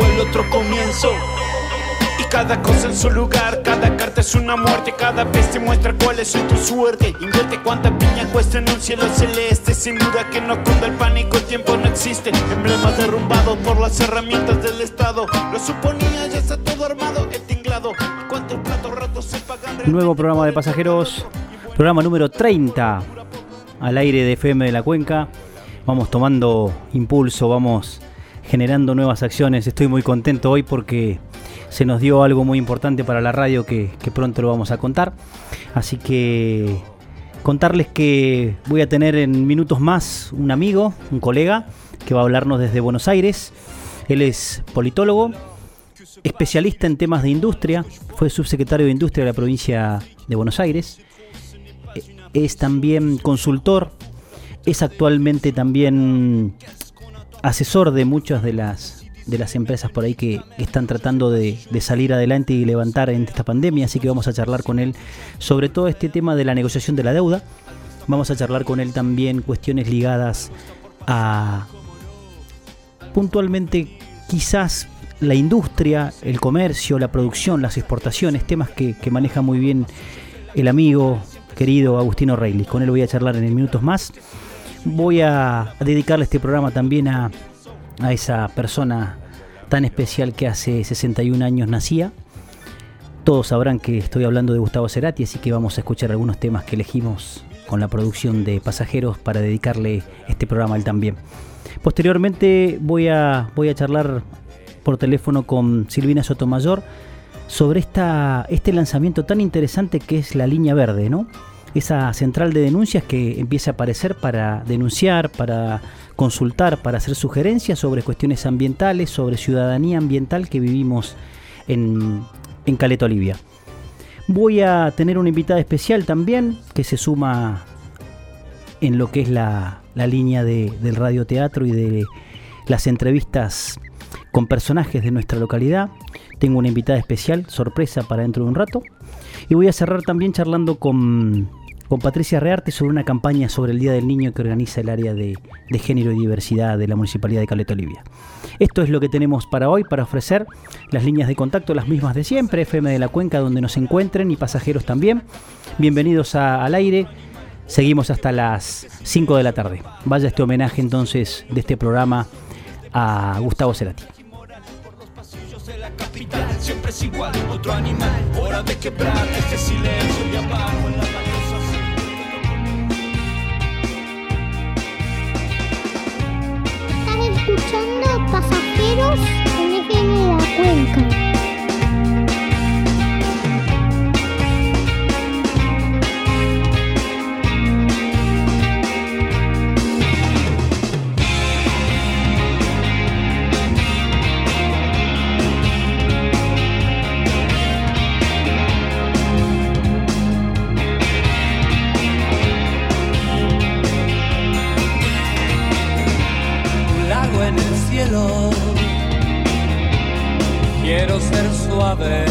el otro comienzo. Y cada cosa en su lugar, cada carta es una muerte, cada vez te muestra cuál es tu suerte. Invierte cuánta piña cuesta en un cielo celeste, sin duda que no cunda el pánico, el tiempo no existe. Emblemas derrumbados por las herramientas del Estado. Lo suponía, ya está todo armado, el tinglado. ¿Y cuántos platos rotos se pagan? Nuevo programa de pasajeros, programa número 30 al aire de FM de la Cuenca. Vamos tomando impulso, vamos generando nuevas acciones. Estoy muy contento hoy porque se nos dio algo muy importante para la radio que, pronto lo vamos a contar. Así que contarles que voy a tener en minutos más un amigo, un colega, que va a hablarnos desde Buenos Aires. Él es politólogo, especialista en temas de industria, fue subsecretario de Industria de la provincia de Buenos Aires, Eh, es también consultor, es actualmente también asesor de muchas de las de las empresas por ahí que, están tratando de, salir adelante y levantar en esta pandemia, así que vamos a charlar con él sobre todo este tema de la negociación de la deuda. Vamos a charlar con él también cuestiones ligadas a puntualmente quizás la industria, el comercio, la producción, las exportaciones, temas que, que maneja muy bien el amigo querido Agustino Reilly. Con él voy a charlar en minutos más. Voy a, dedicarle este programa también a, esa persona tan especial que hace 61 años nacía. Todos sabrán que estoy hablando de Gustavo Cerati, así que vamos a escuchar algunos temas que elegimos con la producción de Pasajeros para dedicarle este programa a él también. Posteriormente voy a, voy a charlar por teléfono con Silvina Sotomayor sobre este lanzamiento tan interesante que es la línea verde, ¿no? Esa central de denuncias que empieza a aparecer para denunciar, para consultar, para hacer sugerencias sobre cuestiones ambientales, sobre ciudadanía ambiental que vivimos en, en Caleta Olivia. Voy a tener una invitada especial también que se suma en lo que es la, la línea de, del radioteatro y de las entrevistas con personajes de nuestra localidad. Tengo una invitada especial, sorpresa para dentro de un rato. Y voy a cerrar también charlando con, con Patricia Rearte sobre una campaña sobre el Día del Niño que organiza el área de, de género y diversidad de la Municipalidad de Caleta Olivia. Esto es lo que tenemos para hoy, para ofrecer las líneas de contacto, las mismas de siempre, FM de la Cuenca, donde nos encuentren y pasajeros también. Bienvenidos al aire. Seguimos hasta las 5 de la tarde. Vaya este homenaje entonces de este programa a Gustavo Cerati. Hora de quebrar ese silencio y abajo en la escuchando Pasajeros en FM la Cuenca. Quiero ser suave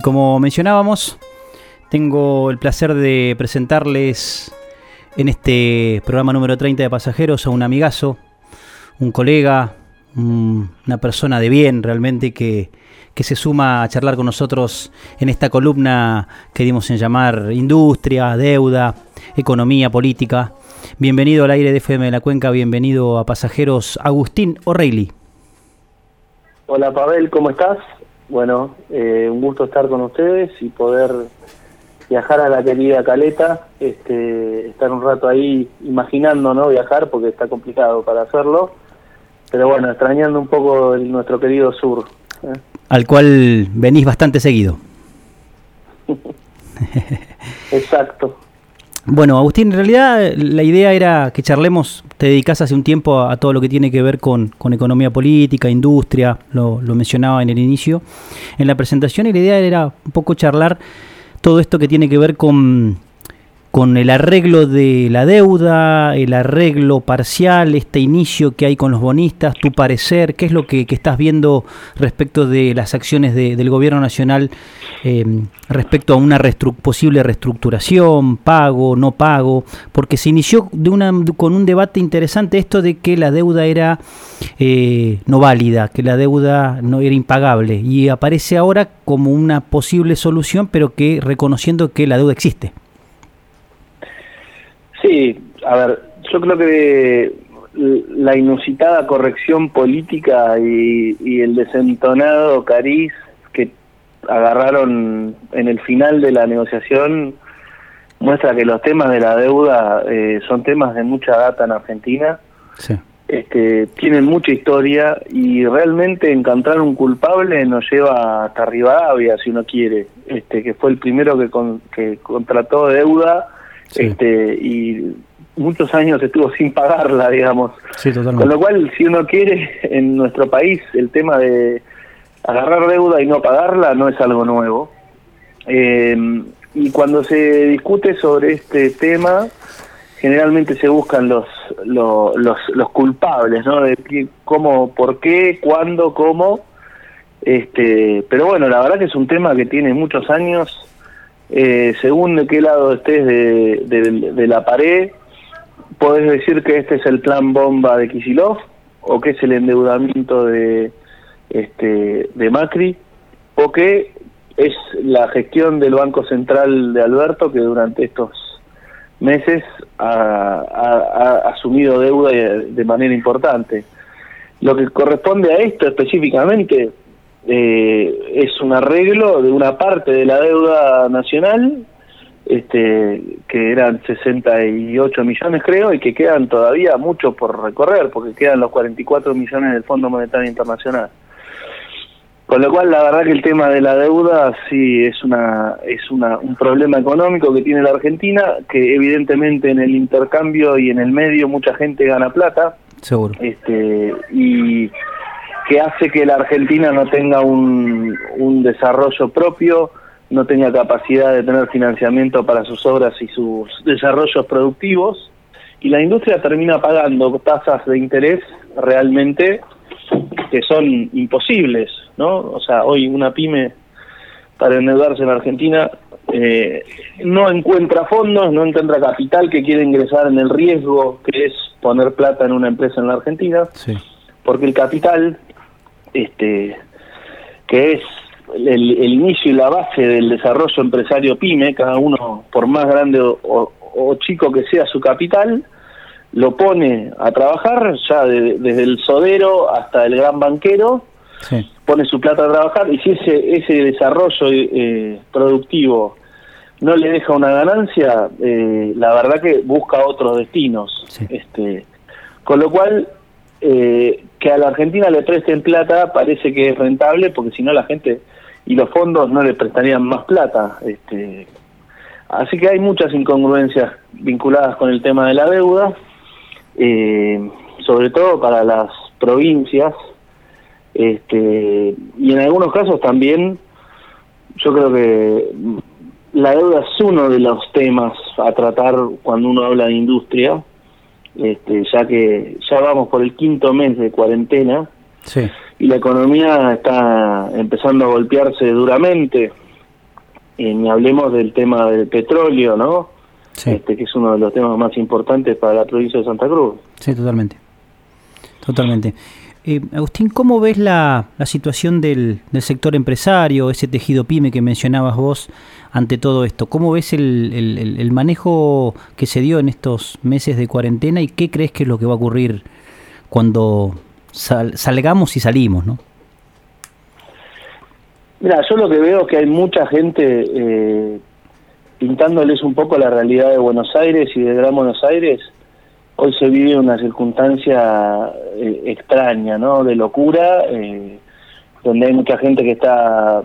Y como mencionábamos, tengo el placer de presentarles en este programa número 30 de pasajeros a un amigazo, un colega, una persona de bien realmente que, que se suma a charlar con nosotros en esta columna que dimos en llamar Industria, Deuda, Economía, Política. Bienvenido al aire de FM de la Cuenca, bienvenido a Pasajeros Agustín O'Reilly. Hola Pavel, ¿cómo estás? Bueno, eh, un gusto estar con ustedes y poder viajar a la querida Caleta, este, estar un rato ahí imaginando no viajar porque está complicado para hacerlo, pero bueno, extrañando un poco el, nuestro querido sur. ¿eh? Al cual venís bastante seguido. Exacto. Bueno, Agustín, en realidad la idea era que charlemos, te dedicas hace un tiempo a, todo lo que tiene que ver con, economía política, industria, lo, lo, mencionaba en el inicio, en la presentación, y la idea era un poco charlar todo esto que tiene que ver con con el arreglo de la deuda, el arreglo parcial, este inicio que hay con los bonistas, tu parecer, qué es lo que, estás viendo respecto de las acciones del gobierno nacional eh, respecto a una posible reestructuración, pago, no pago, porque se inició de una, con un debate interesante esto de que la deuda era eh, no válida, que la deuda no era impagable y aparece ahora como una posible solución, pero que reconociendo que la deuda existe. Sí, a ver, yo creo que la inusitada corrección política y, el desentonado cariz que agarraron en el final de la negociación muestra que los temas de la deuda eh, son temas de mucha data en Argentina. Sí. Este, tienen mucha historia y realmente encontrar un culpable nos lleva hasta Rivadavia, si uno quiere, este, que fue el primero que, que contrató deuda este, y muchos años estuvo sin pagarla, digamos. Con lo cual, si uno quiere, en nuestro país el tema de agarrar deuda y no pagarla no es algo nuevo. Eh, y cuando se discute sobre este tema, generalmente se buscan los, los, los, culpables, ¿no? De cómo, por qué, cuándo, cómo. Este, pero bueno, la verdad que es un tema que tiene muchos años eh, según de qué lado estés de, la pared, podés decir que este es el plan bomba de Kisilov o que es el endeudamiento de, este, de Macri o que es la gestión del Banco Central de Alberto que durante estos meses ha, asumido deuda de manera importante. Lo que corresponde a esto específicamente eh, es un arreglo de una parte de la deuda nacional, este, que eran 68 millones creo, y que quedan todavía mucho por recorrer, porque quedan los 44 millones del Fondo Monetario Internacional. Con lo cual, la verdad que el tema de la deuda sí es una es una, un problema económico que tiene la Argentina, que evidentemente en el intercambio y en el medio mucha gente gana plata. Seguro. Este, y que hace que la Argentina no tenga un, desarrollo propio, no tenga capacidad de tener financiamiento para sus obras y sus desarrollos productivos, y la industria termina pagando tasas de interés realmente que son imposibles, ¿no? O sea, hoy una pyme para endeudarse en Argentina eh, no encuentra fondos, no encuentra capital que quiere ingresar en el riesgo que es poner plata en una empresa en la Argentina, porque el capital este, que es el, inicio y la base del desarrollo empresario pyme, cada uno, por más grande o, chico que sea su capital, lo pone a trabajar, ya desde el sodero hasta el gran banquero, pone su plata a trabajar, y si ese, ese desarrollo eh, productivo no le deja una ganancia, eh, la verdad que busca otros destinos. Este, con lo cual, eh, que a la Argentina le presten plata parece que es rentable porque si no la gente y los fondos no le prestarían más plata. Este, así que hay muchas incongruencias vinculadas con el tema de la deuda, eh, sobre todo para las provincias, este, y en algunos casos también yo creo que la deuda es uno de los temas a tratar cuando uno habla de industria este, ya que ya vamos por el quinto mes de cuarentena y la economía está empezando a golpearse duramente eh, ni hablemos del tema del petróleo, ¿no? Sí, Este, que es uno de los temas más importantes para la provincia de Santa Cruz. sí, totalmente. Totalmente. Eh, Agustín, ¿cómo ves la, situación del, sector empresario, ese tejido pyme que mencionabas vos ante todo esto? ¿Cómo ves el, manejo que se dio en estos meses de cuarentena y qué crees que es lo que va a ocurrir cuando sal- salgamos y salimos, no? Mira, yo lo que veo es que hay mucha gente eh, pintándoles un poco la realidad de Buenos Aires y de Gran Buenos Aires. Hoy se vive una circunstancia eh, extraña, ¿no? De locura, eh, donde hay mucha gente que está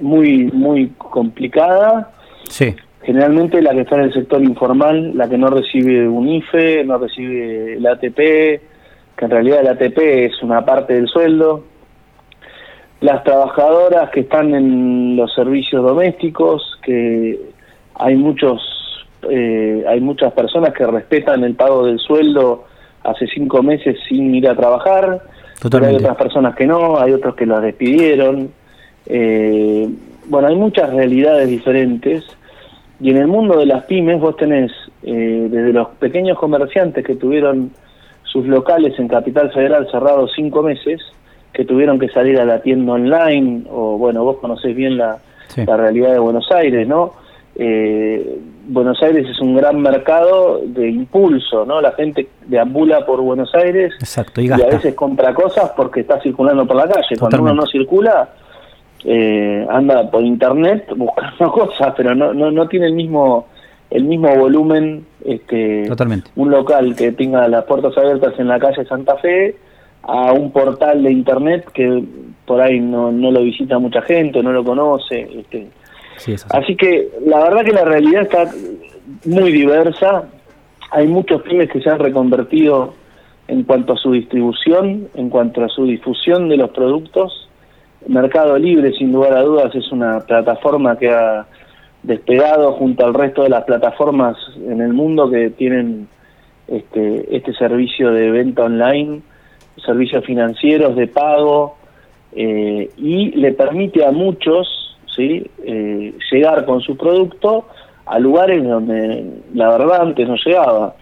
muy, muy complicada. Sí, Generalmente la que está en el sector informal, la que no recibe un IFE, no recibe el ATP, que en realidad el ATP es una parte del sueldo. Las trabajadoras que están en los servicios domésticos, que hay muchos, eh, hay muchas personas que respetan el pago del sueldo hace cinco meses sin ir a trabajar. Pero hay otras personas que no, hay otros que las despidieron. Eh, bueno, hay muchas realidades diferentes. Y en el mundo de las pymes vos tenés eh, desde los pequeños comerciantes que tuvieron sus locales en Capital Federal cerrados cinco meses, que tuvieron que salir a la tienda online, o bueno, vos conocés bien la, Sí. la realidad de Buenos Aires, ¿no? Eh, Buenos Aires es un gran mercado de impulso, ¿no? La gente deambula por Buenos Aires Exacto, y y a veces compra cosas porque está circulando por la calle. Cuando uno no circula, eh, anda por internet buscando cosas, pero no, no, no tiene el mismo el mismo volumen este Totalmente. un local que tenga las puertas abiertas en la calle Santa Fe a un portal de internet que por ahí no, no lo visita mucha gente, no lo conoce. Este. Así que la verdad que la realidad está muy diversa. Hay muchos pymes que se han reconvertido en cuanto a su distribución, en cuanto a su difusión de los productos. Mercado Libre, sin lugar a dudas, es una plataforma que ha despegado junto al resto de las plataformas en el mundo que tienen este, este servicio de venta online, servicios financieros de pago, eh, y le permite a muchos ¿sí? Eh, llegar con su producto a lugares donde la verdad antes no llegaba.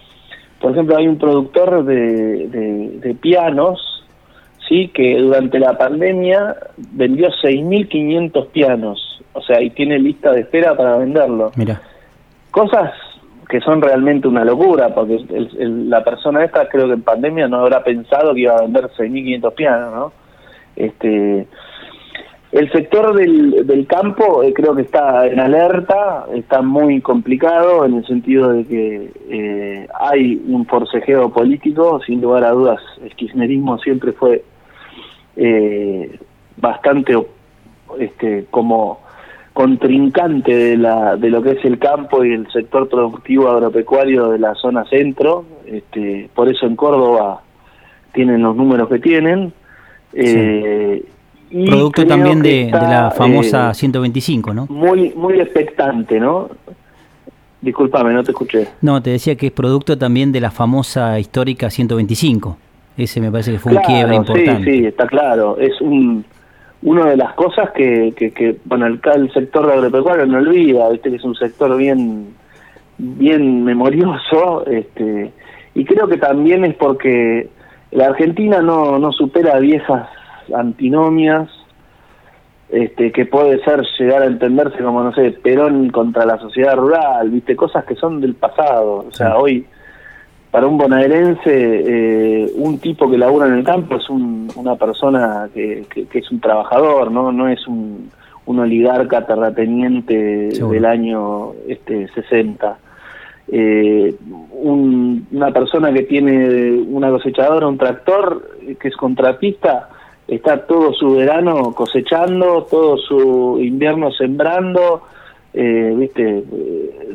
Por ejemplo, hay un productor de, de, de pianos sí que durante la pandemia vendió 6.500 pianos, o sea, y tiene lista de espera para venderlo. Mira, Cosas que son realmente una locura, porque el- el- la persona esta creo que en pandemia no habrá pensado que iba a vender 6.500 pianos, ¿no? Este, el sector del, del campo eh, creo que está en alerta, está muy complicado en el sentido de que eh, hay un forcejeo político, sin lugar a dudas, el kirchnerismo siempre fue eh, bastante este, como contrincante de, la, de lo que es el campo y el sector productivo agropecuario de la zona centro, este, por eso en Córdoba tienen los números que tienen. Eh, y producto también de, la famosa eh, 125, ¿no? muy muy expectante, ¿no? Disculpame, no te escuché. No, te decía que es producto también de la famosa histórica 125. Ese me parece que fue un quiebre importante. Sí, sí, está claro. Es un una de las cosas que, que, que bueno, el, el sector de agropecuario no olvida, viste que es un sector bien bien memorioso, este, y creo que también es porque la Argentina no, no supera viejas antinomias, este, que puede ser llegar a entenderse como, no sé, Perón contra la sociedad rural, viste, cosas que son del pasado. O sea, Sí. hoy, para un bonaerense, eh, un tipo que labura en el campo es un- una persona que, que- que es un trabajador, no, no es un, un oligarca terrateniente Seguro. del año este 60. Eh, un- una persona que tiene una cosechadora, un tractor, que es contratista, está todo su verano cosechando, todo su invierno sembrando, eh, viste, Eh,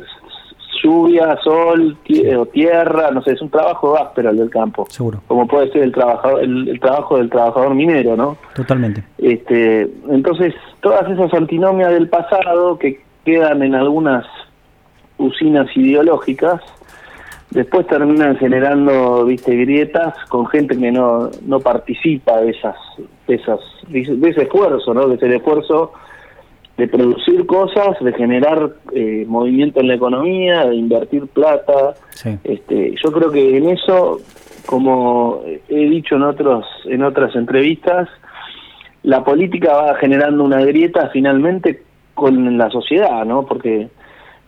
lluvia, sol, tie- o tierra, no sé, es un trabajo áspero el del campo, Seguro, como puede ser el trabajador, el, el trabajo del trabajador minero, ¿no? totalmente. Este, entonces, todas esas antinomias del pasado que quedan en algunas usinas ideológicas, después terminan generando, viste, grietas con gente que no, no participa de esas, de esas, de ese esfuerzo, ¿no? Que es el esfuerzo de producir cosas, de generar eh, movimiento en la economía, de invertir plata. Sí. Este, yo creo que en eso, como he dicho en otros en otras entrevistas, la política va generando una grieta finalmente con la sociedad, ¿no? Porque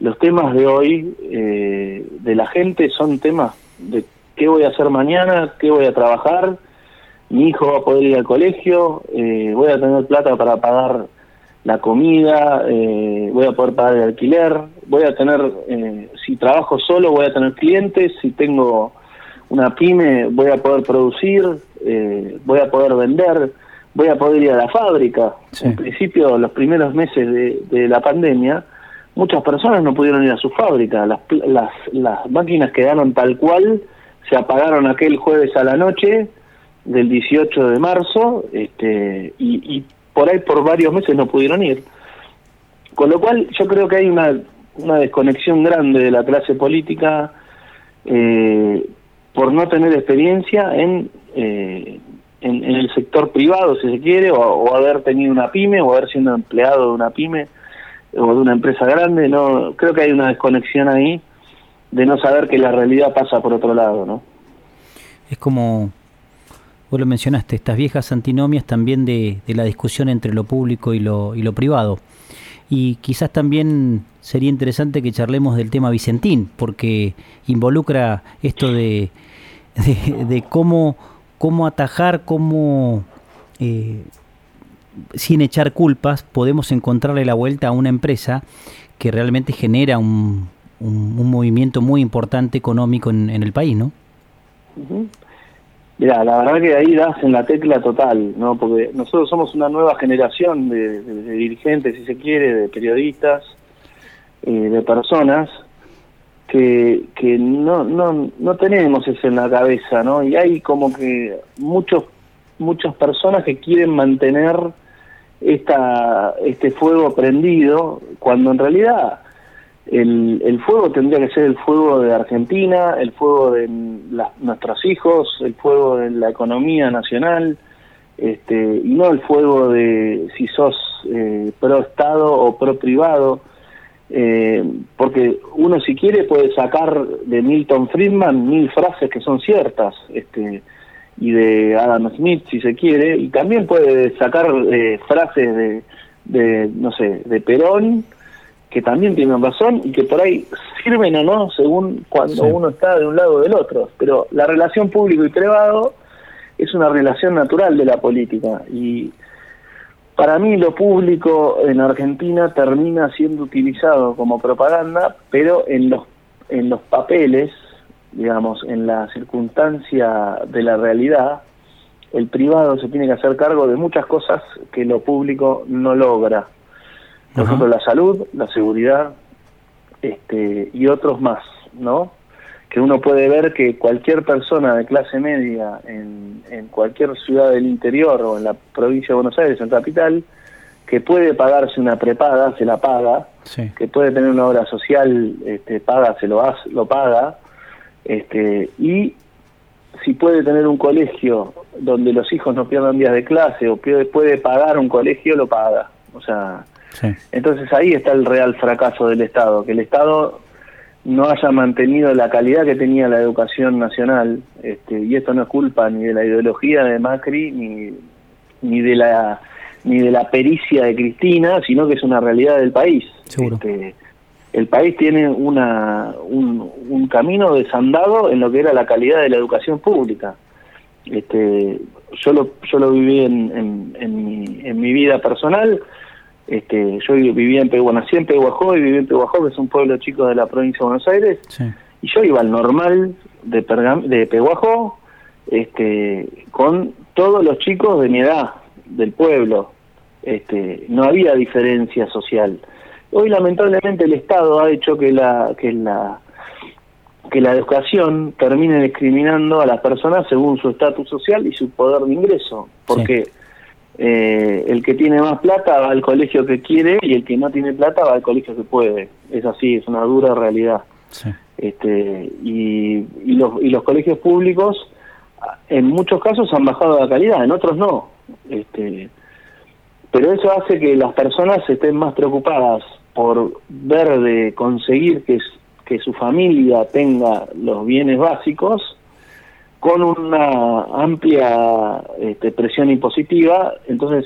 los temas de hoy eh, de la gente son temas de qué voy a hacer mañana, qué voy a trabajar, mi hijo va a poder ir al colegio, eh, voy a tener plata para pagar la comida, eh, voy a poder pagar el alquiler, voy a tener, eh, si trabajo solo voy a tener clientes, si tengo una pyme voy a poder producir, eh, voy a poder vender, voy a poder ir a la fábrica. Sí. En principio, los primeros meses de, de la pandemia, muchas personas no pudieron ir a su fábrica, las, las, las máquinas quedaron tal cual, se apagaron aquel jueves a la noche del 18 de marzo este, y, por ahí por varios meses no pudieron ir. Con lo cual yo creo que hay una, una desconexión grande de la clase política eh, por no tener experiencia en, eh, en, en el sector privado, si se quiere, o haber tenido una pyme, o haber sido empleado de una pyme o de una empresa grande. no Creo que hay una desconexión ahí de no saber que la realidad pasa por otro lado, ¿no? Es como, vos lo mencionaste, estas viejas antinomias también de, de la discusión entre lo público y lo, y lo privado. Y quizás también sería interesante que charlemos del tema Vicentín, porque involucra esto de, de, cómo, cómo atajar, cómo, eh, sin echar culpas, podemos encontrarle la vuelta a una empresa que realmente genera un, un, movimiento muy importante económico en, el país, ¿no? Ujú. Mira, la verdad que ahí das en la tecla total, ¿no? Porque nosotros somos una nueva generación de dirigentes, si se quiere, de periodistas, eh, de personas que, que no, no, no tenemos eso en la cabeza, ¿no? Y hay como que muchos muchas personas que quieren mantener esta este fuego prendido cuando en realidad el, el fuego tendría que ser el fuego de Argentina, el fuego de la- nuestros hijos, el fuego de la economía nacional, este, y no el fuego de si sos eh, pro Estado o pro privado, eh, porque uno si quiere puede sacar de Milton Friedman mil frases que son ciertas, este, y de Adam Smith si se quiere, y también puede sacar eh, frases de, de, no sé, de Perón, que también tienen razón y que por ahí sirven o no según cuando Sí. uno está de un lado o del otro. Pero la relación público y privado es una relación natural de la política y para mí lo público en Argentina termina siendo utilizado como propaganda, pero en los en los papeles, digamos, en la circunstancia de la realidad, el privado se tiene que hacer cargo de muchas cosas que lo público no logra. Por ejemplo, la salud, la seguridad este, y otros más, ¿no? Que uno puede ver que cualquier persona de clase media en, en cualquier ciudad del interior o en la provincia de Buenos Aires, en capital, que puede pagarse una prepaga, se la paga, Sí. que puede tener una obra social, este, paga, se lo, hace, lo paga, este, y si puede tener un colegio donde los hijos no pierdan días de clase o puede, puede pagar un colegio, lo paga. O sea, Sí. entonces ahí está el real fracaso del Estado, que el Estado no haya mantenido la calidad que tenía la educación nacional, este, y esto no es culpa ni de la ideología de Macri ni, ni de la ni de la pericia de Cristina, sino que es una realidad del país. Seguro. Este, el país tiene una, un, un camino desandado en lo que era la calidad de la educación pública. Este, yo lo, yo lo viví en, en, en mi, en mi vida personal. Este, yo vivía en Pehuajó, nací en Pehuajó y viví en Pehuajó, que es un pueblo chico de la provincia de Buenos Aires. Sí. Y yo iba al normal de, Pergam- de Pehuajó este, con todos los chicos de mi edad, del pueblo. Este, no había diferencia social. Hoy lamentablemente el Estado ha hecho que la que la que la educación termine discriminando a las personas según su estatus social y su poder de ingreso, porque eh, el que tiene más plata va al colegio que quiere y el que no tiene plata va al colegio que puede. Es así, es una dura realidad Sí. este, y, y, los, y los colegios públicos en muchos casos han bajado la calidad, en otros no. Este, pero eso hace que las personas estén más preocupadas por ver de conseguir que, que su familia tenga los bienes básicos con una amplia este, presión impositiva, entonces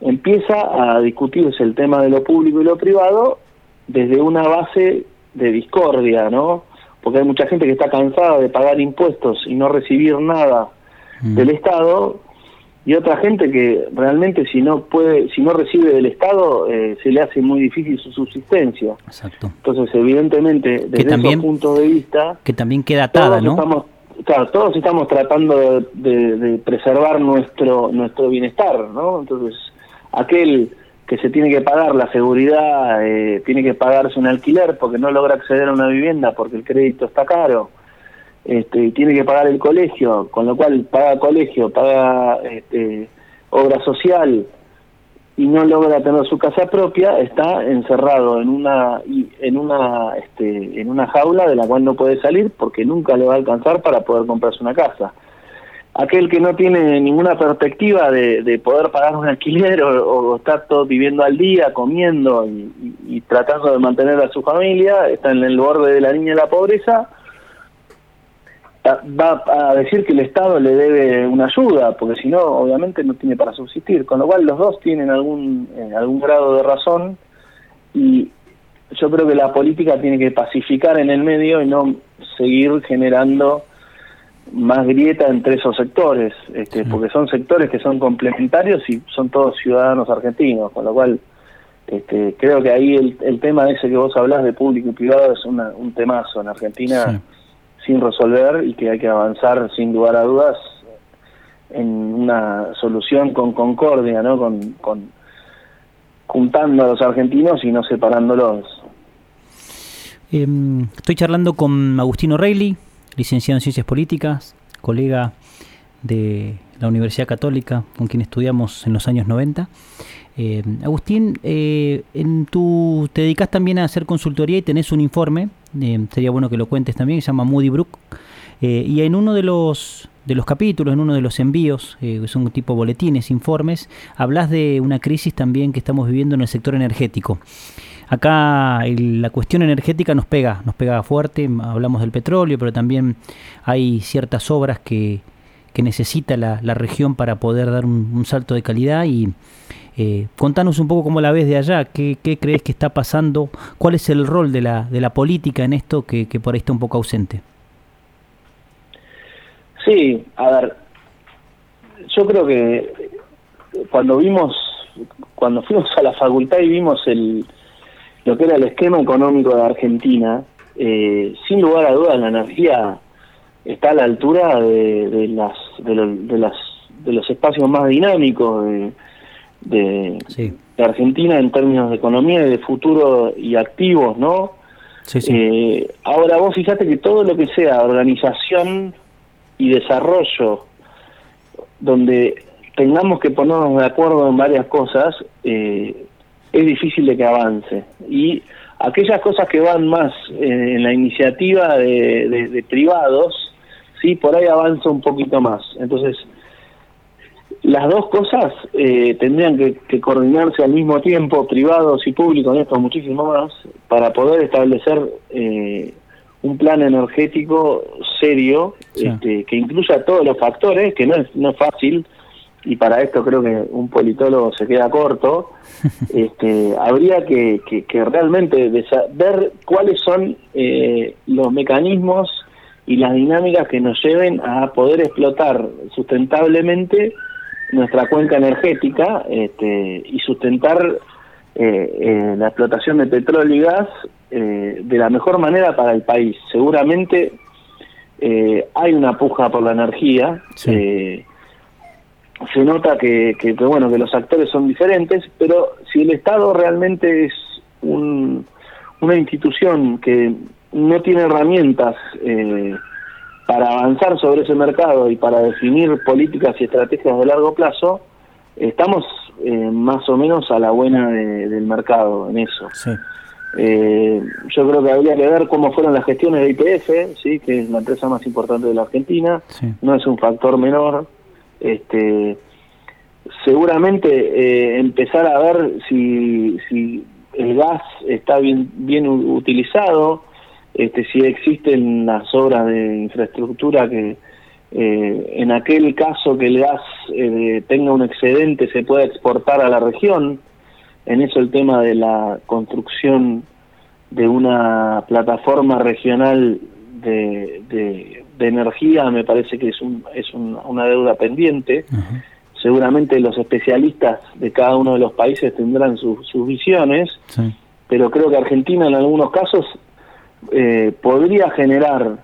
empieza a discutirse el tema de lo público y lo privado desde una base de discordia, ¿no? Porque hay mucha gente que está cansada de pagar impuestos y no recibir nada Mm. del Estado y otra gente que realmente si no puede, si no recibe del Estado eh, se le hace muy difícil su subsistencia. Exacto. Entonces, evidentemente, desde también- esos puntos de vista, Que también queda atada, ¿no? estamos, claro, todos estamos tratando de, de- de preservar nuestro nuestro bienestar, ¿no? Entonces, aquel que se tiene que pagar la seguridad, eh, tiene que pagarse un alquiler porque no logra acceder a una vivienda porque el crédito está caro, este, tiene que pagar el colegio, con lo cual paga colegio, paga este, obra social y no logra tener su casa propia, está encerrado en una en una este, en una jaula de la cual no puede salir porque nunca le va a alcanzar para poder comprarse una casa. Aquel que no tiene ninguna perspectiva de, de poder pagar un alquiler o, estar todo viviendo al día, comiendo y, y- tratando de mantener a su familia, está en el borde de la línea de la pobreza, va a decir que el Estado le debe una ayuda, porque si no, obviamente no tiene para subsistir. Con lo cual, los dos tienen algún, eh, algún grado de razón y yo creo que la política tiene que pacificar en el medio y no seguir generando más grieta entre esos sectores, este, porque son sectores que son complementarios y son todos ciudadanos argentinos, con lo cual este, creo que ahí el, el tema ese que vos hablás de público y privado es una- un temazo en Argentina Sí. Sin resolver y que hay que avanzar sin lugar a dudas en una solución con concordia, ¿no? Con, juntando a los argentinos y no separándolos. Em, estoy charlando con Agustino Reilly, licenciado en Ciencias Políticas, colega de la Universidad Católica, con quien estudiamos en los años 90. Eh, Agustín, eh, en tu, te dedicas también a hacer consultoría y tenés un informe, eh, sería bueno que lo cuentes también, se llama Moody Brook, eh, y en uno de los, de los capítulos, en uno de los envíos, eh, que son tipo boletines, informes, hablas de una crisis también que estamos viviendo en el sector energético. Acá la cuestión energética nos pega, nos pega fuerte, hablamos del petróleo, pero también hay ciertas obras que, que necesita la, la región para poder dar un, un salto de calidad y eh, contanos un poco cómo la ves de allá, qué, qué crees que está pasando, cuál es el rol de la, de la política en esto que, que por ahí está un poco ausente. Sí, a ver, yo creo que cuando vimos, cuando fuimos a la facultad y vimos el lo que era el esquema económico de Argentina, eh, sin lugar a dudas la energía está a la altura de, de las de, lo- de las de los espacios más dinámicos de, de, Sí, de Argentina en términos de economía y de futuro y activos, ¿no? sí, sí. Eh, ahora vos fijate que todo lo que sea organización y desarrollo, donde tengamos que ponernos de acuerdo en varias cosas, eh, es difícil de que avance. Y aquellas cosas que van más en la iniciativa de, de- de privados, sí, por ahí avanza un poquito más. Entonces, las dos cosas eh, tendrían que, que coordinarse al mismo tiempo, privados y públicos, en esto muchísimo más, para poder establecer eh, un plan energético serio Sí. este, que incluya todos los factores, que no es, no es fácil, y para esto creo que un politólogo se queda corto, este, habría que, que, que realmente ver cuáles son eh, los mecanismos y las dinámicas que nos lleven a poder explotar sustentablemente nuestra cuenca energética este, y sustentar eh, eh, la explotación de petróleo y gas eh, de la mejor manera para el país. Seguramente eh, hay una puja por la energía. Sí. eh, se nota que, que, que, bueno que los actores son diferentes, pero si el Estado realmente es un- una institución que no tiene herramientas eh, para avanzar sobre ese mercado y para definir políticas y estrategias de largo plazo, estamos eh, más o menos a la buena de- del mercado en eso. sí. Eh, yo creo que habría que ver cómo fueron las gestiones de IPF, ¿sí? que es la empresa más importante de la Argentina, Sí. no es un factor menor. Este, seguramente eh, empezar a ver si, si el gas está bien, bien utilizado, este, si existen las obras de infraestructura que eh, en aquel caso que el gas eh, tenga un excedente se pueda exportar a la región. En eso el tema de la construcción de una plataforma regional de, de, de energía me parece que es, un, es un- una deuda pendiente. Seguramente los especialistas de cada uno de los países tendrán sus- sus visiones, Sí. pero creo que Argentina en algunos casos eh, podría generar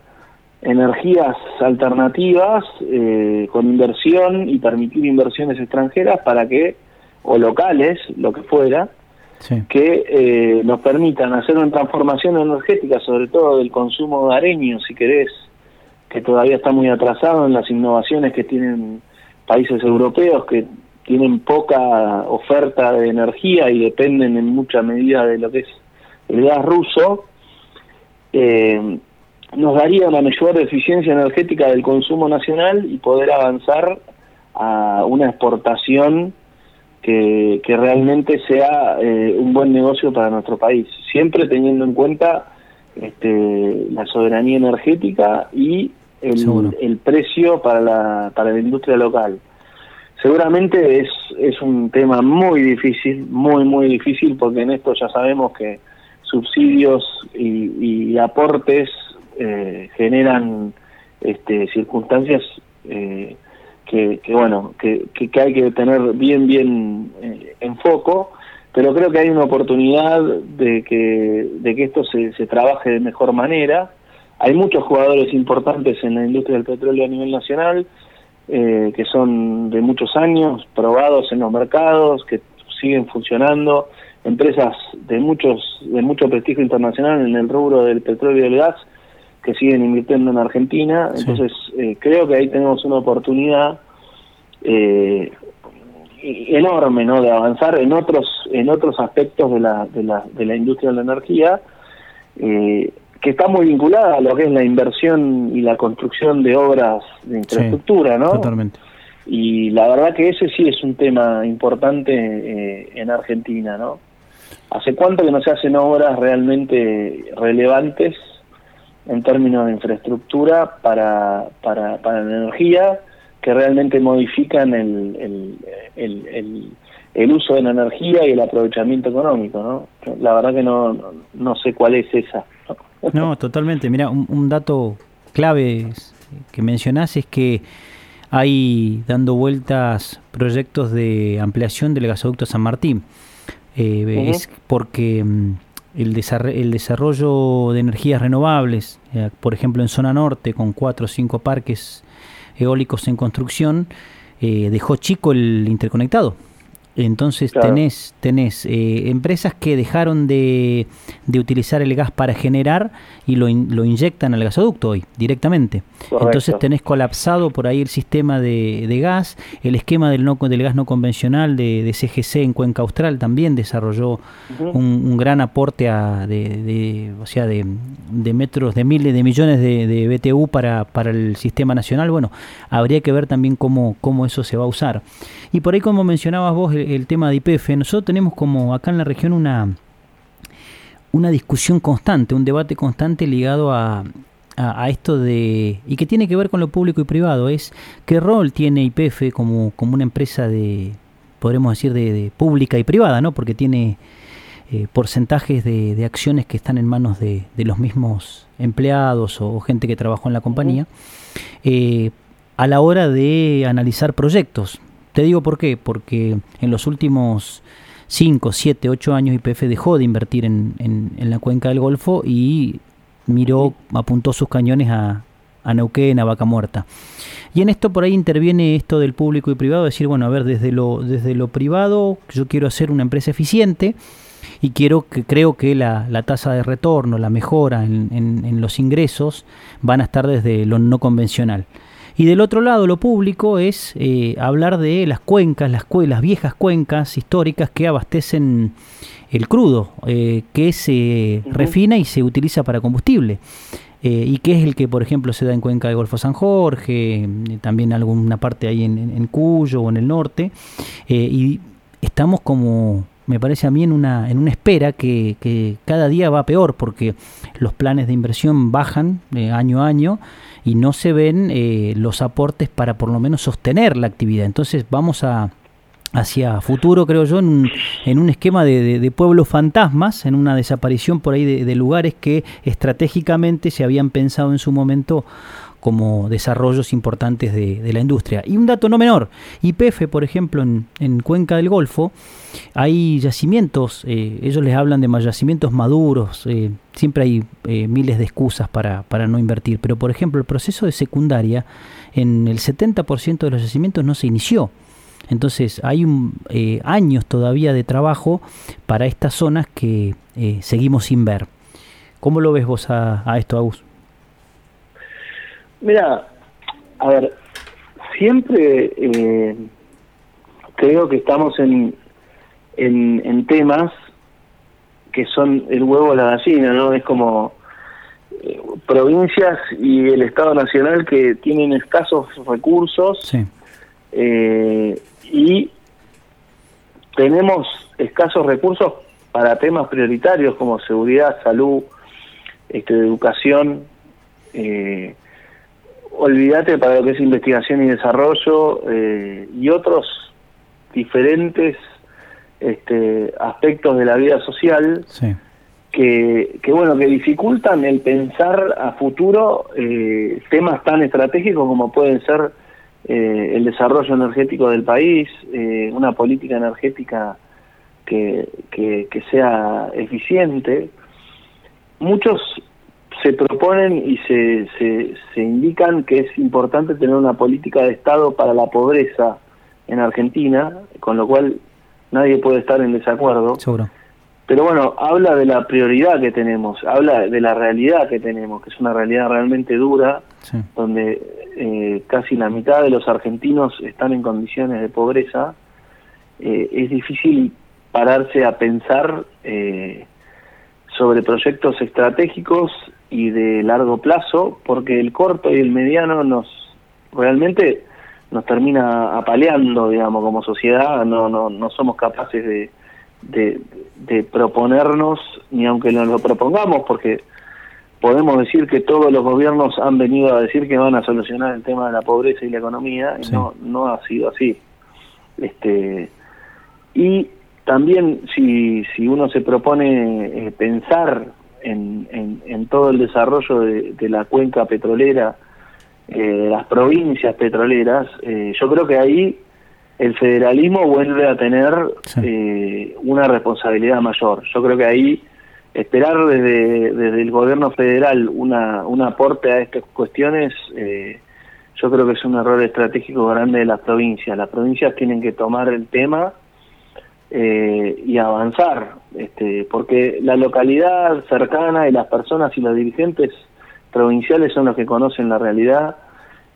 energías alternativas eh, con inversión y permitir inversiones extranjeras para que, o locales, lo que fuera, Sí. que eh, nos permitan hacer una transformación energética, sobre todo del consumo hogareño, si querés, que todavía está muy atrasado en las innovaciones que tienen países europeos que tienen poca oferta de energía y dependen en mucha medida de lo que es el gas ruso, eh, nos daría una mayor eficiencia energética del consumo nacional y poder avanzar a una exportación que, que realmente sea eh, un buen negocio para nuestro país, siempre teniendo en cuenta este, la soberanía energética y el, el precio para la, para la industria local. Seguramente es, es un tema muy difícil, muy, muy difícil, porque en esto ya sabemos que subsidios y, y aportes eh, generan este, circunstancias eh, que, bueno, que, que, que hay que tener bien, bien eh, en foco, pero creo que hay una oportunidad de que, de que esto se, se trabaje de mejor manera. Hay muchos jugadores importantes en la industria del petróleo a nivel nacional, eh, que son de muchos años, probados en los mercados, que siguen funcionando, empresas de muchos de mucho prestigio internacional en el rubro del petróleo y del gas que siguen invirtiendo en Argentina. Sí. Entonces, eh, creo que ahí tenemos una oportunidad eh, enorme ¿no? de avanzar en otros en otros aspectos de la, de la, de la industria de la energía eh, que está muy vinculada a lo que es la inversión y la construcción de obras de infraestructura, ¿no? Totalmente. Y la verdad que ese sí es un tema importante eh, en Argentina, ¿no? ¿Hace cuánto que no se hacen obras realmente relevantes en términos de infraestructura para, para, para la energía que realmente modifican el, el, el, el, el uso de la energía y el aprovechamiento económico, ¿no? La verdad que no, no, sé cuál es esa. No, totalmente. Mira, un, un dato clave que mencionás es que hay dando vueltas proyectos de ampliación del gasoducto San Martín. Eh. Es porque mm, el, el desarrollo de energías renovables, eh, por ejemplo en zona norte, con cuatro o cinco parques eólicos en construcción, eh, dejó chico el interconectado. Entonces Claro. tenés, tenés eh, empresas que dejaron de, de utilizar el gas para generar y lo, in- lo inyectan al gasoducto hoy directamente. Correcto. Entonces tenés colapsado por ahí el sistema de, de gas, el esquema del, no, del gas no convencional de, de CGC en Cuenca Austral también desarrolló un, un gran aporte a, de, de- o sea, de, de metros, de miles de millones de, de BTU para, para el sistema nacional. Bueno, habría que ver también cómo, cómo eso se va a usar. Y por ahí, como mencionabas vos, el, el tema de IPF, nosotros tenemos como acá en la región una, una discusión constante, un debate constante ligado a, a, esto de... y que tiene que ver con lo público y privado, es qué rol tiene IPF como, como una empresa de, podremos decir, de, de pública y privada, ¿no? Porque tiene eh, porcentajes de, de acciones que están en manos de, de los mismos empleados o gente que trabajó en la compañía, eh, a la hora de analizar proyectos. Te digo por qué, porque en los últimos 5, 7, 8 años IPF dejó de invertir en, en- en la cuenca del Golfo y miró, apuntó sus cañones a, a Neuquén, a Vaca Muerta. Y en esto por ahí interviene esto del público y privado, decir, bueno, a ver, desde lo, desde lo privado yo quiero hacer una empresa eficiente y quiero que creo que la, la tasa de retorno, la mejora en, en- en los ingresos van a estar desde lo no convencional. Y del otro lado, lo público es eh, hablar de las cuencas, las, cue- las viejas cuencas históricas que abastecen el crudo, eh, que se refina y se utiliza para combustible. eh, y que es el que, por ejemplo, se da en Cuenca del Golfo San Jorge, también alguna parte ahí en, en Cuyo o en el norte, y estamos como me parece a mí en una, en una espera que, que cada día va peor porque los planes de inversión bajan año a año y no se ven los aportes para por lo menos sostener la actividad. Entonces vamos a, hacia futuro, creo yo, en un, en un esquema de, de, pueblos fantasmas, en una desaparición por ahí de, lugares que estratégicamente se habían pensado en su momento como desarrollos importantes de, la industria. Y un dato no menor, IPF, por ejemplo, en, en Cuenca del Golfo, hay yacimientos, eh, ellos les hablan de yacimientos maduros, eh, siempre hay eh, miles de excusas para, para no invertir, pero por ejemplo el proceso de secundaria, en el 70% de los yacimientos no se inició. Entonces hay un, eh, años todavía de trabajo para estas zonas que seguimos sin ver. ¿Cómo lo ves vos a, esto, Agus? Mira, a ver, siempre eh, creo que estamos en, en, temas que son el huevo o la gallina, ¿no? Es como provincias y el Estado Nacional que tienen escasos recursos sí y tenemos escasos recursos para temas prioritarios como seguridad, salud, este, educación. Eh, olvídate para lo que es investigación y desarrollo eh, y otros diferentes este, aspectos de la vida social que, que, bueno que dificultan el pensar a futuro eh, temas tan estratégicos como pueden ser eh, el desarrollo energético del país, eh, una política energética que, que, sea eficiente. Muchos se proponen y se, se, se, indican que es importante tener una política de Estado para la pobreza en Argentina, con lo cual nadie puede estar en desacuerdo. Pero bueno, habla de la prioridad que tenemos, habla de la realidad que tenemos, que es una realidad realmente dura, donde eh, casi la mitad de los argentinos están en condiciones de pobreza, eh, es difícil pararse a pensar eh, sobre proyectos estratégicos y de largo plazo, porque el corto y el mediano nos realmente nos termina apaleando, digamos, como sociedad, no, no, no somos capaces de de, de proponernos, ni aunque nos lo propongamos, porque podemos decir que todos los gobiernos han venido a decir que van a solucionar el tema de la pobreza y la economía, y no, no ha sido así. Este, y también si, si uno se propone eh, pensar en, en, todo el desarrollo de, de la cuenca petrolera, eh, las provincias petroleras, eh, yo creo que ahí el federalismo vuelve a tener eh, una responsabilidad mayor. Yo creo que ahí esperar desde, desde el gobierno federal una, un aporte a estas cuestiones, eh, yo creo que es un error estratégico grande de las provincias. Las provincias tienen que tomar el tema eh, y avanzar, este, porque la localidad cercana y las personas y los dirigentes provinciales son los que conocen la realidad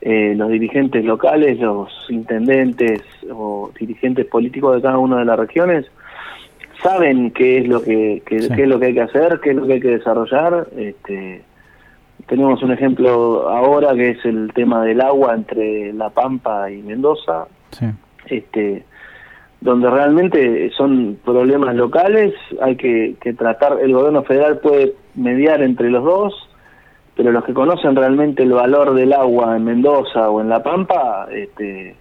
eh, los dirigentes locales, los intendentes o dirigentes políticos de cada una de las regiones saben qué es lo que, qué es lo que hay que hacer, qué es lo que hay que desarrollar. Este, tenemos un ejemplo ahora que es el tema del agua entre La Pampa y Mendoza, este, donde realmente son problemas locales, hay que, que tratar, el gobierno federal puede mediar entre los dos, pero los que conocen realmente el valor del agua en Mendoza o en La Pampa este,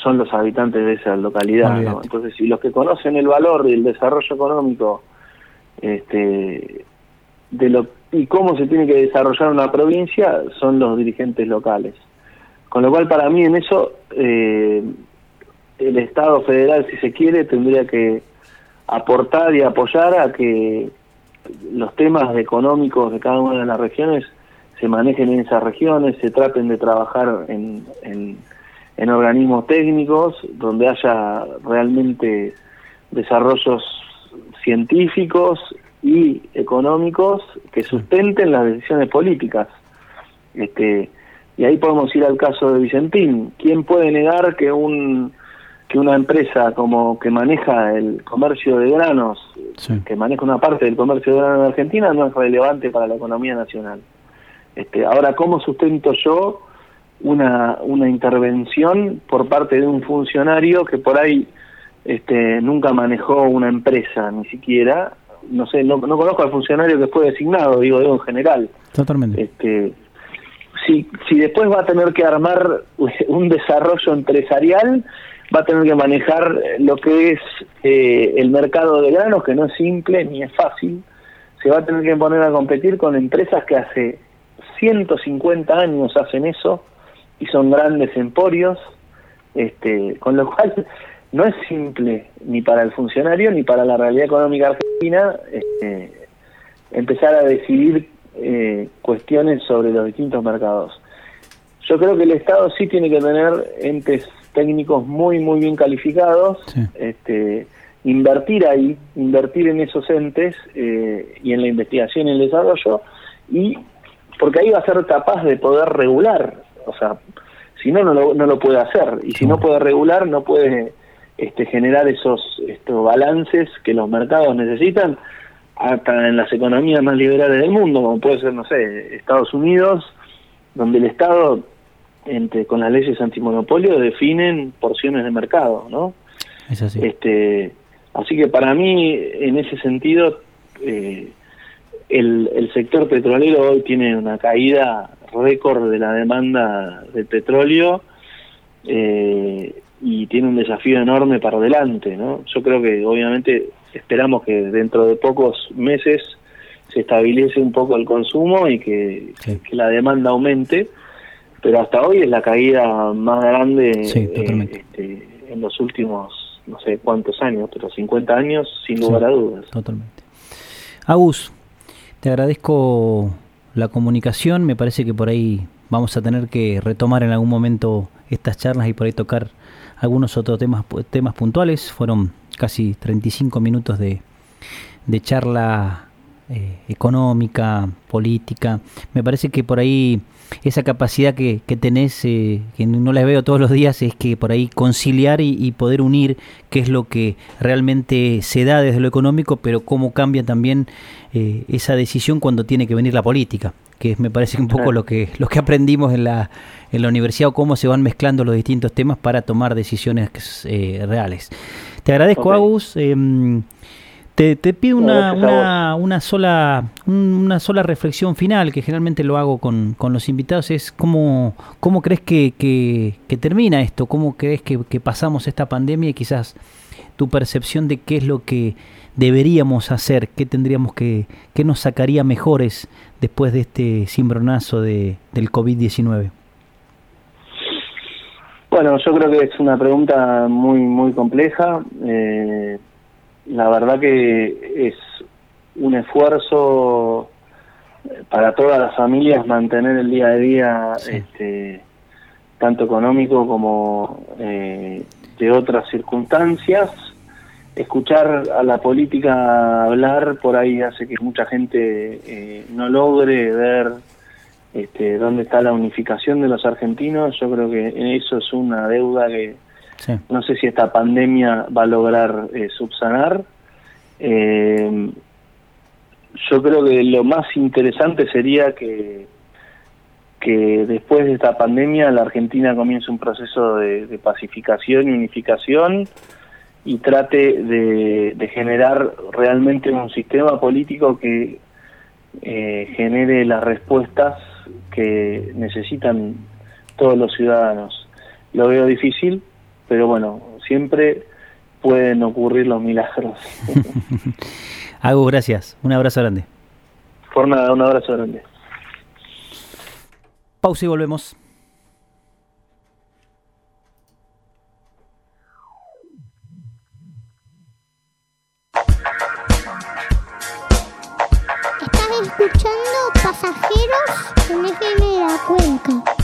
son los habitantes de esa localidad. Entonces, si los que conocen el valor del desarrollo económico este, de lo, y cómo se tiene que desarrollar una provincia son los dirigentes locales. Con lo cual, para mí, en eso, eh, el Estado federal, si se quiere, tendría que aportar y apoyar a que los temas económicos de cada una de las regiones se manejen en esas regiones, se traten de trabajar en, en, organismos técnicos donde haya realmente desarrollos científicos y económicos que sustenten las decisiones políticas. Este, y ahí podemos ir al caso de Vicentín. ¿Quién puede negar que un que una empresa como que maneja el comercio de granos, que maneja una parte del comercio de granos en Argentina, no es relevante para la economía nacional. Este, ahora, ¿cómo sustento yo una, una intervención por parte de un funcionario que por ahí este, nunca manejó una empresa, ni siquiera? No sé, no, no conozco al funcionario que fue designado, digo, digo en general. Totalmente. Este, si, si después va a tener que armar un desarrollo empresarial, va a tener que manejar lo que es eh, el mercado de granos, que no es simple ni es fácil. Se va a tener que poner a competir con empresas que hace 150 años hacen eso y son grandes emporios, este, con lo cual no es simple ni para el funcionario ni para la realidad económica argentina este, empezar a decidir eh, cuestiones sobre los distintos mercados. Yo creo que el Estado sí tiene que tener entes técnicos muy, muy bien calificados, este, invertir ahí, invertir en esos entes eh, y en la investigación y el desarrollo, y porque ahí va a ser capaz de poder regular, o sea, si no, no lo, no lo puede hacer, y si no puede regular, no puede este, generar esos estos balances que los mercados necesitan, hasta en las economías más liberales del mundo, como puede ser, no sé, Estados Unidos, donde el Estado entre, con las leyes antimonopolio definen porciones de mercado, ¿no? Es así. Este, así que para mí, en ese sentido, eh, el, el sector petrolero hoy tiene una caída récord de la demanda de petróleo eh, y tiene un desafío enorme para adelante, ¿no? Yo creo que obviamente esperamos que dentro de pocos meses se estabilice un poco el consumo y que, Sí. que la demanda aumente, pero hasta hoy es la caída más grande Sí, eh, este, en los últimos no sé cuántos años, pero 50 años sin Sí. lugar a dudas. Totalmente. Agus, te agradezco la comunicación. Me parece que por ahí vamos a tener que retomar en algún momento estas charlas y por ahí tocar algunos otros temas, temas puntuales. Fueron casi 35 minutos de, de charla eh, económica, política. Me parece que por ahí esa capacidad que, que tenés, eh, que no la veo todos los días, es que por ahí conciliar y, y poder unir qué es lo que realmente se da desde lo económico, pero cómo cambia también eh, esa decisión cuando tiene que venir la política, que es, me parece un poco lo que, lo que aprendimos en la, en la universidad o cómo se van mezclando los distintos temas para tomar decisiones eh, reales. Te agradezco. Agus. Te, te pido una, una, una sola un- una sola reflexión final, que generalmente lo hago con, con los invitados, es cómo, cómo crees que, que- que termina esto, cómo crees que, que pasamos esta pandemia y quizás tu percepción de qué es lo que deberíamos hacer, qué tendríamos que, qué nos sacaría mejores después de este cimbronazo de, del COVID-19. Bueno, yo creo que es una pregunta muy muy compleja. Eh, la verdad que es un esfuerzo para todas las familias mantener el día a día, Sí. este, tanto económico como eh, de otras circunstancias. Escuchar a la política hablar por ahí hace que mucha gente eh, no logre ver este, dónde está la unificación de los argentinos. Yo creo que eso es una deuda que No sé si esta pandemia va a lograr eh, subsanar. Eh, yo creo que lo más interesante sería que, que después de esta pandemia la Argentina comience un proceso de, de pacificación y unificación y trate de, de generar realmente un sistema político que eh, genere las respuestas que necesitan todos los ciudadanos. Lo veo difícil, pero bueno, siempre pueden ocurrir los milagros. Agus, gracias. Un abrazo grande. Por nada, un abrazo grande. Pausa y volvemos. Estás escuchando Pasajeros en FM de la Cuenca.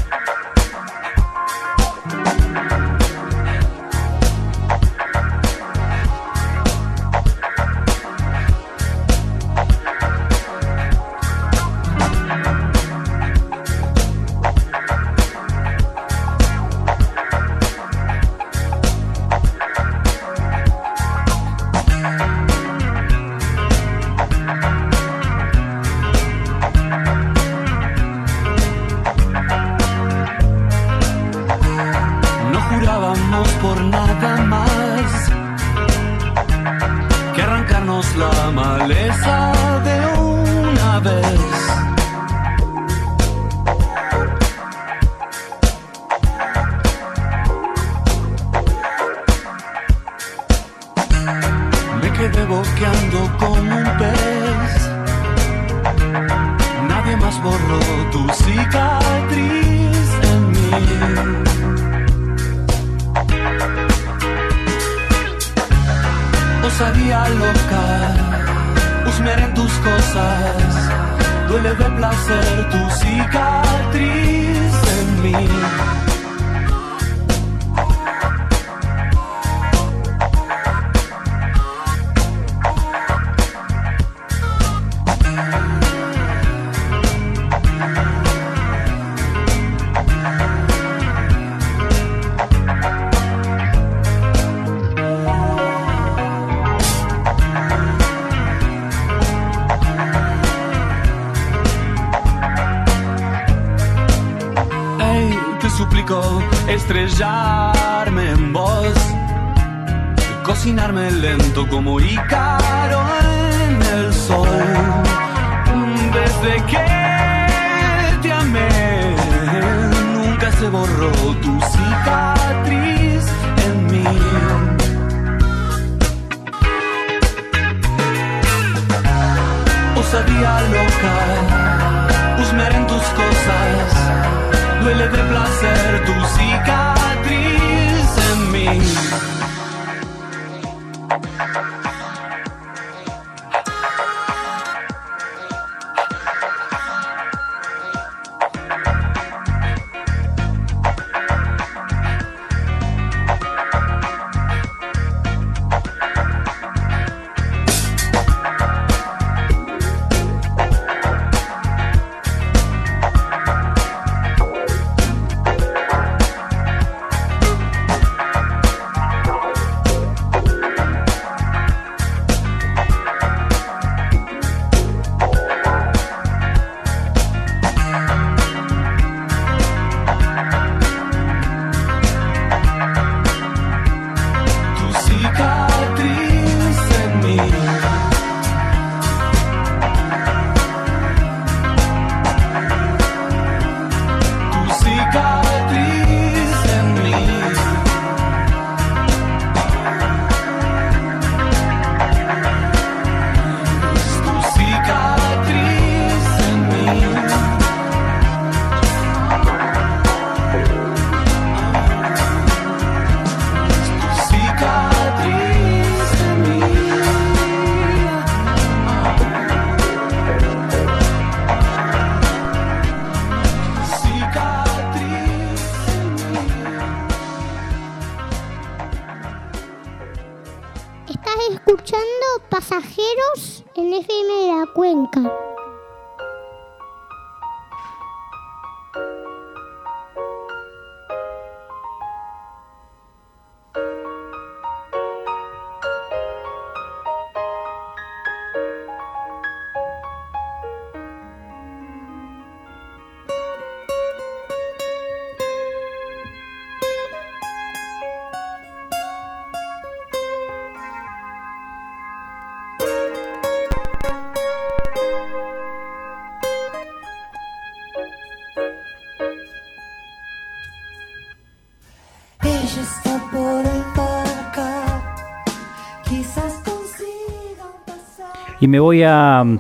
Y me voy a mm,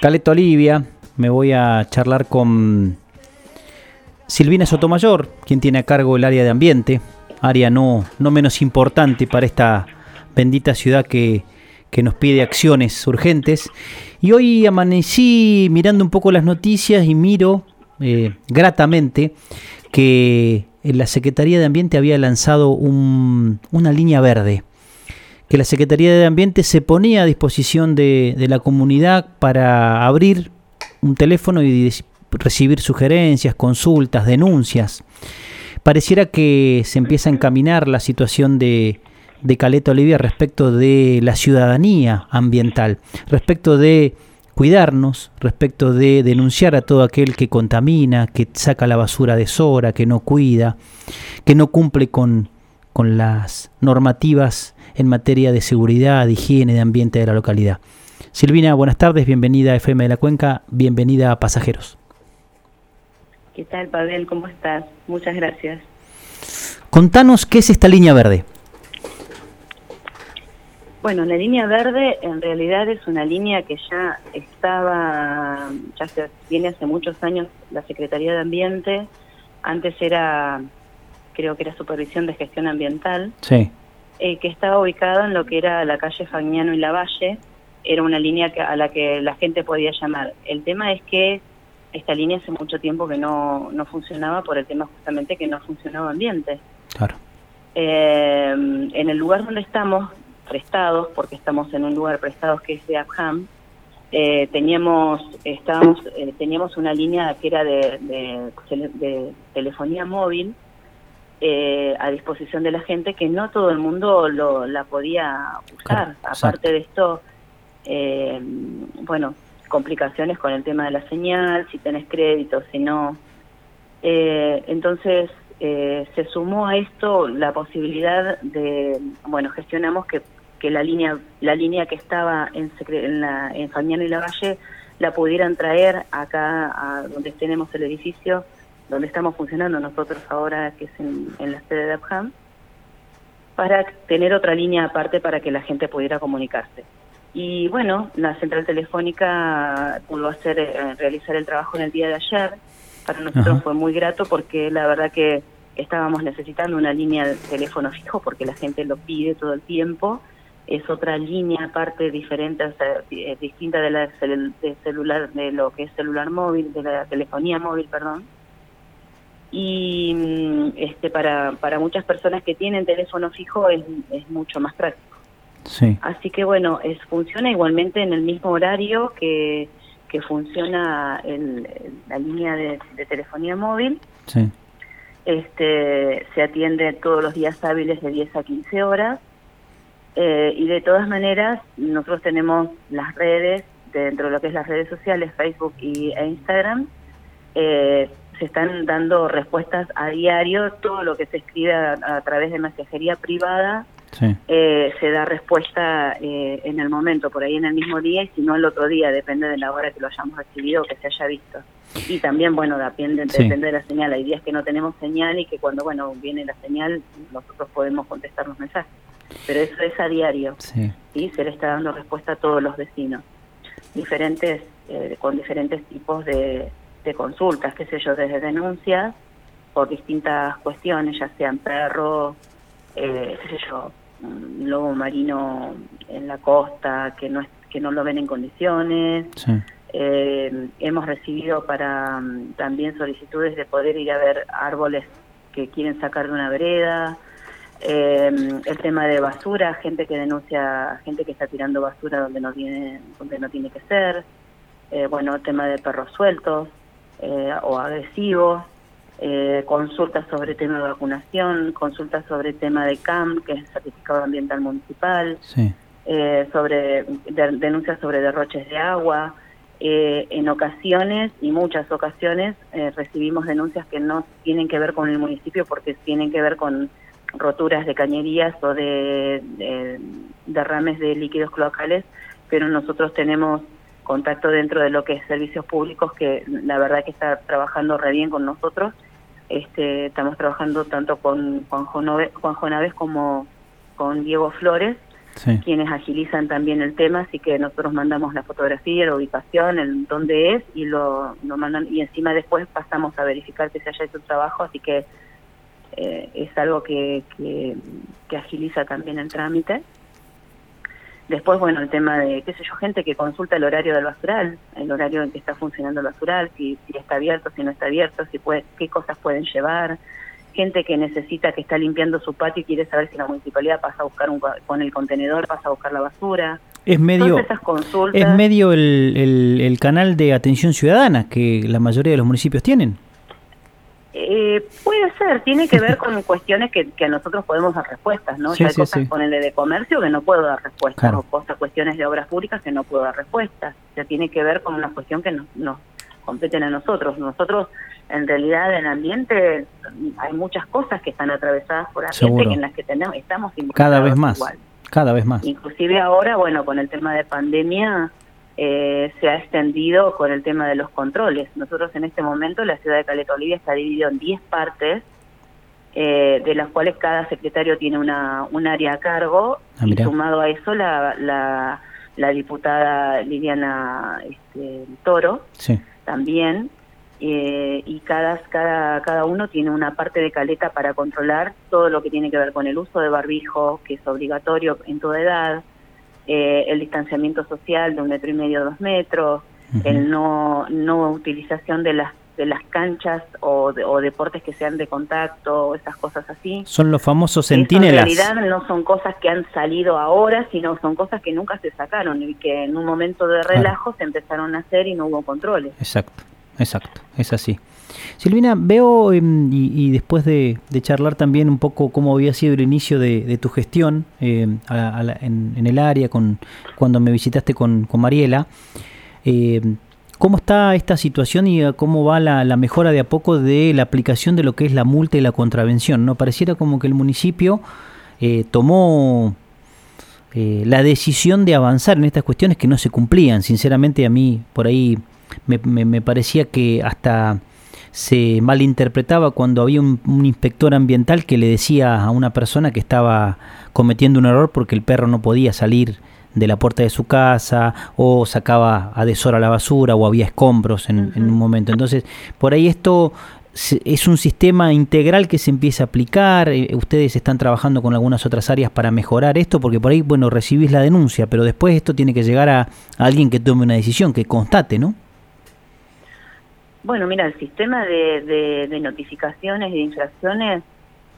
Caleta Olivia, me voy a charlar con Silvina Sotomayor, quien tiene a cargo el área de ambiente, área no, no menos importante para esta bendita ciudad que, que nos pide acciones urgentes. Y hoy amanecí mirando un poco las noticias y miro eh, gratamente que la Secretaría de Ambiente había lanzado un- una línea verde que la Secretaría de Ambiente se ponía a disposición de, de la comunidad para abrir un teléfono y recibir sugerencias, consultas, denuncias. Pareciera que se empieza a encaminar la situación de, de Caleta Olivia respecto de la ciudadanía ambiental, respecto de cuidarnos, respecto de denunciar a todo aquel que contamina, que saca la basura de Sora, que no cuida, que no cumple con, con las normativas en materia de seguridad, de higiene, de ambiente de la localidad. Silvina, buenas tardes, bienvenida a FM de la Cuenca, bienvenida a Pasajeros. ¿Qué tal, Pavel? ¿Cómo estás? Muchas gracias. Contanos qué es esta línea verde. Bueno, la línea verde en realidad es una línea que ya estaba, ya se viene hace muchos años la Secretaría de Ambiente, antes era, creo que era Supervisión de Gestión Ambiental, Sí, eh, que estaba ubicado en lo que era la calle Fagnano y Lavalle, era una línea que, a la que la gente podía llamar. El tema es que esta línea hace mucho tiempo que no, no funcionaba por el tema justamente que no funcionaba ambiente. claro. Eh, en el lugar donde estamos prestados, porque estamos en un lugar prestados que es de Abham, eh, teníamos estábamos eh, teníamos una línea que era de, de telefonía móvil eh, a disposición de la gente que no todo el mundo lo, la podía usar. Aparte de esto, eh, bueno, complicaciones con el tema de la señal, si tenés crédito, si no. Eh, entonces eh, se sumó a esto la posibilidad de, bueno, gestionamos que, que la línea la línea que estaba en, en, la, en Fagnano y Lavalle la pudieran traer acá a donde tenemos el edificio, donde estamos funcionando nosotros ahora, que es en, en la sede de Abham, para tener otra línea aparte para que la gente pudiera comunicarse. Y bueno, la central telefónica pudo hacer eh, realizar el trabajo en el día de ayer. Para nosotros Ajá. fue muy grato porque la verdad que estábamos necesitando una línea de teléfono fijo porque la gente lo pide todo el tiempo. Es otra línea aparte diferente, o sea, eh, distinta de la cel- de celular, de lo que es celular móvil, de la telefonía móvil, perdón y mm, este para, para muchas personas que tienen teléfono fijo es, es mucho más práctico. Sí, Así que bueno, es funciona igualmente en el mismo horario que, que funciona el- la línea de, de telefonía móvil. sí. Este, se atiende todos los días hábiles de 10 a 15 horas. Eh, y de todas maneras, nosotros tenemos las redes, dentro de lo que es las redes sociales, Facebook y, e Instagram, eh, se están dando respuestas a diario, todo lo que se escribe a, a través de mensajería privada Sí, eh, se da respuesta eh, en el momento, por ahí en el mismo día y si no el otro día, depende de la hora que lo hayamos recibido o que se haya visto. Y también, bueno, depende, Sí. depende de la señal. Hay días que no tenemos señal y que cuando, bueno, viene la señal, nosotros podemos contestar los mensajes. Pero eso es a diario, sí. ¿sí? Se le está dando respuesta a todos los vecinos. Diferentes, eh, con diferentes tipos de, de consultas, qué sé yo, desde denuncias por distintas cuestiones, ya sean perros, eh, qué sé yo, un lobo marino en la costa que no es, que no lo ven en condiciones. sí. Eh, hemos recibido para mm, también solicitudes de poder ir a ver árboles que quieren sacar de una vereda. Eh, el tema de basura, gente que denuncia, gente que está tirando basura donde no tiene, donde no tiene que ser. Eh, bueno, el tema de perros sueltos eh, o agresivos. Eh, consultas sobre tema de vacunación, consultas sobre tema de CAM, que es el Certificado Ambiental Municipal Sí, eh, sobre de- denuncias sobre derroches de agua. Eh, en ocasiones y muchas ocasiones eh, recibimos denuncias que no tienen que ver con el municipio porque tienen que ver con roturas de cañerías o de, de derrames de líquidos cloacales, pero nosotros tenemos contacto dentro de lo que es servicios públicos que la verdad que está trabajando re bien con nosotros. Este, estamos trabajando tanto con Juanjo, Naves como con Diego Flores sí. quienes agilizan también el tema, así que nosotros mandamos la fotografía, la ubicación, el dónde es y lo, lo mandan y encima después pasamos a verificar que se haya hecho el trabajo, así que eh, es algo que, que, que agiliza también el trámite. Después, bueno, el tema de, qué sé yo, gente que consulta el horario del basural, el horario en que está funcionando el basural, si, si está abierto, si no está abierto, si puede, qué cosas pueden llevar, gente que necesita, que está limpiando su patio y quiere saber si la municipalidad pasa a buscar un, con el contenedor, pasa a buscar la basura. Es medio, esas consultas. es medio el, el- el canal de atención ciudadana que la mayoría de los municipios tienen. Eh, puede ser, tiene que ver con cuestiones que, que nosotros podemos dar respuestas, ¿no? Sí, ya hay sí, cosas sí. con el de comercio que no puedo dar respuestas, Claro. o cosas, cuestiones de obras públicas que no puedo dar respuestas. O sea, tiene que ver con una cuestión que nos, nos competen a nosotros. Nosotros, en realidad, en el ambiente hay muchas cosas que están atravesadas por ambiente Seguro. en las que tenemos, estamos Cada vez más. igual. Cada vez más. Inclusive ahora, bueno, con el tema de pandemia eh, se ha extendido con el tema de los controles. Nosotros en este momento la ciudad de Caleta Olivia está dividida en 10 partes, eh, de las cuales cada secretario tiene una, un área a cargo Ah, y sumado a eso la, la, la diputada Liliana este, Toro Sí. también eh, y cada, cada, cada uno tiene una parte de caleta para controlar todo lo que tiene que ver con el uso de barbijo, que es obligatorio en toda edad, eh, el distanciamiento social de un metro y medio, dos metros, Ujú. el no, no utilización de las, de las canchas o, de- o deportes que sean de contacto, esas cosas así. Son los famosos Eso en centinelas. realidad no son cosas que han salido ahora, sino son cosas que nunca se sacaron y que en un momento de relajo se empezaron a hacer y no hubo controles. Exacto, exacto, es así. Silvina, veo em, y, después de, charlar también un poco cómo había sido el inicio de, tu gestión em, a- a la- en, en el área, con cuando me visitaste con, Mariela, em, ¿cómo está esta situación y eh, cómo va la, mejora de a poco de la aplicación de lo que es la multa y la contravención? ¿no? Pareciera como que el municipio eh, tomó eh, la decisión de avanzar en estas cuestiones que no se cumplían. Sinceramente a mí por ahí me parecía que hasta se malinterpretaba cuando había un, un inspector ambiental que le decía a una persona que estaba cometiendo un error porque el perro no podía salir de la puerta de su casa o sacaba a deshora la basura o había escombros en, en un momento. Entonces, por ahí esto es un sistema integral que se empieza a aplicar. eh, ustedes están trabajando con algunas otras áreas para mejorar esto, porque por ahí, bueno, recibís la denuncia, pero después esto tiene que llegar a, a alguien que tome una decisión, que constate, ¿no? Bueno, mira, el sistema de, de- de notificaciones y de infracciones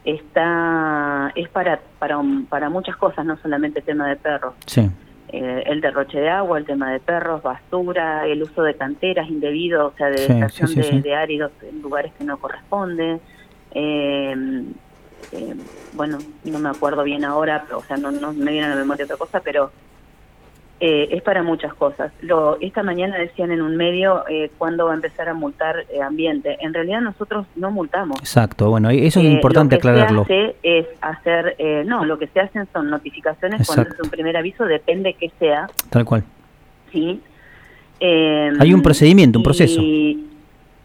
está es para, para para muchas cosas, no solamente el tema de perros. Sí, Eh, el derroche de agua, el tema de perros, basura, el uso de canteras indebido, o sea, de Sí, extracción sí, sí, de, sí. de áridos en lugares que no corresponden. Eh, eh, bueno, no me acuerdo bien ahora, o sea, no, no me viene a la memoria otra cosa, pero eh, es para muchas cosas. Lo, esta mañana decían en un medio eh, cuándo va a empezar a multar eh, ambiente. En realidad nosotros no multamos. exacto. Bueno, eso es Eh, importante lo que aclararlo. Se hace es hacer, eh, no, lo que se hacen son notificaciones cuando es un primer aviso, depende que sea, Tal cual. ¿sí? Hay un procedimiento, un proceso. y-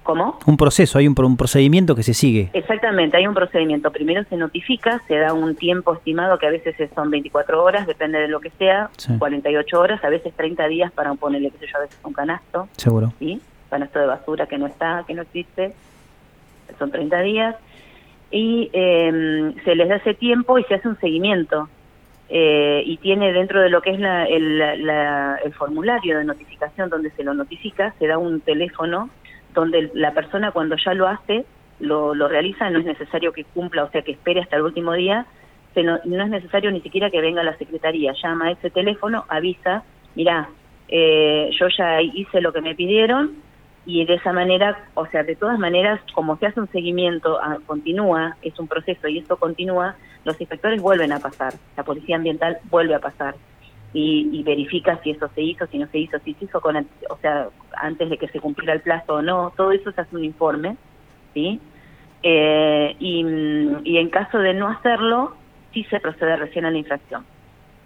¿Cómo? Un proceso, hay un, un procedimiento que se sigue. Exactamente, hay un procedimiento. Primero se notifica, se da un tiempo estimado que a veces son 24 horas, depende de lo que sea, Sí. 48 horas, a veces 30 días para ponerle, qué sé yo, a veces un canasto. Seguro. ¿sí? Canasto de basura que no está, que no existe, son 30 días, y eh, se les da ese tiempo y se hace un seguimiento. Eh, y tiene dentro de lo que es la- el, la- el formulario de notificación donde se lo notifica, se da un teléfono donde la persona cuando ya lo hace, lo, lo realiza, no es necesario que cumpla, o sea, que espere hasta el último día, se no, es necesario ni siquiera que venga a la secretaría, llama a ese teléfono, avisa, mira, eh, yo ya hice lo que me pidieron y de esa manera, o sea, de todas maneras, como se hace un seguimiento, ah, continúa, es un proceso y esto continúa, los inspectores vuelven a pasar, la policía ambiental vuelve a pasar y, y verifica si eso se hizo, si no se hizo, si se hizo con, o sea, antes de que se cumpliera el plazo o no, todo eso se hace un informe, ¿sí? Eh, y, mm, y en caso de no hacerlo, sí se procede recién a la infracción.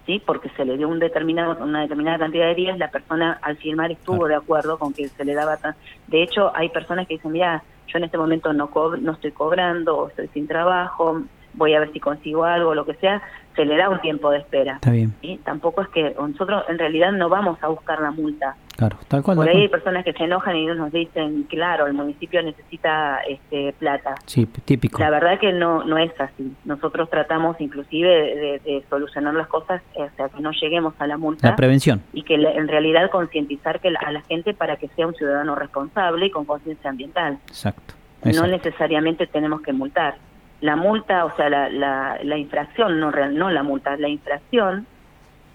¿sí? porque se le dio un determinado, una determinada cantidad de días, la persona al firmar estuvo de acuerdo con que se le daba... tan- De hecho, hay personas que dicen, mira, yo en este momento no, cob- no estoy cobrando, o estoy sin trabajo, voy a ver si consigo algo, lo que sea, se le da un tiempo de espera. Está bien, ¿sí? Tampoco es que nosotros en realidad no vamos a buscar la multa. claro, tal cual. Por ahí hay personas que se enojan y nos dicen, claro, el municipio necesita este, plata. Sí, típico. La verdad que no no es así. Nosotros tratamos inclusive de, de solucionar las cosas, eh, o sea, que no lleguemos a la multa La prevención. y que en realidad concientizar que la- a la gente para que sea un ciudadano responsable y con conciencia ambiental. Exacto. No necesariamente tenemos que multar. La multa, o sea, la, la, la infracción, no, real- no la multa, la infracción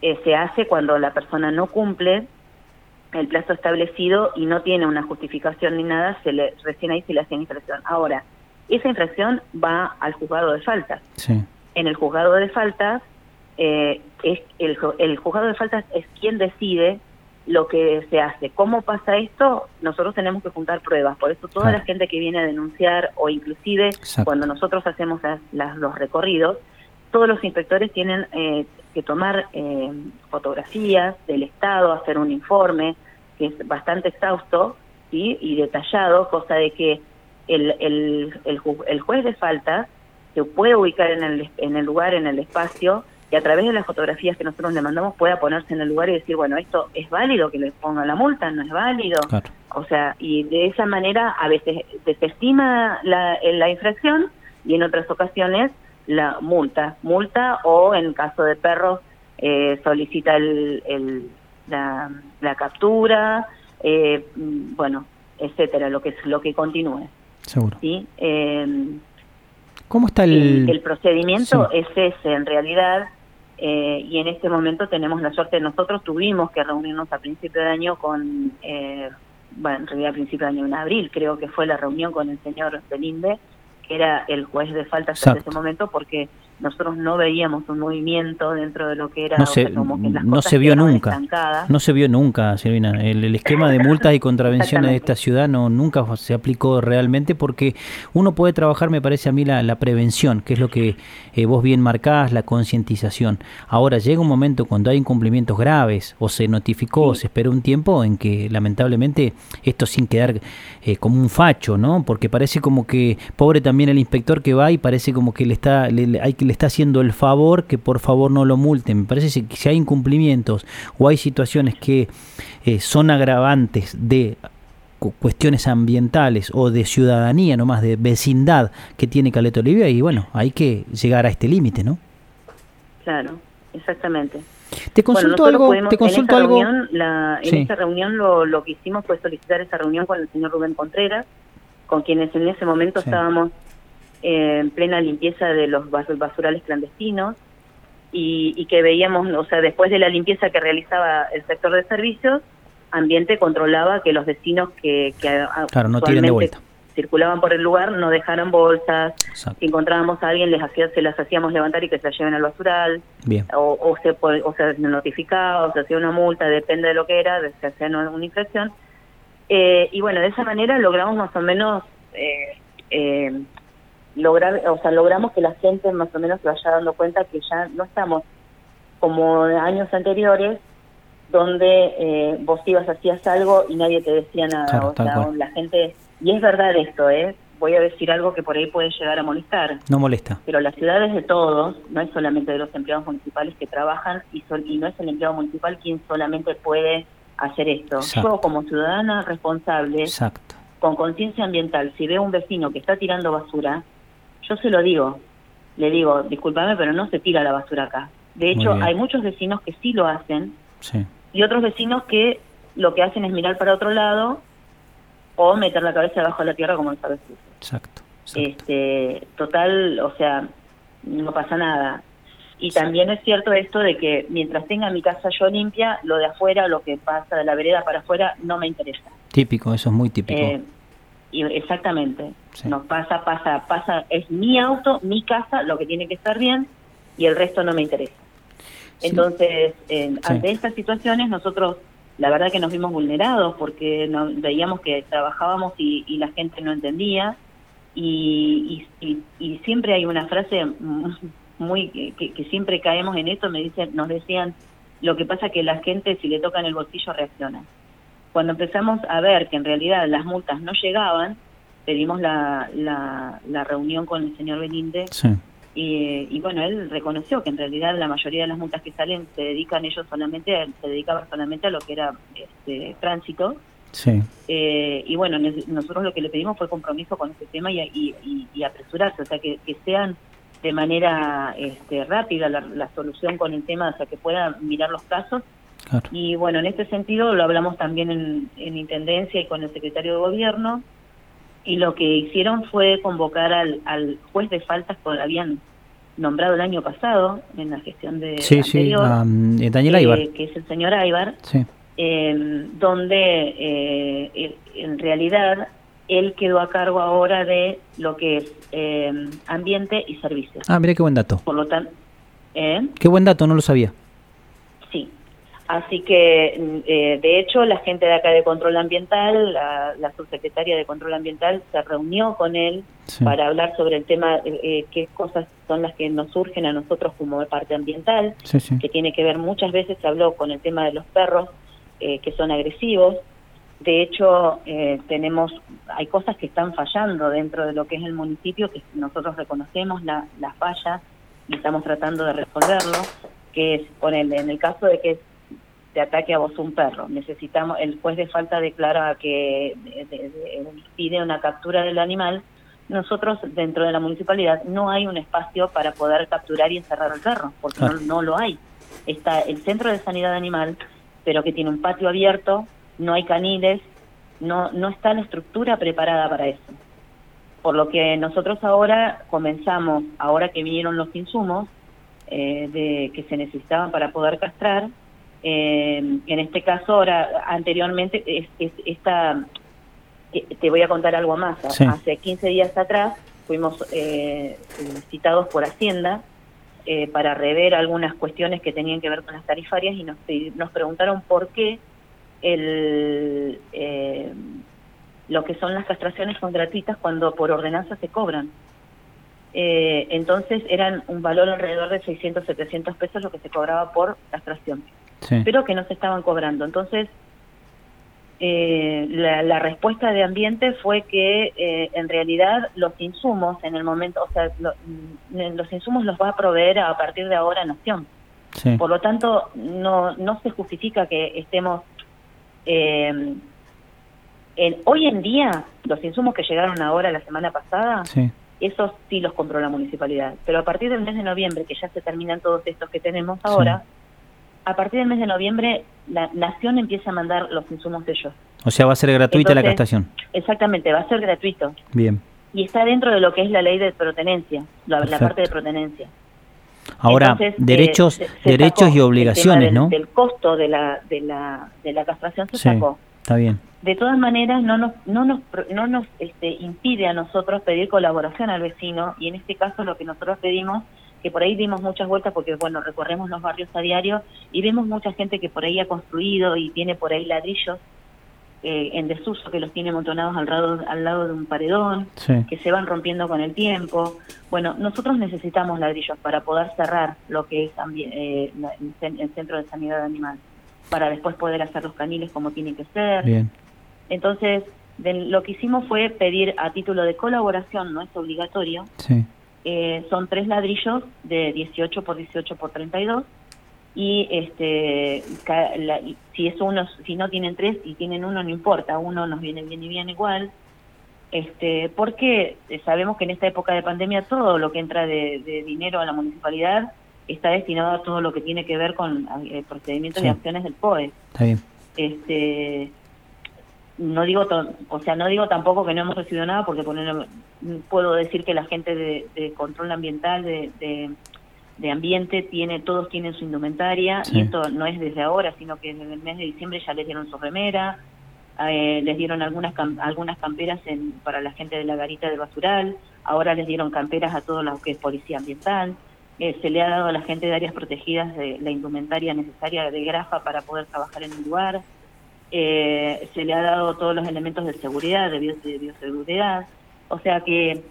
eh, se hace cuando la persona no cumple el plazo establecido y no tiene una justificación ni nada, se le, recién ahí se le hace la infracción. Ahora, esa infracción va al juzgado de faltas. Sí, En el juzgado de faltas, eh, es el, el juzgado de faltas es quien decide lo que se hace. ¿Cómo pasa esto? Nosotros tenemos que juntar pruebas. Por eso toda Claro. la gente que viene a denunciar o inclusive Exacto. cuando nosotros hacemos las- las- los recorridos, todos los inspectores tienen eh, que tomar eh, fotografías del estado, hacer un informe que es bastante exhausto ¿sí? y detallado, cosa de que el, el, el, ju- el juez de falta se puede ubicar en el, en el lugar, en el espacio, y a través de las fotografías que nosotros le mandamos pueda ponerse en el lugar y decir, bueno, esto es válido que le pongan la multa, no es válido. Claro. O sea, y de esa manera a veces desestima la, la infracción y en otras ocasiones la multa. Multa o en caso de perros eh, solicita el, el- la, la captura, eh, bueno, etcétera, lo que lo que continúe. Seguro. ¿sí? Eh, ¿Cómo está el, el, el procedimiento Sí. es ese en realidad eh, y en este momento tenemos la suerte nosotros tuvimos que reunirnos a principio de año con eh, bueno en realidad a principio de año en abril creo que fue la reunión con el señor Belinde que era el juez de faltas Exacto. ese momento porque nosotros no veíamos un movimiento dentro de lo que era No o se, sea, como que las no cosas se vio nunca. estancadas. No se vio nunca, Silvina. El, el esquema de multas y contravenciones de esta ciudad no nunca se aplicó realmente porque uno puede trabajar, me parece a mí, la, la prevención, que es lo que eh, vos bien marcás, la concientización. Ahora llega un momento cuando hay incumplimientos graves o se notificó o se esperó un tiempo en que lamentablemente esto sin quedar eh, como un facho, ¿no? Porque parece como que pobre también el inspector que va y parece como que le está le, le- hay que le está haciendo el favor que por favor no lo multen. Me parece que si hay incumplimientos o hay situaciones que eh, son agravantes de cu- cuestiones ambientales o de ciudadanía, no más de vecindad que tiene Caleta Olivia y bueno, hay que llegar a este límite, ¿no? claro exactamente Te consulto algo, pudimos- te consulto en esa algo. Reunión, la- en Sí. esa reunión lo, lo que hicimos fue solicitar esa reunión con el señor Rubén Contreras, con quienes en ese momento Sí. estábamos en plena limpieza de los bas- basurales clandestinos y, y que veíamos, o sea, después de la limpieza que realizaba el sector de servicios, Ambiente controlaba que los vecinos que, que Claro, no tiren de usualmente vuelta. circulaban por el lugar no dejaran bolsas, Exacto. si encontrábamos a alguien les hacía, se las hacíamos levantar y que se las lleven al basural Bien. o, o se o se notificaba o se hacía una multa, depende de lo que era, se hacía una, una infracción. Eh, y bueno, de esa manera logramos más o menos eh, eh, lograr, o sea, logramos que la gente más o menos se vaya dando cuenta que ya no estamos como años anteriores donde eh, vos ibas hacías algo y nadie te decía nada, Claro, o sea, cual. la gente y es verdad esto, eh. Voy a decir algo que por ahí puede llegar a molestar No molesta. pero la ciudad es de todos, no es solamente de los empleados municipales que trabajan y, sol- y no es el empleado municipal quien solamente puede hacer esto. Exacto. Yo como ciudadana responsable, Exacto. con conciencia ambiental, si veo un vecino que está tirando basura, yo se lo digo, le digo, discúlpame, pero no se tira la basura acá. De hecho, hay muchos vecinos que sí lo hacen Sí. y otros vecinos que lo que hacen es mirar para otro lado o meter la cabeza debajo de la tierra como los avestruces. Exacto. exacto. Este, total, o sea, no pasa nada. Y también es cierto esto de que mientras tenga mi casa yo limpia, lo de afuera, lo que pasa de la vereda para afuera, no me interesa. Típico, eso es muy típico. Eh, y exactamente. Sí. Nos pasa, pasa, pasa. Es mi auto, mi casa, lo que tiene que estar bien y el resto no me interesa. Sí. Entonces, eh, Sí. ante estas situaciones, nosotros la verdad que nos vimos vulnerados porque no, veíamos que trabajábamos y, y la gente no entendía. Y, y, y- y siempre hay una frase muy que, que siempre caemos en esto, me dicen, nos decían, lo que pasa que la gente si le tocan el bolsillo reacciona. Cuando empezamos a ver que en realidad las multas no llegaban, pedimos la, la, la reunión con el señor Sí. y, y bueno, él reconoció que en realidad la mayoría de las multas que salen se dedican ellos solamente, a- se dedicaban solamente a lo que era este, tránsito. Sí. Eh, y bueno, nosotros lo que le pedimos fue compromiso con este tema y, y, y- y apresurarse, o sea, que, que sean de manera este, rápida la, la solución con el tema, o sea, que puedan mirar los casos. Claro. Y bueno, en este sentido lo hablamos también en, en Intendencia y con el secretario de Gobierno. Y lo que hicieron fue convocar al, al juez de faltas que habían nombrado el año pasado en la gestión de Sí, sí. anterior, eh, Daniel eh, Aybar. que es el señor Aybar, Sí. eh, donde eh, en realidad él quedó a cargo ahora de lo que es eh, ambiente y servicios. Ah, mira qué buen dato. Por lo tanto, ¿eh? Qué buen dato, no lo sabía. Sí. Así que, mm, eh, de hecho, la gente de acá de Control Ambiental, la, la subsecretaria de Control Ambiental, se reunió con él Sí. para hablar sobre el tema, eh, eh, qué cosas son las que nos surgen a nosotros como parte ambiental, Sí, sí. que tiene que ver, muchas veces se habló con el tema de los perros, eh, que son agresivos. De hecho, eh, tenemos, hay cosas que están fallando dentro de lo que es el municipio, que nosotros reconocemos la, la falla y estamos tratando de resolverlo, que es, ponele, en el caso de que te ataque a vos un perro, necesitamos, el juez de falta declara que de- de- de- pide una captura del animal, nosotros dentro de la municipalidad no hay un espacio para poder capturar y encerrar al perro, porque no lo hay. Está el centro de sanidad animal, pero que tiene un patio abierto, no hay caniles, no, no está la estructura preparada para eso. Por lo que nosotros ahora comenzamos, ahora que vinieron los insumos eh, de, que se necesitaban para poder castrar, eh, en este caso ahora, anteriormente, es, es- esta, te- te voy a contar algo más. Sí. Hace 15 días atrás fuimos eh, citados por Hacienda eh, para rever algunas cuestiones que tenían que ver con las tarifarias y nos preguntaron por qué el, eh, lo que son las castraciones son gratuitas cuando por ordenanza se cobran. Eh, entonces eran un valor alrededor de 600, 700 pesos lo que se cobraba por castración, Sí. pero que no se estaban cobrando. Entonces, eh, la, la respuesta de ambiente fue que eh, en realidad los insumos en el momento, o sea, lo- mm, los insumos los va a proveer a partir de ahora Nación. Sí. Por lo tanto, no, no se justifica que estemos... eh, en, hoy en día, los insumos que llegaron ahora la semana pasada, Sí. esos sí los compró la municipalidad. Pero a partir del mes de noviembre, que ya se terminan todos estos que tenemos ahora, a partir del mes de noviembre, la Nación empieza a mandar los insumos de ellos. O sea, va a ser gratuita la castración. Exactamente, va a ser gratuito. Bien. Y está dentro de lo que es la ley de protenencia, la, parte de protenencia. Ahora, Entonces, eh, derechos, se- se derechos y el obligaciones, ¿no? del, Del costo de la, de la, de la castración se Sí. sacó. Está bien. De todas maneras, no nos, no nos, no nos este, impide a nosotros pedir colaboración al vecino y en este caso lo que nosotros pedimos, que por ahí dimos muchas vueltas porque, bueno, recorremos los barrios a diario y vemos mucha gente que por ahí ha construido y tiene por ahí ladrillos eh, en desuso que los tiene amontonados al lado, al lado de un paredón, Sí. que se van rompiendo con el tiempo. Bueno, nosotros necesitamos ladrillos para poder cerrar lo que es eh, el, cen- el centro de sanidad animal, para después poder hacer los caniles como tienen que ser. Bien. Entonces, de- lo que hicimos fue pedir a título de colaboración, no es obligatorio, Sí. Eh, son tres ladrillos de 18 por 18 por 32 y este la- si es uno si no tienen tres y tienen uno no importa uno nos viene bien y bien igual este porque eh, sabemos que en esta época de pandemia todo lo que entra de, de dinero a la municipalidad está destinado a todo lo que tiene que ver con eh, procedimientos Sí. y acciones del POE Está bien. este no digo to- o sea no digo tampoco que no hemos recibido nada porque poner, puedo decir que la gente de, de control ambiental de, de, de ambiente tiene todos tienen su indumentaria Sí. y esto no es desde ahora sino que desde el mes de diciembre ya les dieron su remera eh, les dieron algunas cam- algunas camperas en, para la gente de la garita del basural ahora les dieron camperas a todos los que es policía ambiental eh, se le ha dado a la gente de áreas protegidas de la indumentaria necesaria de grafa para poder trabajar en el lugar eh, se le ha dado todos los elementos de seguridad, de, bio- de bioseguridad, o sea que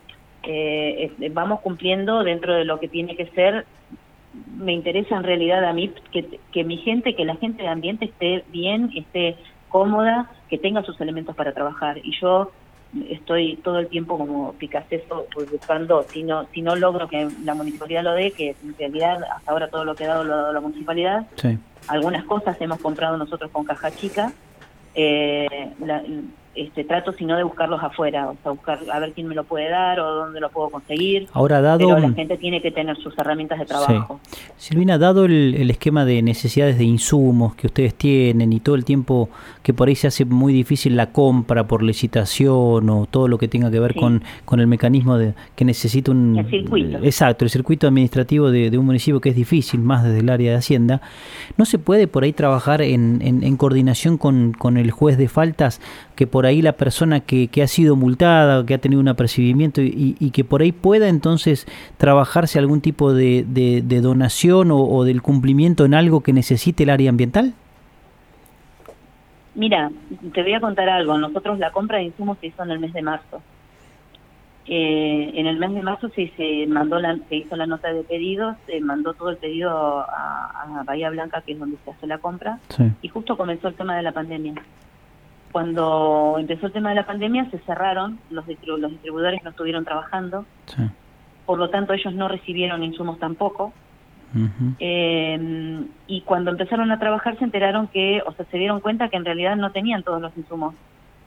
eh, vamos cumpliendo dentro de lo que tiene que ser. Me interesa en realidad a mí que, que mi gente, que la gente de ambiente esté bien, esté cómoda, que tenga sus elementos para trabajar. Y yo estoy todo el tiempo como picaceso pues, buscando, si no, si no logro que la municipalidad lo dé, que en realidad hasta ahora todo lo que ha dado lo ha dado la municipalidad, Sí. algunas cosas hemos comprado nosotros con caja chica. Eh, la- este, trato sino de buscarlos afuera, o sea, buscar a ver quién me lo puede dar o dónde lo puedo conseguir. Ahora, dado. Pero la gente tiene que tener sus herramientas de trabajo. Silvina, dado el, el esquema de necesidades de insumos que ustedes tienen y todo el tiempo que por ahí se hace muy difícil la compra por licitación o todo lo que tenga que ver Sí. con, con el mecanismo de que necesita un... El circuito. Exacto, el circuito administrativo de, de un municipio que es difícil, más desde el área de Hacienda, ¿no se puede por ahí trabajar en, en- en coordinación con, con el juez de faltas que por ahí la persona que, que ha sido multada, que ha tenido un apercibimiento y, y que por ahí pueda entonces trabajarse algún tipo de, de- de donación o, o del cumplimiento en algo que necesite el área ambiental? Mira, te voy a contar algo. Nosotros la compra de insumos se hizo en el mes de marzo. Eh, en el mes de marzo sí se mandó la, se hizo la nota de pedido, se mandó todo el pedido a, a Bahía Blanca, que es donde se hace la compra, Sí. y justo comenzó el tema de la pandemia. Cuando empezó el tema de la pandemia se cerraron, los, distribu- los distribuidores no estuvieron trabajando, Sí. por lo tanto ellos no recibieron insumos tampoco. Eh, y cuando empezaron a trabajar se enteraron que, o sea, se dieron cuenta que en realidad no tenían todos los insumos.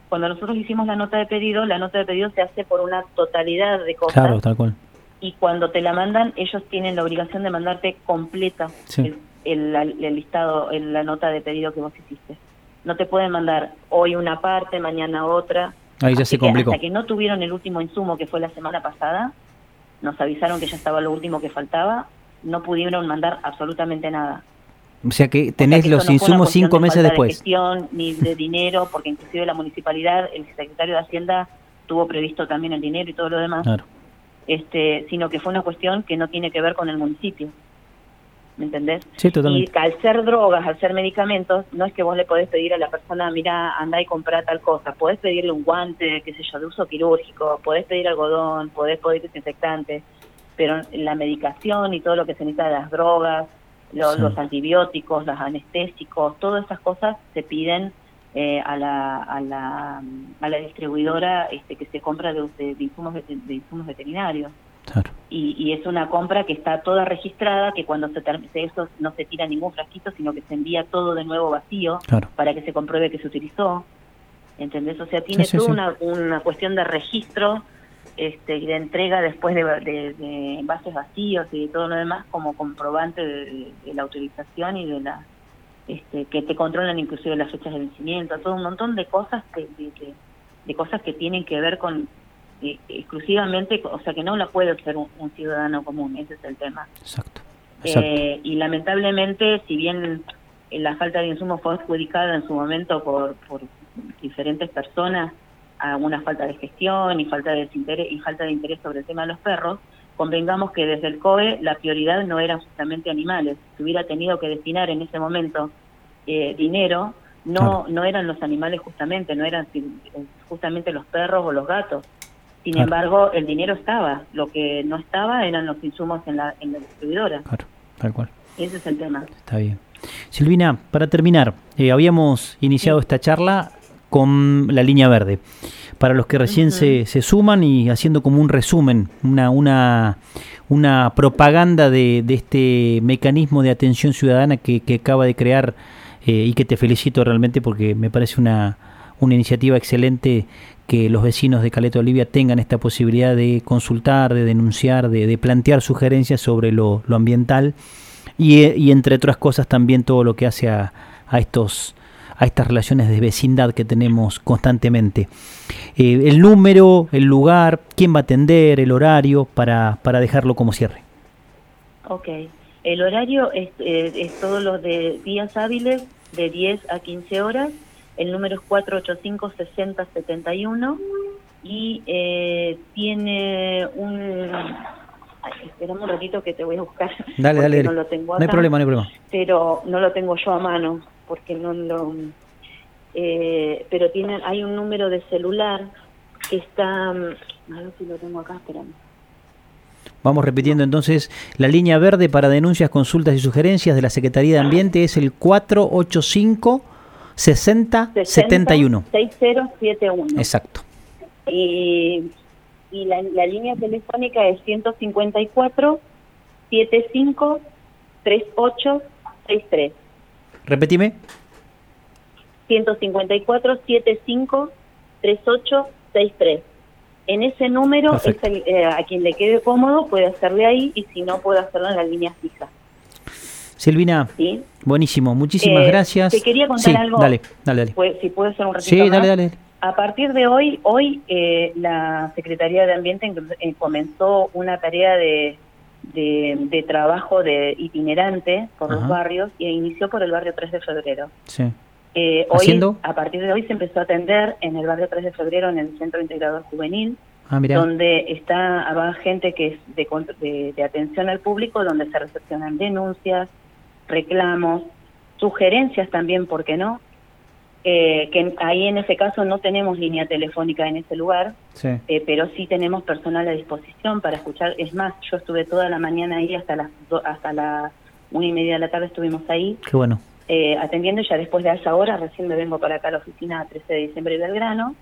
Cuando nosotros hicimos la nota de pedido, la nota de pedido se hace por una totalidad de cosas Claro, tal cual. y cuando te la mandan, ellos tienen la obligación de mandarte completa Sí. el, el- el listado, el- la nota de pedido que vos hiciste. No te pueden mandar hoy una parte, mañana otra. Ahí ya Así se que complicó. Hasta que no tuvieron el último insumo, que fue la semana pasada, nos avisaron que ya estaba lo último que faltaba, no pudieron mandar absolutamente nada. O sea que O sea, tenés que los no insumos cinco de meses falta después. De gestión, ni de dinero, porque inclusive la municipalidad, el secretario de Hacienda tuvo previsto también el dinero y todo lo demás, Claro. este, sino que fue una cuestión que no tiene que ver con el municipio. ¿Me entendés? Sí, totalmente. Y al ser drogas, al ser medicamentos, no es que vos le podés pedir a la persona, mira, anda y compra tal cosa. Podés pedirle un guante, qué sé yo, de uso quirúrgico, podés pedir algodón, podés pedir desinfectante, pero la medicación y todo lo que se necesita de las drogas, lo- Sí. los antibióticos, los anestésicos, todas esas cosas se piden eh, a, la, a, la, a la distribuidora este, que se compra de, de- de insumos, de insumos veterinarios Claro. y, y es una compra que está toda registrada, que cuando se termine eso no se tira ningún frasquito, sino que se envía todo de nuevo vacío Claro. para que se compruebe que se utilizó. ¿Entendés? O sea, tiene Sí, toda sí. Una, una cuestión de registro este, y de entrega después de, de, de envases vacíos y de todo lo demás como comprobante de, de la autorización y de la este, que te controlan inclusive las fechas de vencimiento, todo un montón de cosas que, de, de- de cosas que tienen que ver con exclusivamente, o sea que no la puede hacer un, un ciudadano común, ese es el tema. Exacto. Exacto. Eh, y lamentablemente, si bien eh, la falta de insumos fue adjudicada en su momento por, por diferentes personas a una falta de gestión y falta de interés, y falta de interés sobre el tema de los perros, convengamos que desde el COE la prioridad no eran justamente animales. Si hubiera tenido que destinar en ese momento eh, dinero, no Claro. no eran los animales justamente, no eran eh, justamente los perros o los gatos. Sin Claro. embargo, el dinero estaba. Lo que no estaba eran los insumos en la, en la distribuidora. Claro. Tal cual. Ese es el tema. Está bien. Silvina, para terminar, eh, habíamos iniciado esta charla con la línea verde. Para los que recién se, se suman y haciendo como un resumen, una, una, una propaganda de, de este mecanismo de atención ciudadana que, que acaba de crear eh, y que te felicito realmente porque me parece una, una iniciativa excelente que los vecinos de Caleta Olivia tengan esta posibilidad de consultar, de denunciar, de, plantear sugerencias sobre lo, ambiental y, eh, y entre otras cosas también todo lo que hace a, a estos a estas relaciones de vecindad que tenemos constantemente. Eh, el número, el lugar, quién va a atender, el horario, para, para dejarlo como cierre. Ok. El horario es, eh, es todos los de días hábiles de 10 a 15 horas. El número es 485-6071 y eh, tiene un... Ay, esperame un ratito que te voy a buscar. Dale, dale, No dale. lo tengo No hay acá, problema, no hay problema. Pero no lo tengo yo a mano porque no lo... Eh, pero tienen, hay un número de celular que está... A ver si lo tengo acá, espérame. Vamos repitiendo entonces, la línea verde para denuncias, consultas y sugerencias de la Secretaría de Ambiente es el 485 60 71. 6071. Exacto. Y, y la, la línea telefónica es 154 75 38 63. Repetime. 154 75 38 63. En ese número, es el, eh, a quien le quede cómodo puede hacerle ahí y si no puede hacerlo en la línea fija. Silvina, ¿sí? buenísimo, muchísimas Eh, gracias. te quería contar Sí, algo. Dale, dale, dale. Pues, si puede ser un ratito Sí, más. dale, dale. A partir de hoy, hoy eh, la Secretaría de Ambiente comenzó una tarea de, de, de trabajo de itinerante por Ajá. los barrios y inició por el barrio 3 de febrero. Sí. Eh, hoy, ¿Haciendo? a partir de hoy se empezó a atender en el barrio 3 de febrero en el Centro Integrador Juvenil, Ah, donde está va gente que es de, de atención al público, donde se recepcionan denuncias, reclamos, sugerencias también, ¿por qué no? eh, que ahí en ese caso no tenemos línea telefónica en ese lugar, Sí. eh, pero sí tenemos personal a disposición para escuchar. Es más, yo estuve toda la mañana ahí hasta las do- hasta la una y media de la tarde estuvimos ahí Qué bueno. eh, atendiendo ya después de esa hora recién me vengo para acá a la oficina 13 de diciembre de Belgrano.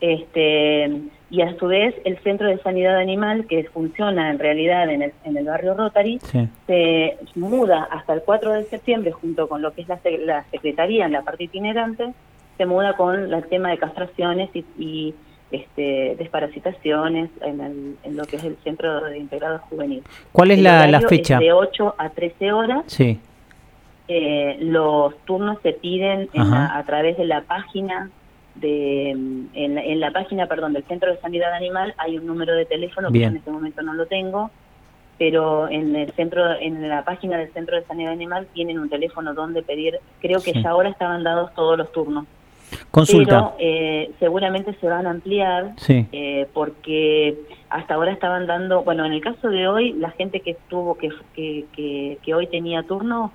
Este, y a su vez el Centro de Sanidad Animal, que funciona en realidad en el, en el barrio Rotary, Sí. se muda hasta el 4 de septiembre junto con lo que es la, la Secretaría en la parte itinerante, se muda con el tema de castraciones y, y, este, desparasitaciones en, el- en lo que es el Centro de Integrado Juvenil. ¿Cuál es El la, la fecha? Es de 8 a 13 horas. Sí. Eh, los turnos se piden en la- a través de la página de en, la- en la página perdón del centro de sanidad animal hay un número de teléfono que Bien. yo en este momento no lo tengo pero en el centro en la página del centro de sanidad animal tienen un teléfono donde pedir creo que Sí. ya ahora estaban dados todos los turnos Consulta. pero eh, seguramente se van a ampliar Sí. eh, porque hasta ahora estaban dando, bueno, en el caso de hoy, la gente que estuvo, que, que, que, que hoy tenía turno,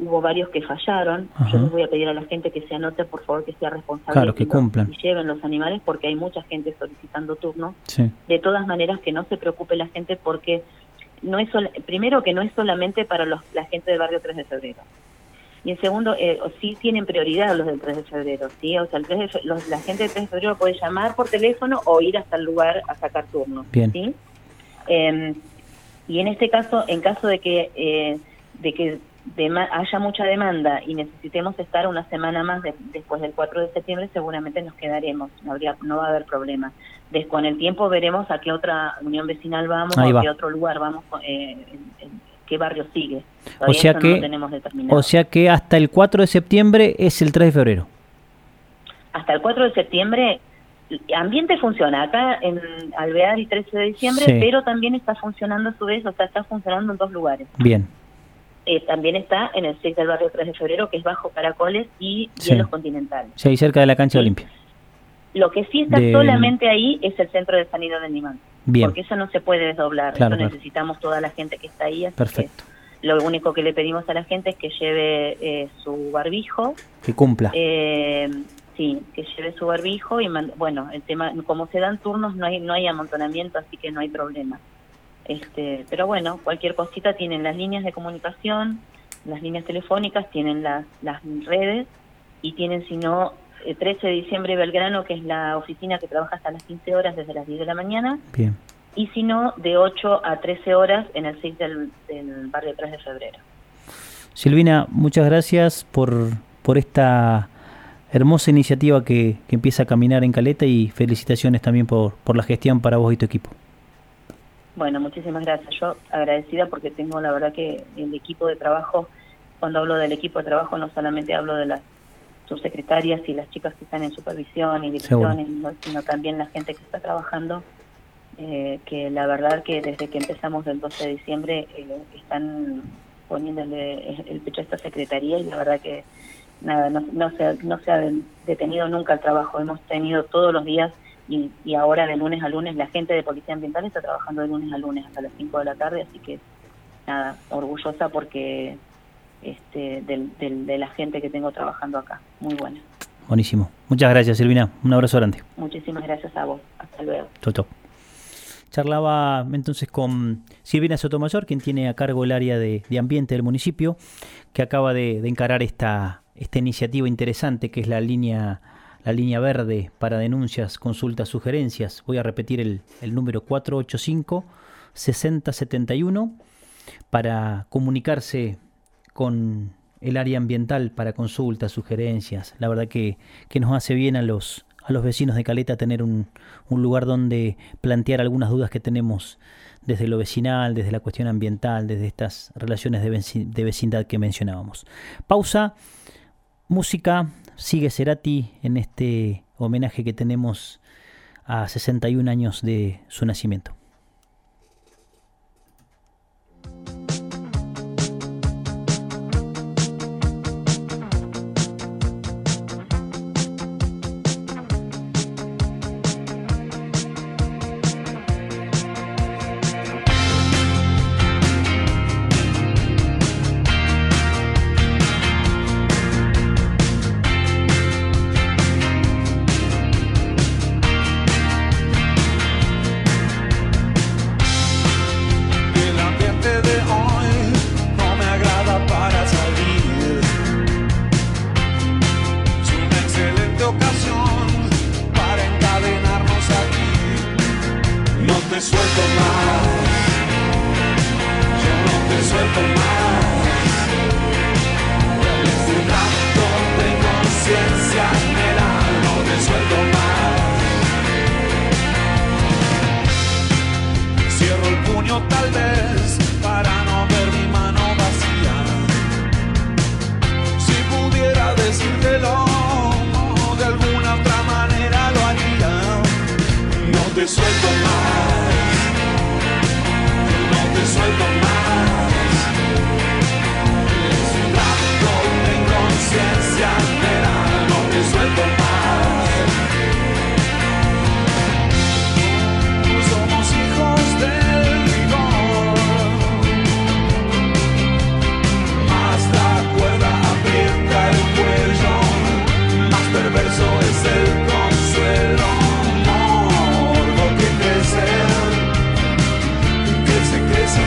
hubo varios que fallaron. Ajá. Yo les voy a pedir a la gente que se anote, por favor, que sea responsable Claro, que cumplan. y lleven los animales porque hay mucha gente solicitando turno. Sí. De todas maneras, que no se preocupe la gente porque no es sol- primero que no es solamente para los, la gente del barrio 3 de febrero. Y en segundo, eh, sí tienen prioridad los del 3 de febrero, ¿sí? O sea, el 3 de los- la gente del 3 de febrero puede llamar por teléfono o ir hasta el lugar a sacar turno, Bien. ¿sí? Eh, y en este caso, en caso de que eh, de que haya mucha demanda y necesitemos estar una semana más de- después del 4 de septiembre, seguramente nos quedaremos, no, habría, no va a haber problema. Con el tiempo veremos a qué otra unión vecinal vamos o va. a qué otro lugar vamos, eh, en- en qué barrio sigue. Todavía sea que- no tenemos determinado. O sea que hasta el 4 de septiembre es el 3 de febrero. Hasta el 4 de septiembre, ambiente funciona acá en Alvear y 13 de diciembre, Sí. pero también está funcionando a su vez, o sea, está funcionando en dos lugares. Bien. Eh, también está en el 6 del barrio 3 de febrero, que es Bajo Caracoles y Sí. Hielos Continentales. Sí, cerca de la cancha Sí. Olimpia. Lo que sí está De- solamente ahí es el centro de sanidad animal. Bien. Porque eso no se puede desdoblar. Claro, eso claro. necesitamos toda la gente que está ahí. así que Perfecto. lo único que le pedimos a la gente es que lleve eh, su barbijo. Que cumpla. Eh, sí, que lleve su barbijo y bueno, el tema, como se dan turnos no hay no hay amontonamiento, así que no hay problema. Este, pero bueno, cualquier cosita tienen las líneas de comunicación, las líneas telefónicas, tienen las las redes y tienen si no eh, 13 de diciembre Belgrano, que es la oficina que trabaja hasta las 15 horas desde las 10 de la mañana, Bien. y si no de 8 a 13 horas en el 6 del, del barrio 3 de febrero. Silvina, muchas gracias por, por esta hermosa iniciativa que, que empieza a caminar en Caleta y felicitaciones también por, por la gestión para vos y tu equipo. Bueno, muchísimas gracias. Yo agradecida porque tengo la verdad que el equipo de trabajo, cuando hablo del equipo de trabajo no solamente hablo de las subsecretarias y las chicas que están en supervisión y dirección, no- sino también la gente que está trabajando, eh, que la verdad que desde que empezamos el 12 de diciembre eh, están poniéndole el pecho a esta secretaría y la verdad que nada, no, no, se, no se ha detenido nunca el trabajo. Hemos tenido todos los días y, y ahora de lunes a lunes la gente de Policía Ambiental está trabajando de lunes a lunes hasta las 5 de la tarde, así que nada, orgullosa porque este del, del- de la gente que tengo trabajando acá. Muy buena. Buenísimo. Muchas gracias, Silvina. Un abrazo grande. Muchísimas gracias a vos. Hasta luego. Chau, chau. Charlaba entonces con Silvina Sotomayor, quien tiene a cargo el área de, de ambiente del municipio, que acaba de, de encarar esta, esta iniciativa interesante que es la línea, la línea verde para denuncias, consultas, sugerencias. Voy a repetir el, el número 485-6071 para comunicarse con el área ambiental para consultas, sugerencias. La verdad que, que nos hace bien a los, a los vecinos de Caleta tener un, un lugar donde plantear algunas dudas que tenemos desde lo vecinal, desde la cuestión ambiental, desde estas relaciones de, veci- de vecindad que mencionábamos. Pausa, música, sigue Cerati en este homenaje que tenemos a 61 años de su nacimiento. Yo no te suelto más. Desde un rato de conciencia, nena, no te suelto más. Cierro el puño tal vez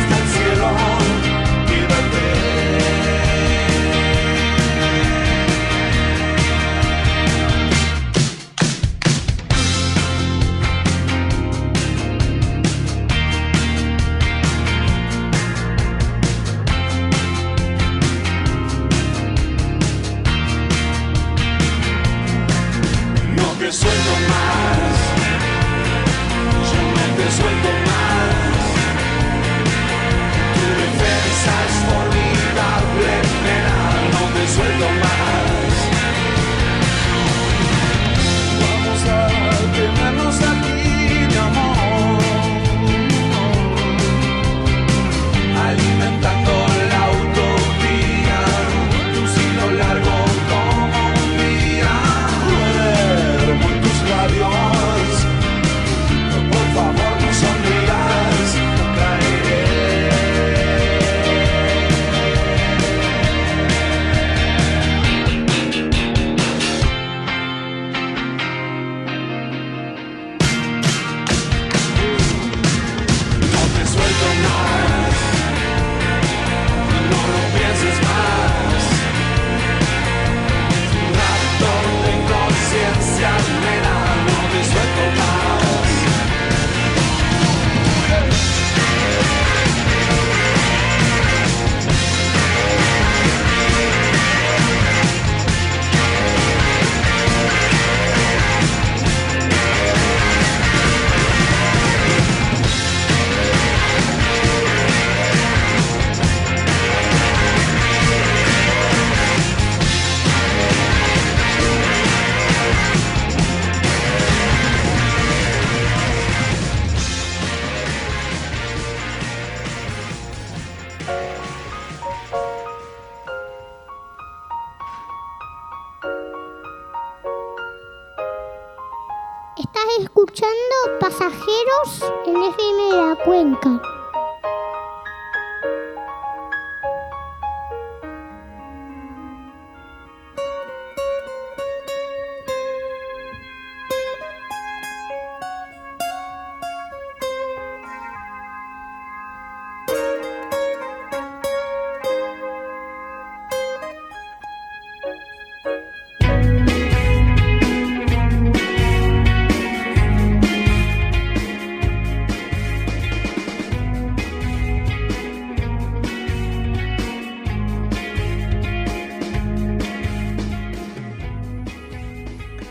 más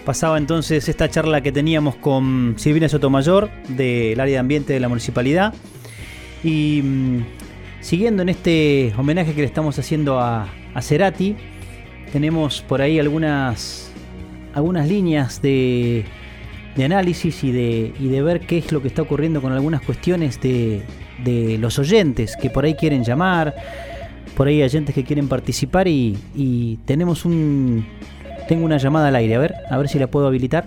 Pasaba entonces esta charla que teníamos con Silvina Sotomayor del área de ambiente de la municipalidad. Y mm, siguiendo en este homenaje que le estamos haciendo a, a Cerati, tenemos por ahí algunas, algunas líneas de, de análisis y de, y de ver qué es lo que está ocurriendo con algunas cuestiones de, de los oyentes que por ahí quieren llamar, por ahí hay oyentes que quieren participar y, y tenemos un... Tengo una llamada al aire, a ver, a ver si la puedo habilitar.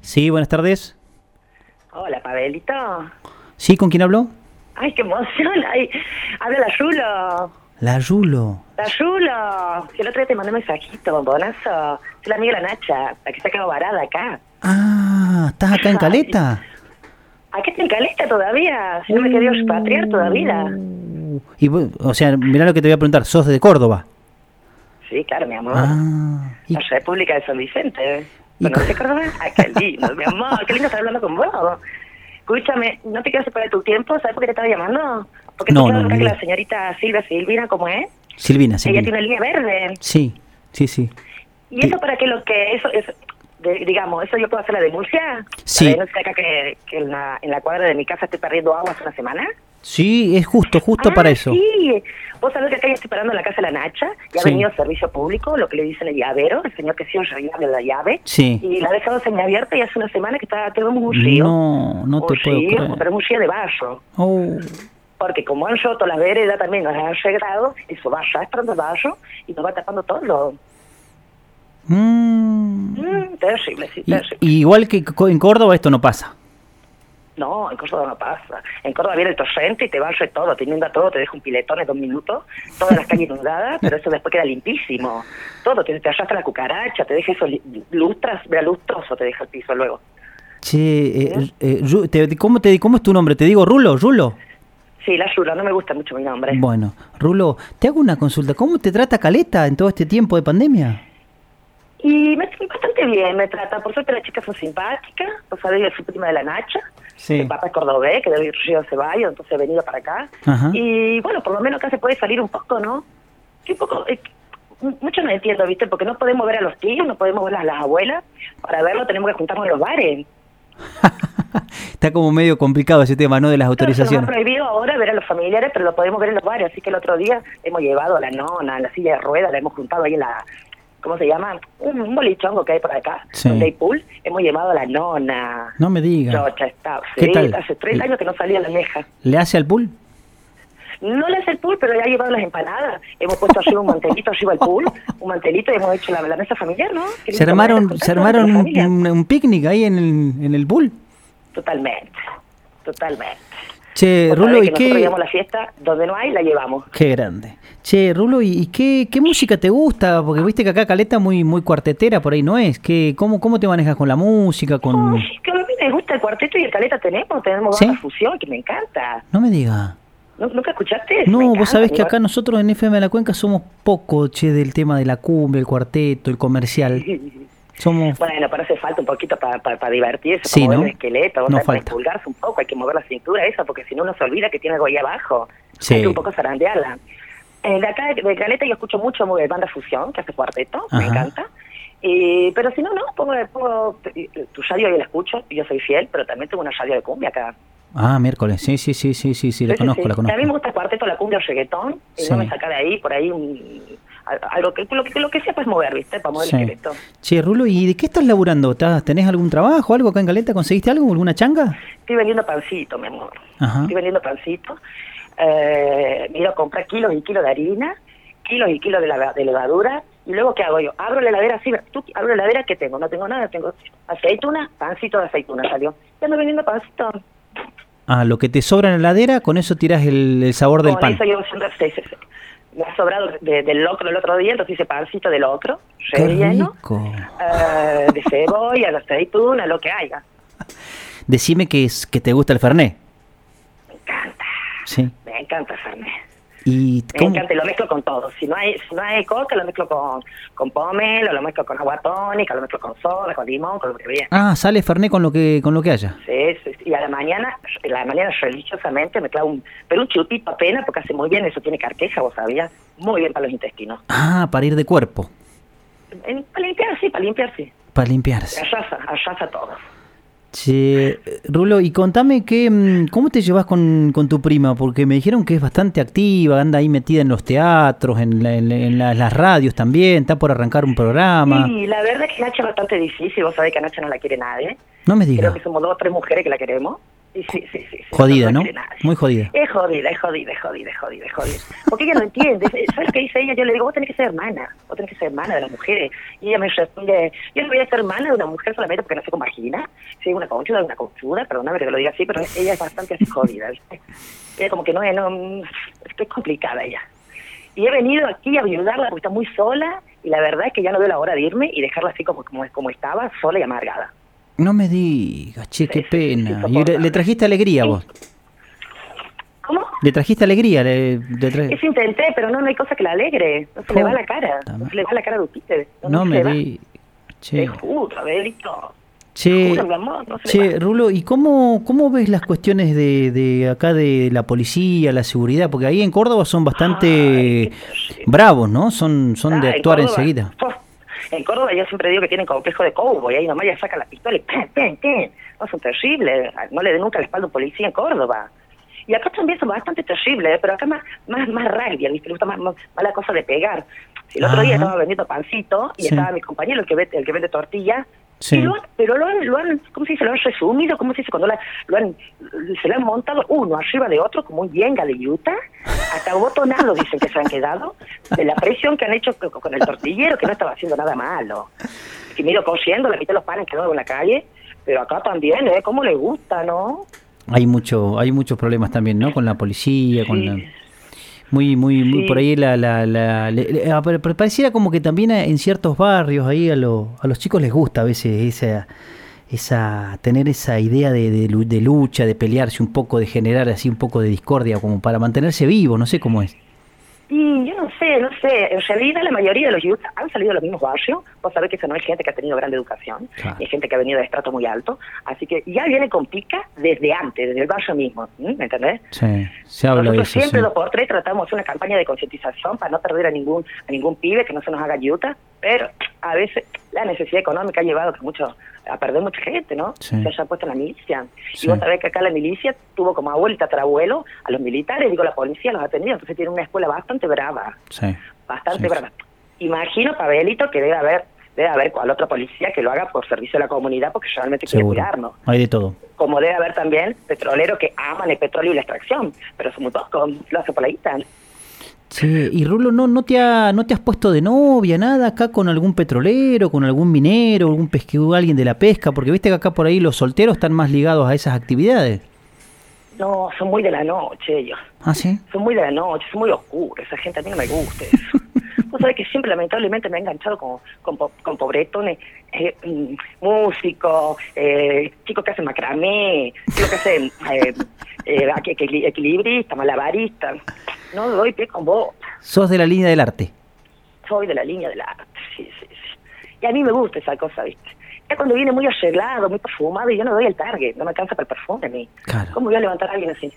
Sí, buenas tardes. Hola, Pavelito. ¿Sí? ¿Con quién habló? Ay, qué emoción. Ay, habla la Rulo. La Rulo. La Rulo. Que el otro día te mandé un mensajito, bombonazo. Soy la amiga de la Nacha, la que se ha quedado varada acá. Ah, ¿estás acá en Caleta? Acá está en Caleta todavía. Si no me quería expatriar todavía. Y, o sea, mirá lo que te voy a preguntar, sos de Córdoba. Sí, claro, mi amor. Ah, y- La República de San Vicente. ¿Y ¿No te acordás? Ay, qué lindo, mi amor. Qué lindo estar hablando con vos. Escúchame, no te quiero separar tu tiempo. ¿Sabes por qué te estaba llamando? Porque No, no, ni que la señorita Silvia Silvina, ¿cómo es? Silvina, Ella Silvina. tiene una línea verde. Sí, sí, sí. ¿Y eso para qué lo que eso es, de- digamos, eso yo puedo hacer la denuncia? Sí. La denuncia acá que, que en, la, en la cuadra de mi casa estoy perdiendo agua hace una semana. Sí, es justo, justo Ah, para eso. Sí, vos sabés que acá ya estoy parando en la casa de la Nacha y ha Sí. venido servicio público, lo que le dicen el llavero, el señor que sí de la llave. Sí. Y la ha dejado semiabierta y hace una semana que está, tenemos un río. No, no te un puedo río, creer. pero es un río de barro. Oh, Porque como han roto las veredas también, nos han arreglado, eso va arrastrando barro y nos va tapando todo. Mm. Mm, terrible, sí, terrible. y igual que en Córdoba esto no pasa. No, en Córdoba no pasa. En Córdoba viene el torrente y te barre todo, te inunda todo, te deja un piletón en dos minutos, todas las calles inundadas, pero eso después queda limpísimo. Todo, te, te arrastra la cucaracha, te deja eso lustras, vea lustroso, te deja el piso luego. Che, eh, eh, Ru- te- ¿cómo, te, ¿cómo es tu nombre? ¿Te digo Rulo? ¿Rulo? Sí, la Yula, no me gusta mucho mi nombre. Bueno, Rulo, te hago una consulta. ¿Cómo te trata Caleta en todo este tiempo de pandemia? Y me bastante bien me trata, por suerte las chicas son simpáticas, vos sabés, yo soy prima de la Nacha, Sí. el papá es cordobés, que de Río Ceballos, entonces he venido para acá. Ajá. Y bueno, por lo menos acá se puede salir un poco, ¿no? Sí, un poco, eh, mucho no entiendo, ¿viste? Porque no podemos ver a los tíos, no podemos ver a las abuelas, para verlo tenemos que juntarnos en los bares. Está como medio complicado ese tema, ¿no? De las se nos ha autorizaciones. prohibido ahora ver a los familiares, pero lo podemos ver en los bares, así que el otro día hemos llevado a la nona, en la silla de ruedas, la hemos juntado ahí en la... ¿Cómo se llama? Un, un bolichongo que hay por acá, Sí. donde hay pool. Hemos llevado a la nona. No me digas. Chocha, está. ¿Qué sí, tal? Hace tres años que no salía la vieja. ¿Le hace al pool? No le hace el pool, pero ya ha llevado las empanadas. Hemos puesto arriba un mantelito arriba al pool, un mantelito y hemos hecho la, la mesa familiar, ¿no? ¿Se armaron, se armaron un, un- un picnic ahí en el, en el pool? Totalmente, totalmente. Che, Rulo, ¿y que nosotros qué? llevamos la fiesta, donde no hay, la llevamos. Qué grande. Che, Rulo, ¿y, y qué, qué música te gusta? Porque viste que acá Caleta muy muy cuartetera, por ahí no es. ¿Qué, cómo, ¿Cómo te manejas con la música? con Ay, que a mí me gusta el cuarteto y el caleta tenemos, tenemos ¿Sí? banda fusión, que me encanta. No me diga. ¿Nu- ¿Nunca escuchaste? No, vos sabés que acá nosotros en FM de la Cuenca somos poco, che, del tema de la cumbia, el cuarteto, el comercial. Somos... Bueno, pero hace falta un poquito para divertirse, Sí, para mover ¿no? el esqueleto, No para falta. pulgarse un poco, hay que mover la cintura esa, porque si no uno se olvida que tiene algo ahí abajo. Sí. Hay que un poco zarandearla. Eh, de acá, de Caleta, yo escucho mucho muy banda fusión, que hace cuarteto, me Ajá. encanta. Y, pero si no, no, pongo, pongo tu radio yo la escucho, yo soy fiel, pero también tengo una radio de cumbia acá. Ah, miércoles, sí, sí, sí, sí, sí, sí, la Sí, conozco, sí. la A mí me conozco. gusta el cuarteto, la cumbia, el reggaetón, y no me saca de ahí, por ahí, un- algo que lo, que lo que sea pues mover, ¿viste? Para mover Sí. el esqueleto. Che, Rulo, ¿y de qué estás laburando? ¿Estás- ¿Tenés algún trabajo, algo acá en Caleta? ¿Conseguiste algo, alguna changa? Estoy vendiendo pancito, mi amor. Ajá. Estoy vendiendo pancito. Eh, me ido a comprar kilos y kilos de harina, kilos y kilos de, la, de levadura. Y luego, ¿qué hago yo? Abro la heladera así, tú, abro la heladera, ¿qué tengo? No tengo nada, tengo aceituna, pancito de aceituna salió. Ya ando vendiendo pancito. Ah, lo que te sobra en la heladera, con eso tirás el, el sabor del pan. eso yo sí, sí, sí. Me ha sobrado de- del locro el otro día, entonces hice pancito de locro, relleno, eh, de cebolla, de aceituna, lo que haya. Decime que, es, que te gusta el Fernet. Me encanta, Sí. me encanta Fernet. ¿Y Me cómo? encanta y lo mezclo con todo. Si no hay, si no hay coca, lo mezclo con, con pomelo, lo mezclo con agua tónica, lo mezclo con soda, con limón, con lo que viene. Ah, sale Fernet con lo que con lo que haya. Sí, sí, sí. Y a la mañana, a la mañana religiosamente me clavo un, pero un chutito apenas porque hace muy bien, eso tiene carqueja, vos sabías, muy bien para los intestinos. Ah, para ir de cuerpo, En- para limpiar, sí, para limpiar, sí. para limpiarse. Arrasa, arrasa todo. Che, eh, Rulo, y contame que, mm, cómo te llevas con, con tu prima, porque me dijeron que es bastante activa, anda ahí metida en los teatros, en, la- en la- en la- las radios también, está por arrancar un programa. Y la verdad es que Nacha es bastante difícil, vos sabés que a Nacha no la quiere nadie. No me Creo digas. que somos dos o tres mujeres que la queremos. Sí, sí, sí. sí, Jodida, ¿no? Muy jodida. Es jodida, es jodida, es jodida, es jodida, es jodida. Porque ella no entiende. ¿Sabes qué dice ella? Yo le digo, vos tenés que ser hermana. Vos tenés que ser hermana de las mujeres. Y ella me responde, yo no voy a ser hermana de una mujer solamente porque nací con vagina. Es una conchuda, una conchuda. Perdóname que lo diga así, pero ella es bastante así jodida, ¿viste? Ella como que no es, no, es complicada ella. Y he venido aquí a ayudarla porque está muy sola y la verdad es que ya no veo la hora de irme y dejarla así como, como, como estaba, sola y amargada. No me digas, che, qué Sí, sí, sí, pena. Y le, trajiste alegría vos. ¿Cómo? Le trajiste alegría. Le, le tra- Eso intenté, pero no, no hay cosa que la alegre. No se le va la cara. No se le va la cara a Lupite. No me le va. di. Te Che, juro, che, juro, amor, no che. Rulo, ¿y cómo, cómo ves las cuestiones de, de acá de la policía, la seguridad? Porque ahí en Córdoba son bastante Ay, bravos, ¿no? Son, son de actuar Córdoba, enseguida. En Córdoba yo siempre digo que tienen complejo de cowboy, ahí nomás ya saca la pistola y ¡pam, pam, pam! No, son terribles, no le den nunca la espalda a un policía en Córdoba. Y acá también son bastante terribles, ¿eh? pero acá más más más rugby, ¿viste? Le gusta más, más, más la cosa de pegar. El otro día estaba vendiendo pancito y Sí. estaba mi compañero, el que vende, el que vende tortilla, Sí. lo han- pero lo han, lo han, ¿cómo se dice? Lo han resumido, ¿cómo se dice? Cuando la- lo han, se le han montado uno arriba de otro como un yenga de Utah, hasta botonado dicen que se han quedado, de la presión que han hecho con, el tortillero, que no estaba haciendo nada malo. Que miro corriendo, la mitad de los panes quedaron en la calle, pero acá también, ¿eh? ¿Cómo le gusta, no? Hay mucho, hay muchos problemas también, ¿no? Con la policía, con la... Muy, muy, muy por ahí la, la, la- le- ah, pareciera como que también en ciertos barrios ahí a, lo- a los chicos les gusta a veces esa, esa tener esa idea de, de de lucha, de pelearse un poco, de generar así un poco de discordia como para mantenerse vivo, no sé cómo es. Y yo no sé, no sé. En realidad, la mayoría de los youth han salido de los mismos barrios. Vos sabés que esa no es gente que ha tenido gran educación, Claro. es gente que ha venido de estrato muy alto. Así que ya viene con pica desde antes, desde el barrio mismo. ¿Me entendés? Sí, se habla de Nosotros eso. siempre sí. dos por tres tratamos de hacer una campaña de concientización para no perder a ningún a ningún pibe que no se nos haga yuta, pero a veces la necesidad económica ha llevado que mucho, a perder mucha gente, ¿no? Sí. Se haya puesto en la milicia. Sí. Y vos sabés que acá la milicia tuvo como abuelo y tatarabuelo a los militares, digo, la policía los ha tenido, entonces tiene una escuela bastante brava, Sí. bastante brava. Imagino, Pabelito, que debe haber debe haber cual otra policía que lo haga por servicio a la comunidad porque realmente quiere cuidarnos Hay de todo. como debe haber también petroleros que aman el petróleo y la extracción, pero son muy pocos, lo hace por la guita. Sí, y Rulo, ¿no, no, te ha, ¿no te has puesto de novia, nada acá con algún petrolero, con algún minero, algún pesquero, alguien de la pesca? Porque viste que acá por ahí los solteros están más ligados a esas actividades. No, son muy de la noche ellos, ¿Ah, sí? son muy de la noche, son muy oscuros, esa gente a mí no me gusta eso. Vos sabés que siempre lamentablemente me he enganchado con, con, con pobretones, eh, mm, músicos, eh, chicos que hacen macramé, chicos que hacen eh, eh, equi- equili- equilibristas, malabaristas. No doy pie con vos. Sos de la línea del arte. soy de la línea del arte, sí, sí, sí. Y a mí me gusta esa cosa, ¿viste? Ya cuando viene muy arreglado, muy perfumado, y yo no doy el target, no me alcanza para el perfume a mí. Claro. ¿Cómo voy a levantar a alguien así?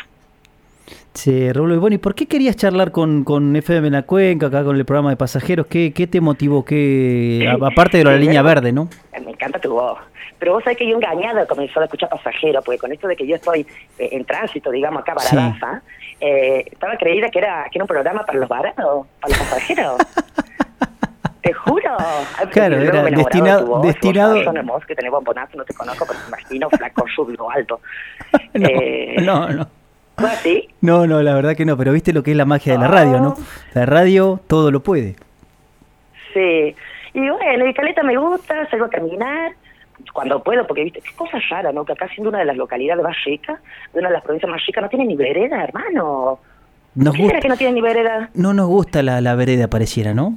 Sí, y bueno, ¿y por qué querías charlar con, con FM en la Cuenca, acá con el programa de pasajeros? ¿Qué, qué te motivó? ¿Qué, a- aparte de la línea verde, ¿no? Me encanta tu voz. Pero vos sabés que yo engañada comenzó a escuchar pasajeros, porque con esto de que yo estoy eh, en tránsito, digamos, acá Sí. Baradaza, eh, estaba creída que era, que era un programa para los baratos, para los pasajeros. Te juro. Claro, era destinado- voz. destinado- Vos hermoso, que tenés bombonazo, no te conozco, pero te imagino flaco, rubio, alto. No, Eh, no, no. ¿Fue así? No, no, la verdad que no, pero viste lo que es la magia de la radio, ¿no? La radio todo lo puede. Sí. Y bueno, y Caleta me gusta, salgo a caminar cuando puedo, porque viste, qué cosa rara, ¿no? Que acá siendo una de las localidades más ricas, de una de las provincias más ricas, no tiene ni vereda, hermano. Nos ¿Qué será gusta, que no tiene ni vereda? no nos gusta la, la vereda, pareciera, ¿no?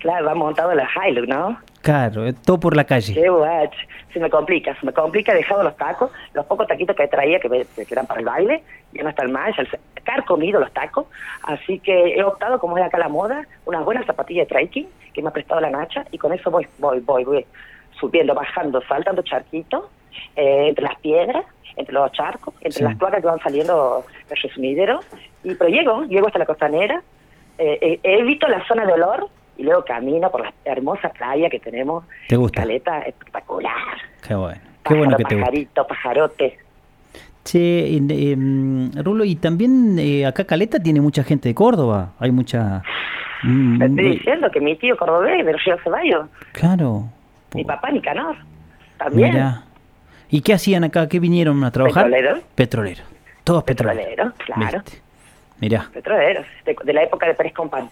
Claro, va montado la Hilux, ¿no? Claro, eh, todo por la calle. Qué guach. Se me complica, se me complica, he dejado los tacos, los pocos taquitos que traía que, me- que eran para el baile, ya no están se han comido los tacos, así que he optado, como es acá la moda, unas buenas zapatillas de trekking que me ha prestado la Nacha, y con eso voy, voy, voy, voy subiendo, bajando, saltando charquitos, eh, entre las piedras, entre los charcos, entre Sí. las placas que van saliendo del resumidero, y pero llego, llego hasta la costanera, eh, eh, evito la zona de olor, y luego camino por la hermosa playa que tenemos, ¿Te gusta? Caleta espectacular. Qué bueno. Qué bueno que te gusta. pajarote. Che, em, Rulo, y también eh, acá Caleta tiene mucha gente de Córdoba. Hay mucha... mm, Te estoy muy- diciendo que mi tío cordobés Río Ceballos, claro. mi papá Nicanor, también. Mira. ¿Y qué hacían acá? ¿Qué vinieron a trabajar? Petroleros. Petrolero. Todos petroleros. Petroleros, claro. Viste. Mirá. Petroleros, de, de la época de Pérez Compán.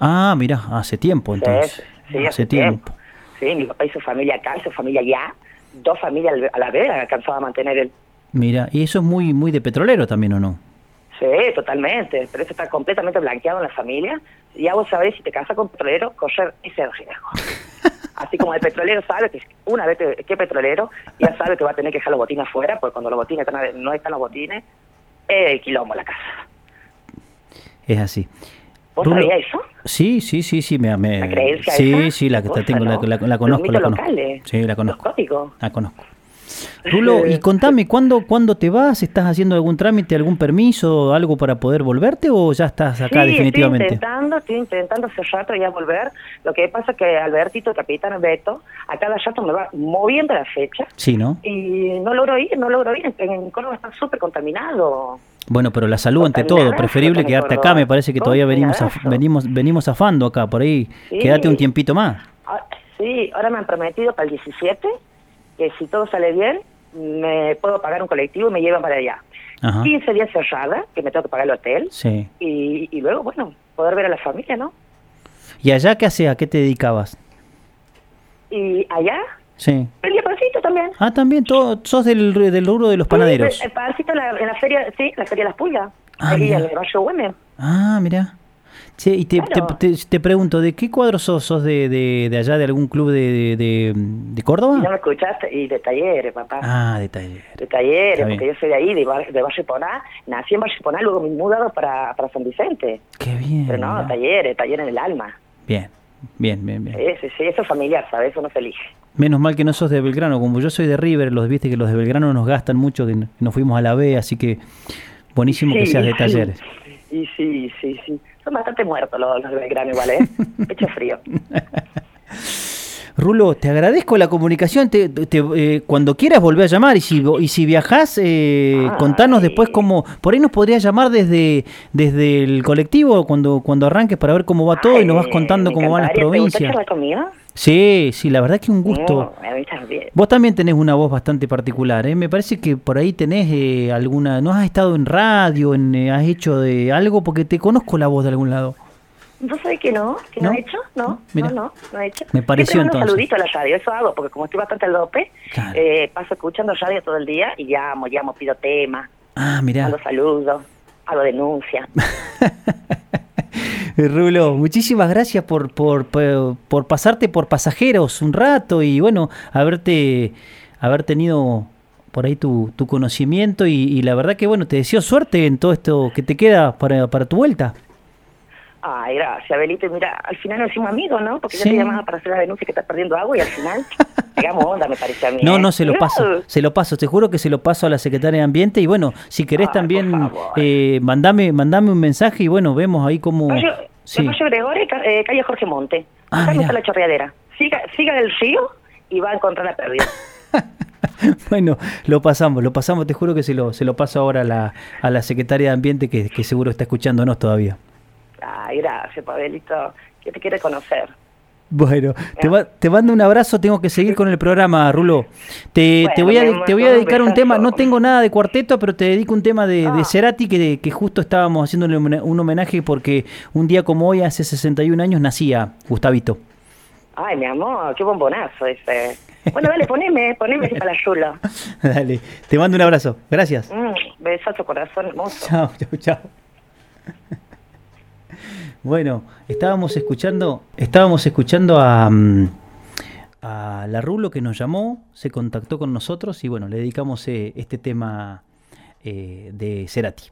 Ah, mirá, hace tiempo entonces. Sí, sí, hace tiempo. Sí, mi papá hizo familia acá, hizo familia allá, dos familias a la vez alcanzaba a mantener él. Mira, y eso es muy muy de petrolero también, ¿o no? Sí, totalmente, pero eso está completamente blanqueado en la familia. Ya vos sabés, si te casas con petrolero, correr ese riesgo. Así como el petrolero sabe que una vez que, que petrolero, ya sabe que va a tener que dejar los botines afuera, porque cuando los botines están, no están los botines, es el quilombo la casa. Es así. ¿Vos sabías eso? Sí, sí, sí, sí, me, me- ¿La creencia sí, esa? sí, la que tengo, la, ¿no? la- conozco, la mitos conozco. locales. Sí, la conozco. La conozco. Rulo, y contame, ¿cuándo, ¿cuándo te vas? ¿Estás haciendo algún trámite, algún permiso, algo para poder volverte o ya estás acá sí, definitivamente? estoy intentando, estoy intentando hace rato ya volver. Lo que pasa es que Albertito, capitán Beto, a cada rato me va moviendo la fecha Sí, ¿no? y no logro ir, no logro ir. En, Córdoba está súper contaminado. Bueno, pero la salud ante todo, preferible quedarte acá, me parece que todavía venimos, af- venimos, venimos afando acá, por ahí, Sí. quédate un tiempito más. Ah, sí, ahora me han prometido para el 17 que si todo sale bien, me puedo pagar un colectivo y me llevan para allá. Ajá. 15 días cerrada, que me tengo que pagar el hotel, Sí. y, y luego, bueno, poder ver a la familia, ¿no? ¿Y allá qué hacías? ¿A qué te dedicabas? Y allá, Sí. vendía pancito también. Ah, también, todo, sos del, del rubro de los panaderos. Sí, el pancito en la, en la feria, sí, la feria de las pulgas. Ah, ahí en el. Ah, mira. Che, y te, Claro. te, te- te pregunto, ¿de qué cuadro sos? ¿Sos de, de, de allá, de algún club de, de, de- Córdoba? Y no me escuchaste, y de talleres, papá. Ah, de taller. De talleres, porque yo soy de ahí, de, de Barrio Poná. Nací en Barrio Poná, luego me he mudado para, para San Vicente. Qué bien. Pero no, talleres, talleres en el alma. Bien, bien, bien, bien. Sí, sí, sí, eso es familiar, ¿sabes? Eso no se elige. Menos mal que no sos de Belgrano, como yo soy de River, los viste que los de Belgrano nos gastan mucho, que nos fuimos a la B, así que buenísimo que Sí, seas de talleres. Y sí, sí, sí. Son bastante muertos los, los de Belgrano igual, ¿eh? Pecho frío. Rulo, te agradezco la comunicación. Te, te- eh, cuando quieras volver a llamar y si y si viajás, eh, contanos después cómo. Por ahí nos podrías llamar desde desde el colectivo cuando cuando arranques para ver cómo va todo y nos vas contando cómo van las. ¿Te provincias. charlar conmigo? Sí, sí, la verdad que un gusto. No, a mí también. Vos también tenés una voz bastante particular, ¿eh? Me parece que por ahí tenés eh, alguna... ¿No has estado en radio, en, eh, has hecho de algo? Porque te conozco la voz de algún lado. ¿Vos sabés que no? ¿Que no, ¿No? he hecho? No, Mira. no, no, no he hecho. Me pareció entonces. un saludito a la radio, eso hago, porque como estoy bastante al dope, Claro. eh, paso escuchando radio todo el día y llamo, llamo, pido temas, Ah, mirá. mando saludos, hago denuncia. Rulo, muchísimas gracias por, por, por, por pasarte por pasajeros un rato y bueno, haberte haber tenido por ahí tu, tu conocimiento y, y la verdad que bueno, te deseo suerte en todo esto que te queda para, para tu vuelta. Ay, gracias, Belito. Y Mira, al final nos hicimos amigos, ¿no? Porque Sí. yo te llamaba para hacer la denuncia que estás perdiendo agua y al final pegamos onda, me parece a mí. No, ¿eh? no, se lo paso, se lo paso, te juro que se lo paso a la secretaria de Ambiente y bueno, si querés también eh, mandame, mandame un mensaje y bueno, vemos ahí cómo... Calle, Sí. Gregorio, eh, calle Jorge Monte. Ah, Acá está la chorreadera. Siga, siga el río y va a encontrar la pérdida. Bueno, lo pasamos, lo pasamos, te juro que se lo, se lo paso ahora a la, a la secretaria de Ambiente que, que seguro está escuchándonos todavía. Ay, gracias, Pavelito. Que te quiere conocer. Bueno, te, va- te mando un abrazo, tengo que seguir con el programa, Rulo. Te, te voy, a, te voy a dedicar un tema, no tengo nada de cuarteto, pero te dedico un tema de, de Ah. Cerati que, que justo estábamos haciéndole un homenaje porque un día como hoy, hace 61 años, nacía Gustavito. Ay, mi amor, qué bombonazo ese. Bueno, dale, poneme, poneme ese para la Yula. Dale, te mando un abrazo, gracias. Mm, besazo, corazón hermoso. Chao, chao, chao. Bueno, estábamos escuchando, estábamos escuchando a, mm, a la Rulo que nos llamó, se contactó con nosotros y bueno, le dedicamos eh, este tema eh, de Cerati.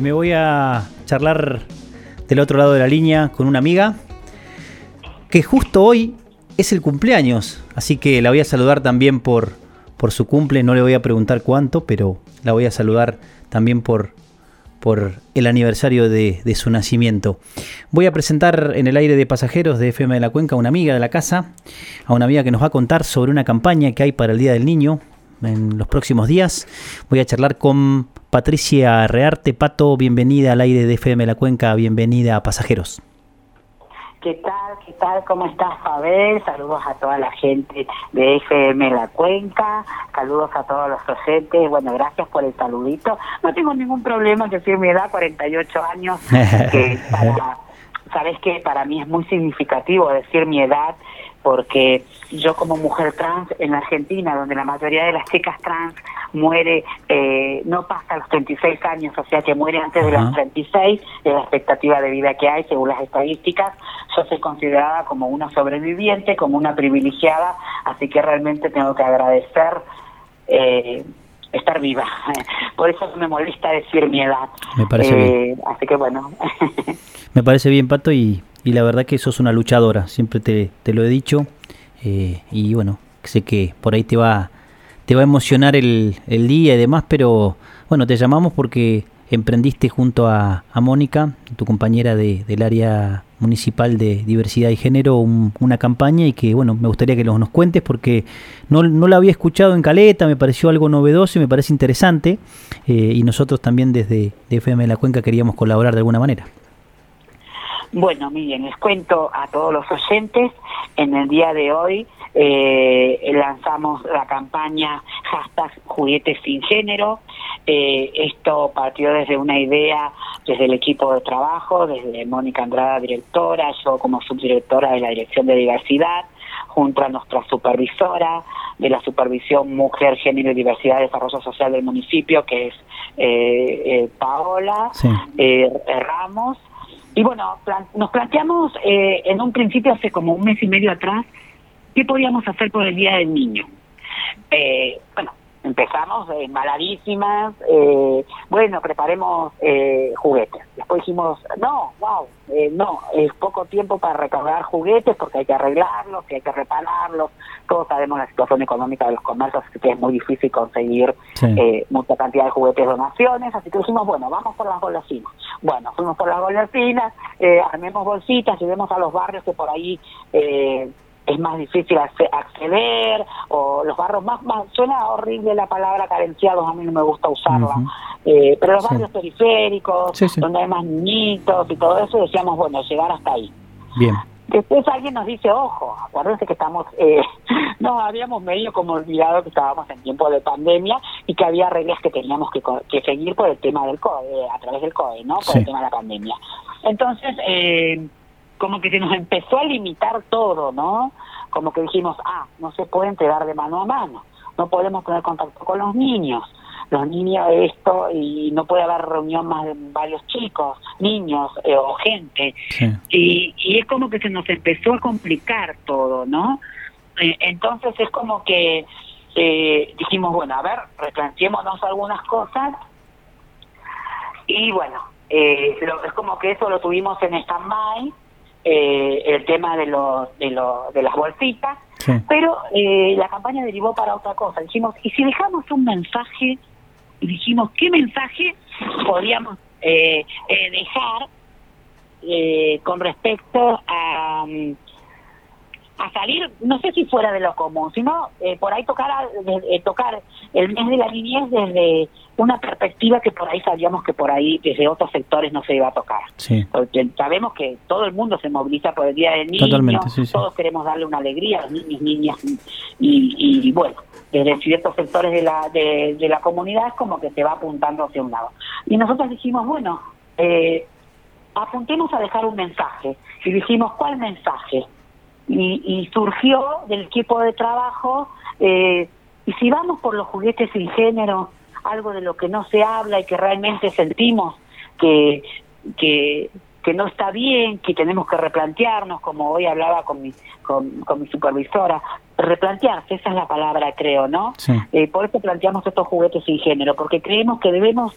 Me voy a charlar del otro lado de la línea con una amiga que justo hoy es el cumpleaños. Así que la voy a saludar también por, por su cumple. No le voy a preguntar cuánto, pero la voy a saludar también por, por el aniversario de, de su nacimiento. Voy a presentar en el aire de pasajeros de FM de la Cuenca a una amiga de la casa, a una amiga que nos va a contar sobre una campaña que hay para el Día del Niño en los próximos días. Voy a charlar con Patricia Rearte. Pato, bienvenida al aire de FM la Cuenca, bienvenida a Pasajeros. ¿Qué tal? ¿Qué tal? ¿Cómo estás, Abel? Saludos a toda la gente de FM La Cuenca, saludos a todos los oyentes. Bueno, gracias por el saludito. No tengo ningún problema en decir mi edad, 48 años, que para, sabes que para mí es muy significativo decir mi edad porque yo como mujer trans en la Argentina, donde la mayoría de las chicas trans muere, eh, no pasa los 36 años, o sea que muere antes de Ajá. los 36, es la expectativa de vida que hay según las estadísticas, yo soy considerada como una sobreviviente, como una privilegiada, así que realmente tengo que agradecer eh, estar viva. Por eso me molesta decir mi edad. Me parece Eh, Así que bueno. Me parece bien, Pato, y, y la verdad que sos una luchadora, siempre te, te lo he dicho. eh, y bueno, sé que por ahí te va, te va a emocionar el, el día y demás, pero bueno, te llamamos porque emprendiste junto a, a Mónica, tu compañera de- del área municipal de diversidad y género, un- una campaña y que bueno, me gustaría que los, nos cuentes porque no, no la había escuchado en Caleta, me pareció algo novedoso y me parece interesante eh, y nosotros también desde de FM de la Cuenca queríamos colaborar de alguna manera. Bueno, miren, les cuento a todos los oyentes, en el día de hoy eh, lanzamos la campaña hashtag juguetes sin género. Eh, esto partió desde una idea, desde el equipo de trabajo, desde Mónica Andrada, directora, yo como subdirectora de la Dirección de Diversidad, junto a nuestra supervisora de la Supervisión Mujer, Género y Diversidad de Desarrollo Social del municipio, que es eh, eh, Paola Sí. Ramos. Y bueno, plan- nos planteamos eh, en un principio, hace como un mes y medio atrás, qué podíamos hacer por el Día del Niño. Eh, bueno, empezamos eh, embaladísimas, eh, bueno, preparemos eh, juguetes. Después dijimos, no, wow, eh, no, es poco tiempo para recargar juguetes porque hay que arreglarlos, que hay que repararlos. Todos sabemos la situación económica de los comercios, que es muy difícil conseguir Sí. eh, mucha cantidad de juguetes donaciones, así que dijimos, bueno, vamos por las golosinas. Bueno, fuimos por las golosinas, eh, armemos bolsitas, llevemos a los barrios que por ahí eh, es más difícil acce- acceder, o los barrios más, más, suena horrible la palabra carenciados, a mí no me gusta usarla, eh, pero los Sí. barrios periféricos, Sí, sí. donde hay más niñitos y todo eso, decíamos, bueno, llegar hasta ahí. Bien. Después alguien nos dice, ojo, acuérdense que estamos, eh, nos habíamos medio como olvidado que estábamos en tiempo de pandemia y que había reglas que teníamos que, que seguir por el tema del COE, a través del COE, ¿no? Por el tema de la pandemia. Entonces, eh, como que se nos empezó a limitar todo, ¿no? Como que dijimos, ah, no se puede entregar de mano a mano, no podemos tener contacto con los niños, los niños esto y no puede haber reunión más de varios chicos, niños eh, o gente. Sí. Y, y es como que se nos empezó a complicar todo, ¿no? Eh, entonces es como que eh, dijimos, bueno, a ver, replanteémonos algunas cosas. Y bueno, eh, lo- es como que eso lo tuvimos en stand-by, eh, el tema de, los de, los de las bolsitas, Sí. pero eh, la campaña derivó para otra cosa. Dijimos, ¿y si dejamos un mensaje? Y dijimos, ¿qué mensaje podríamos eh, eh, dejar eh, con respecto a, mm, a salir, no sé si fuera de lo común, sino eh, por ahí tocar, a- eh, tocar el mes de la niñez desde una perspectiva que por ahí sabíamos que por ahí desde otros sectores no se iba a tocar. Sí. Porque sabemos que todo el mundo se moviliza por el Día del Niño, Totalmente, sí, sí. todos queremos darle una alegría a los niños, niñas, y, y bueno, desde ciertos sectores de la, de, de la comunidad es como que se va apuntando hacia un lado. Y nosotros dijimos, bueno, eh, apuntemos a dejar un mensaje. Y dijimos, ¿cuál mensaje? Y, y surgió del equipo de trabajo, eh, y si vamos por los juguetes sin género, algo de lo que no se habla y que realmente sentimos que, que, que no está bien, que tenemos que replantearnos, como hoy hablaba con mi, con, con mi supervisora, replantearse, esa es la palabra creo, ¿no? Sí. Eh, por eso planteamos estos juguetes sin género, porque creemos que debemos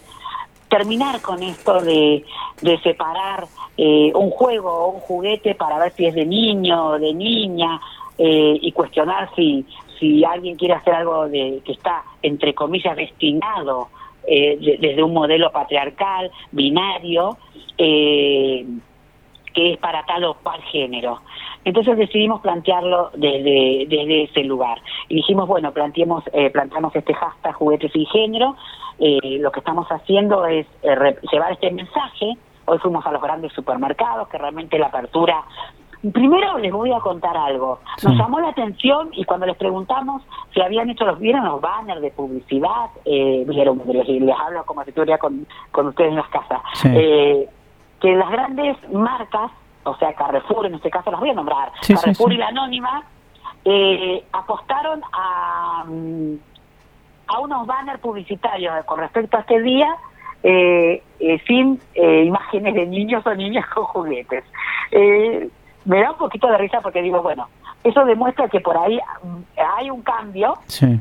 terminar con esto de, de separar eh, un juego o un juguete para ver si es de niño o de niña eh, y cuestionar si, si alguien quiere hacer algo de, que está, entre comillas, destinado eh, de- desde un modelo patriarcal, binario, eh, que es para tal o cual género. Entonces decidimos plantearlo desde, desde ese lugar. Y dijimos, bueno, planteemos, eh, planteamos este hashtag juguetes sin género. Lo que estamos haciendo es eh, llevar este mensaje. Hoy fuimos a los grandes supermercados, que realmente la apertura... Primero les voy a contar algo. Nos Sí. llamó la atención y cuando les preguntamos si habían hecho los, vieron los banners de publicidad, eh, vieron, les, les hablo como si estuviera con, con ustedes en las casas, Sí. eh, que las grandes marcas, o sea, Carrefour, en este caso las voy a nombrar, Sí, Carrefour y la Anónima, eh, apostaron a, mm, a unos banners publicitarios con respecto a este día eh, eh, sin eh, imágenes de niños o niñas con juguetes. Eh, me da un poquito de risa porque digo, bueno, eso demuestra que por ahí mm, hay un cambio, Sí.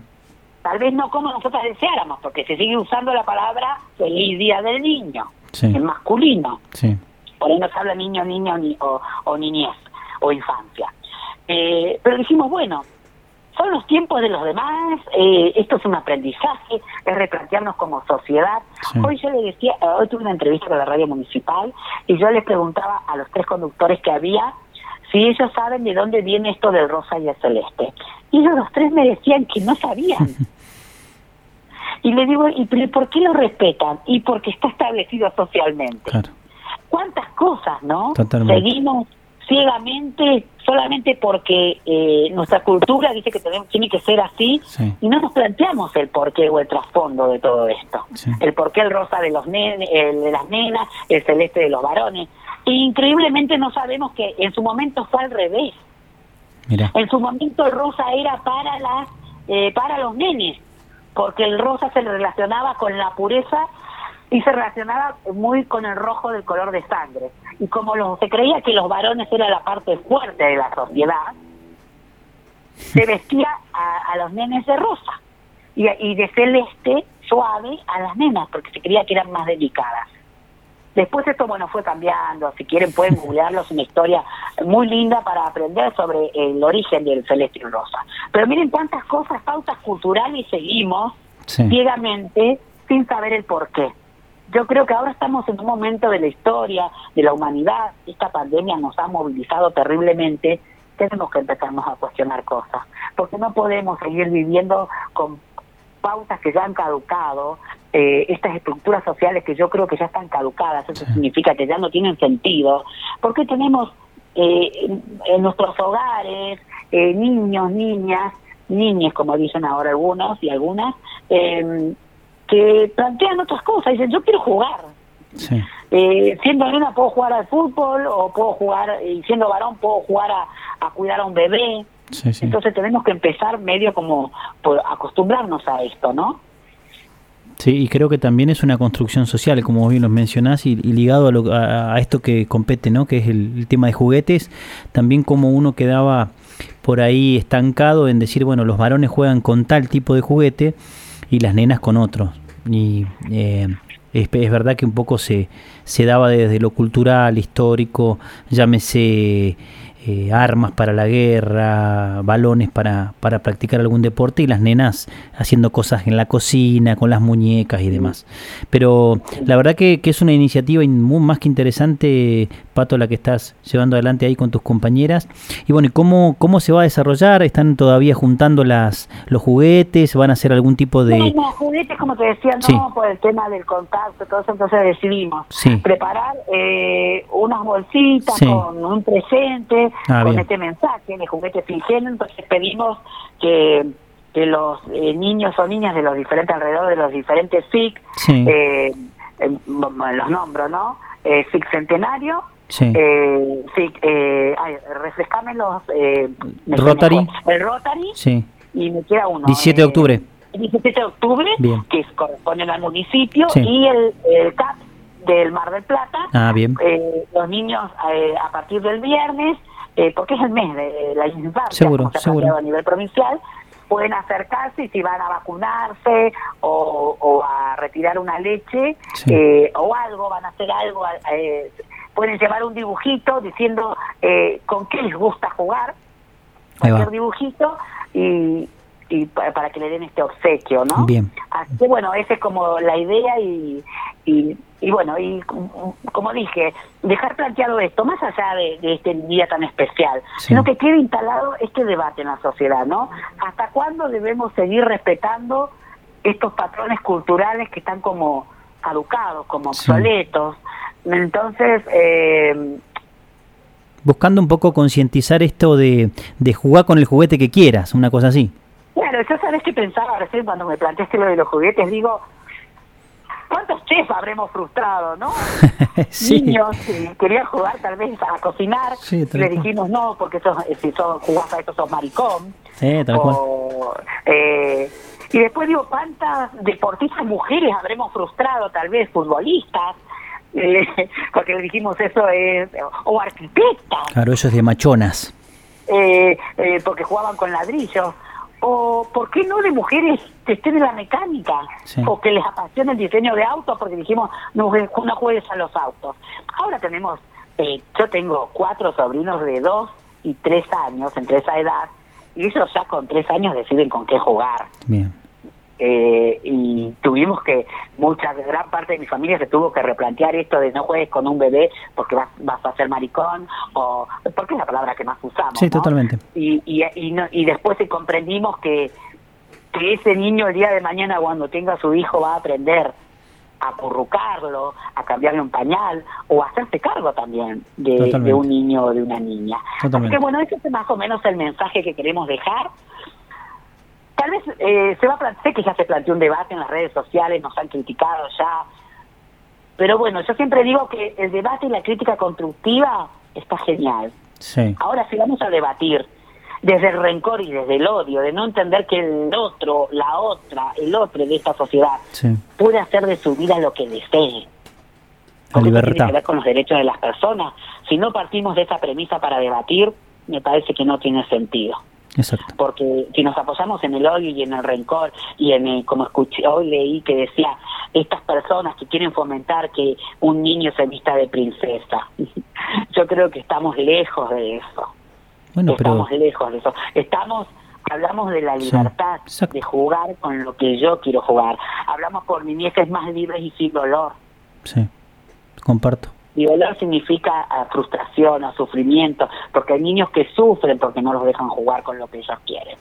tal vez no como nosotros deseáramos, porque se sigue usando la palabra feliz día del niño, Sí. en masculino Sí. por ahí no se habla niño, niño ni, o, o niñez o infancia. Eh, pero dijimos, bueno, son los tiempos de los demás, eh, esto es un aprendizaje, es replantearnos como sociedad. Sí. Hoy yo le decía, eh, hoy tuve una entrevista con la radio municipal y yo les preguntaba a los tres conductores que había si ellos saben de dónde viene esto del rosa y el celeste. Y ellos los tres me decían que no sabían. Y le digo, ¿y por qué lo respetan? Y porque está establecido socialmente Claro. cuántas cosas, ¿no? Totalmente. Seguimos ciegamente solamente porque eh, nuestra cultura dice que tenemos, tiene que ser así Sí. y no nos planteamos el porqué o el trasfondo de todo esto. Sí. El porqué el rosa de los nenes, el de las nenas, el celeste de los varones. E increíblemente no sabemos que en su momento fue al revés. Mira. En su momento el rosa era para las eh, para los nenes, porque el rosa se relacionaba con la pureza y se relacionaba muy con el rojo del color de sangre. Y como lo- se creía que los varones era la parte fuerte de la sociedad, se vestía a, a los nenes de rosa y, y de celeste suave a las nenas, porque se creía que eran más delicadas. Después esto, bueno, fue cambiando. Si quieren pueden googlearlo, es una historia muy linda para aprender sobre el origen del celeste y rosa. Pero miren cuántas cosas, pautas culturales seguimos Sí. ciegamente sin saber el por qué. Yo creo que ahora estamos en un momento de la historia, de la humanidad, esta pandemia nos ha movilizado terriblemente, tenemos que empezarnos a cuestionar cosas, porque no podemos seguir viviendo con pautas que ya han caducado, eh, estas estructuras sociales que yo creo que ya están caducadas, eso significa que ya no tienen sentido, porque tenemos eh, en, nuestros hogares eh, niños, niñas, niñas, como dicen ahora algunos y algunas, eh, que plantean otras cosas, dicen, yo quiero jugar, Sí. eh, siendo nena puedo jugar al fútbol o puedo jugar, y siendo varón puedo jugar a, a cuidar a un bebé. Sí, sí. Entonces tenemos que empezar medio como por acostumbrarnos a esto, ¿no? Sí, y creo que también es una construcción social, como vos bien lo mencionás, y, y ligado a, lo- a- a esto que compete, ¿no? que es el, el tema de juguetes, también como uno quedaba por ahí estancado en decir, bueno, los varones juegan con tal tipo de juguete y las nenas con otros. Y eh, es, verdad que un poco se, se daba desde lo cultural, histórico, llámese eh, armas para la guerra, balones para, para practicar algún deporte y las nenas haciendo cosas en la cocina, con las muñecas y demás. Pero la verdad que, que es una iniciativa más que interesante, Pato, la que estás llevando adelante ahí con tus compañeras. Y bueno, ¿y cómo, cómo se va a desarrollar? ¿Están todavía juntando las los juguetes? ¿Van a hacer algún tipo de...? Juguetes, como te decía, no, Sí. por el tema del contacto, todo eso, entonces decidimos Sí. preparar eh, unas bolsitas Sí. con un presente, Ah, con bien. este mensaje de juguetes sin género, entonces pedimos que, que los eh, niños o niñas de los diferentes, alrededor de los diferentes SIC, eh, eh, los nombro, ¿no? Eh, Centenario, Sí. eh, SIC, eh, ay, refrescame los... Eh, Rotary. El Rotary, Sí. y me queda uno. 17 de eh, octubre. 17 de octubre, Bien. que es- corresponden al municipio, Sí. y el, el CAP del Mar del Plata. Ah, bien. Eh, los niños eh, a partir del viernes, eh, porque es el mes de la infancia, Seguro, seguro. a nivel provincial, pueden acercarse y si van a vacunarse o, o a retirar una leche Sí. eh, o algo, van a hacer algo, eh, pueden llevar un dibujito diciendo eh, con qué les gusta jugar cualquier dibujito y, y pa- para que le den este obsequio, ¿no? Bien. Así que bueno, esa es como la idea y, y, y bueno, y como- dije, dejar planteado esto, más allá de, de este día tan especial, Sí. sino que quede instalado este debate en la sociedad, ¿no? ¿Hasta cuándo debemos seguir respetando estos patrones culturales que están como caducados, como Sí. Entonces, eh, Buscando un poco concientizar esto de, de jugar con el juguete que quieras, una cosa así. Claro, yo sabes que pensaba recién cuando me planteaste lo de los juguetes, digo, ¿cuántos chefs habremos frustrado, no? sí. Niños que querían jugar tal vez a cocinar, Sí, le cual. dijimos no, porque sos, eh, si sos, jugás a eso sos maricón. Sí, tal cual. O, eh, y después digo, ¿cuántas deportistas mujeres habremos frustrado, tal vez futbolistas? Eh, porque le dijimos eso es, o arquitectas, Claro, ellos de machonas. eh, eh, porque jugaban con ladrillos. O, ¿por qué no de mujeres que estén en la mecánica? Sí. O que les apasiona el diseño de autos, porque dijimos, no, no juegues a los autos. Ahora tenemos, eh, yo tengo cuatro sobrinos de dos y tres años, entre esa edad, y ellos ya con tres años deciden con qué jugar. Bien. Eh, y tuvimos que, mucha, gran parte de mi familia se tuvo que replantear esto de no juegues con un bebé porque vas, vas a ser maricón, o porque es la palabra que más usamos. Sí, ¿no? totalmente. Y, y, y, no- y después comprendimos que, que ese niño el día de mañana cuando tenga su hijo va a aprender a acurrucarlo, a cambiarle un pañal o a hacerse cargo también de un niño o de una niña. Totalmente. Así que bueno, ese es más o menos el mensaje que queremos dejar. Tal vez eh, se va a plan- sé que ya se planteó un debate en las redes sociales, nos han criticado ya, pero bueno, yo siempre digo que el debate y la crítica constructiva está genial. Sí. Ahora si vamos a debatir desde el rencor y desde el odio, de no entender que el otro, la otra, el otro de esta sociedad Sí. puede hacer de su vida lo que desee. La Porque eso tiene libertad. que ver con los derechos de las personas. Si no partimos de esa premisa para debatir, me parece que no tiene sentido. Exacto. Porque si nos apoyamos en el odio y en el rencor y en, el- como escuché, hoy leí que decía, estas personas que quieren fomentar que un niño se vista de princesa. Yo creo que estamos lejos de eso. Bueno, pero estamos lejos de eso. Estamos, hablamos de la libertad de jugar con lo que yo quiero jugar. Hablamos por niñeces más libres y sin dolor. sí, comparto. Y dolor significa ah, frustración o sufrimiento, porque hay niños que sufren porque no los dejan jugar con lo que ellos quieren.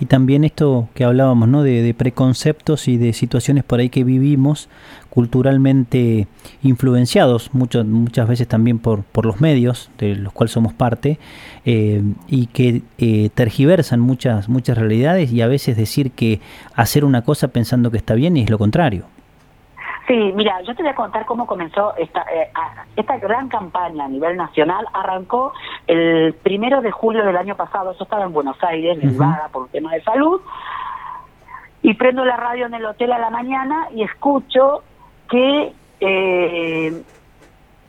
Y también esto que hablábamos, ¿no? De, de preconceptos y de situaciones por ahí que vivimos culturalmente influenciados, muchas muchas veces también por, por los medios, de los cuales somos parte, eh, y que eh, tergiversan muchas, muchas realidades y a veces decir que hacer una cosa pensando que está bien es lo contrario. Sí, mira, yo te voy a contar cómo comenzó esta, eh, esta gran campaña a nivel nacional. Arrancó el primero de julio del año pasado. Yo estaba en Buenos Aires, Ujú. derivada por un tema de salud, y prendo la radio en el hotel a la mañana y escucho que eh,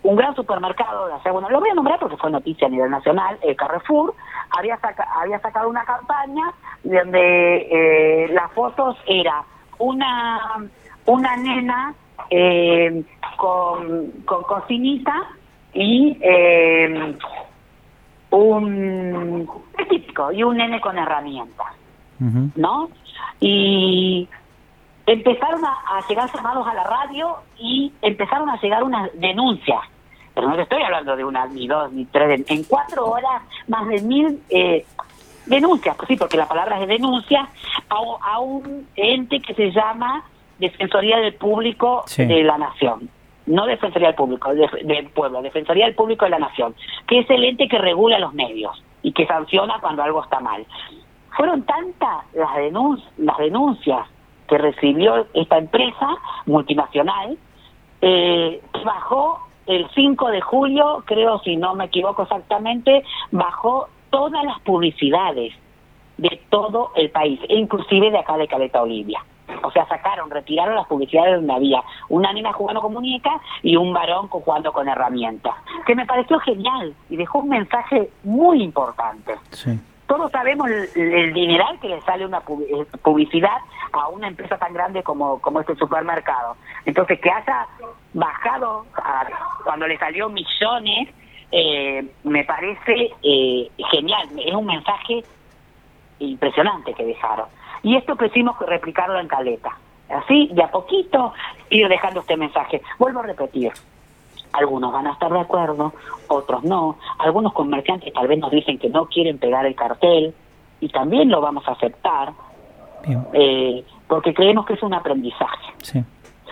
un gran supermercado, o sea, bueno, lo voy a nombrar porque fue noticia a nivel nacional, el Carrefour, había, saca- había sacado una campaña donde eh, las fotos era una, una nena eh, con, con cocinita y eh, un es típico y un nene con herramientas. ¿no? Y empezaron a, a llegar llamados a la radio y empezaron a llegar unas denuncias. Pero no te estoy hablando de una, ni dos, ni tres. En cuatro horas, más de mil eh, denuncias, pues sí, porque la palabra es denuncia, a, un- a un ente que se llama Defensoría del Público Sí. de la Nación. No Defensoría del Público, de- del pueblo, Defensoría del Público de la Nación, que es el ente que regula los medios y que sanciona cuando algo está mal. Fueron tantas las, denun- las denuncias que recibió esta empresa multinacional, eh, que bajó el 5 de julio, creo si no me equivoco exactamente, bajó todas las publicidades de todo el país, inclusive de acá de Caleta Olivia. O sea, sacaron, retiraron las publicidades donde había una nena jugando con muñecas y un varón jugando con herramientas. Que me pareció genial y dejó un mensaje muy importante Sí. todos sabemos el, el dineral que le sale una eh, publicidad a una empresa tan grande como, como este supermercado. Entonces, que haya bajado a- cuando le salió millones, eh, me parece eh, genial. Es un mensaje impresionante que dejaron. Y esto quisimos replicarlo en Caleta. Así, de a poquito, ir dejando este mensaje. Vuelvo a repetir, algunos van a estar de acuerdo, otros no. Algunos comerciantes tal vez nos dicen que no quieren pegar el cartel y también lo vamos a aceptar eh, porque creemos que es un aprendizaje, Sí.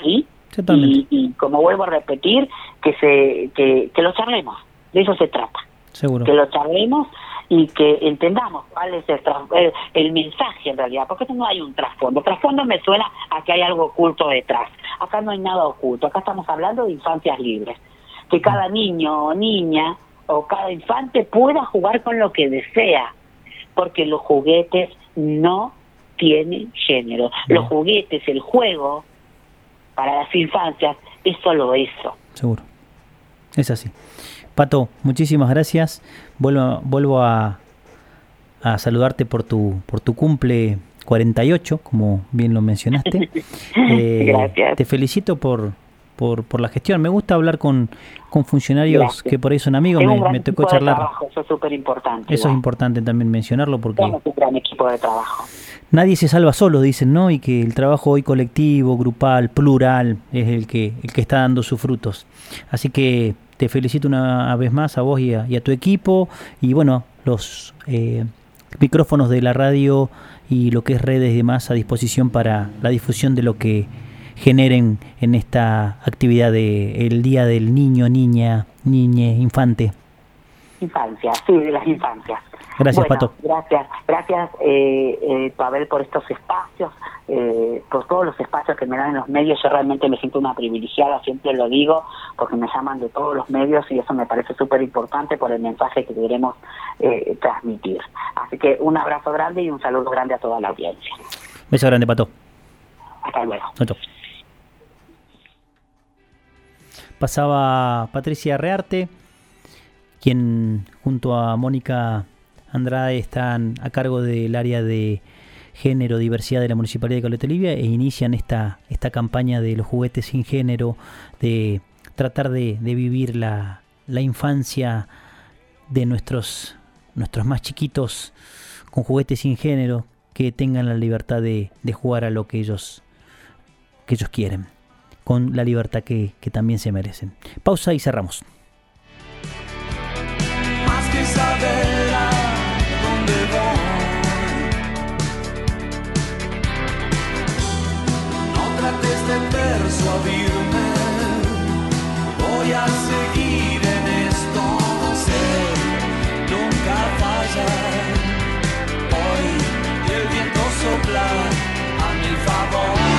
¿sí? Y, y como vuelvo a repetir, que se que, que lo charlemos, de eso se trata, Seguro. que lo charlemos y que entendamos cuál es el, el, el mensaje en realidad, porque no hay un trasfondo. Trasfondo me suena a que hay algo oculto detrás. Acá no hay nada oculto, acá estamos hablando de infancias libres. Que cada niño o niña o cada infante pueda jugar con lo que desea, porque los juguetes no tienen género. Los juguetes, el juego para las infancias es solo eso. Seguro. Es así. Pato, muchísimas gracias. Vuelvo, vuelvo a, a saludarte por tu, por tu cumple 48, como bien lo mencionaste. Eh, Gracias. Te felicito por, por, por la gestión. Me gusta hablar con, con funcionarios Gracias. que por ahí son amigos. Tengo Me, me tocó charlar. trabajo, eso es súper importante. Eso es importante también mencionarlo porque Somos un gran equipo de trabajo. nadie se salva solo, dicen, ¿no? Y que el trabajo hoy colectivo, grupal, plural, es el que, el que está dando sus frutos. Así que te felicito una vez más a vos y a, y a tu equipo. Y bueno, los eh, micrófonos de la radio y lo que es redes y demás a disposición para la difusión de lo que generen en esta actividad de el Día del Niño, Niña, Niñe, Infante. Infancia, sí, de las infancias. Gracias, Bueno, Pato. Gracias, gracias, eh, eh, Pavel, por estos espacios, eh, por todos los espacios que me dan en los medios. Yo realmente me siento una privilegiada, siempre lo digo, porque me llaman de todos los medios y eso me parece súper importante por el mensaje que queremos eh, transmitir. Así que un abrazo grande y un saludo grande a toda la audiencia. Beso grande, Pato. Hasta luego. Pasaba Patricia Rearte, quien junto a Mónica Andrade están a cargo del área de género, diversidad de la Municipalidad de Caleta Olivia e inician esta, esta campaña de los juguetes sin género, de tratar de, de vivir la, la infancia de nuestros, nuestros más chiquitos con juguetes sin género, que tengan la libertad de, de jugar a lo que ellos, que ellos quieren. con la libertad que, que también se merecen. Pausa y cerramos. más que saber No trates de persuadirme, voy a seguir en esto, sé, nunca fallar. Hoy el viento sopla a mi favor.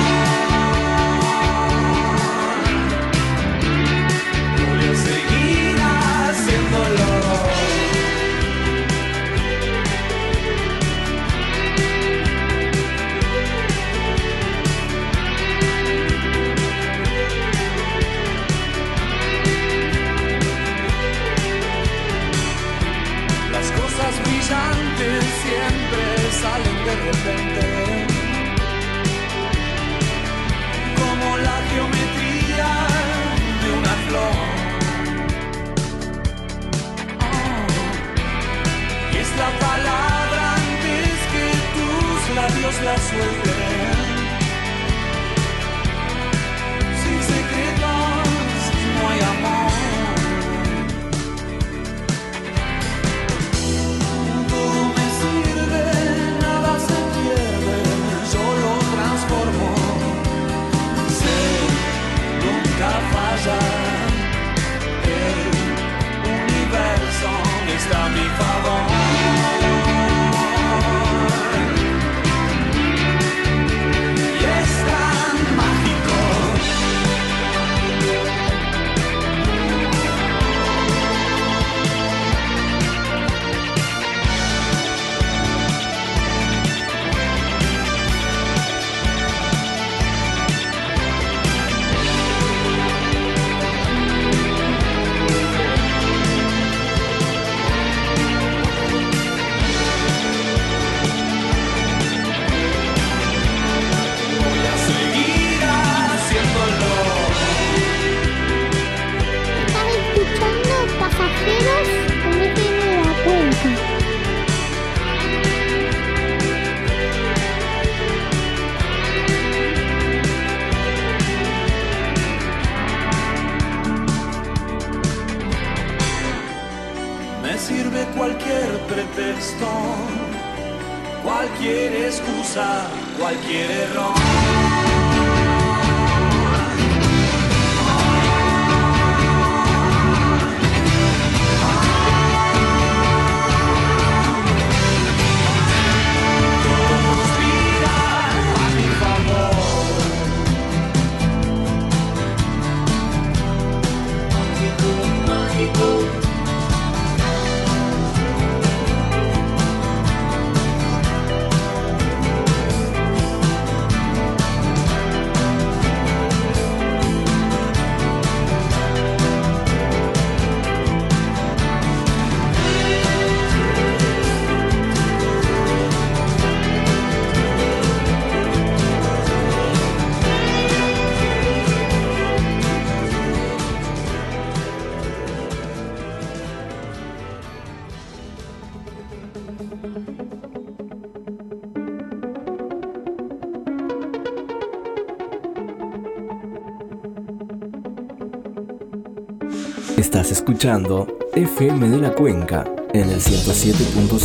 Escuchando FM de la Cuenca en el 107.5.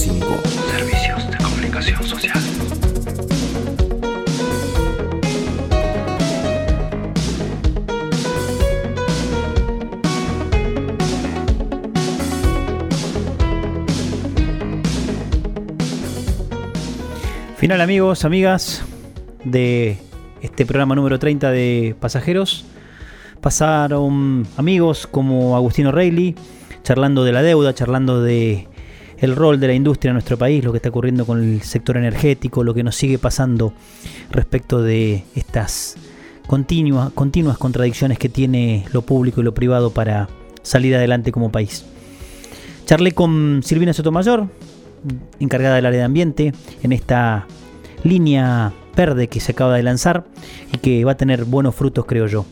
Servicios de comunicación social. Final amigos, amigas de este programa número 30 de Pasajeros. Pasaron amigos como Agustino Reilly, charlando de la deuda, charlando de el rol de la industria en nuestro país, lo que está ocurriendo con el sector energético, lo que nos sigue pasando respecto de estas continuas, continuas contradicciones que tiene lo público y lo privado para salir adelante como país. Charlé con Silvina Sotomayor, encargada del área de ambiente, en esta línea verde que se acaba de lanzar y que va a tener buenos frutos, creo yo.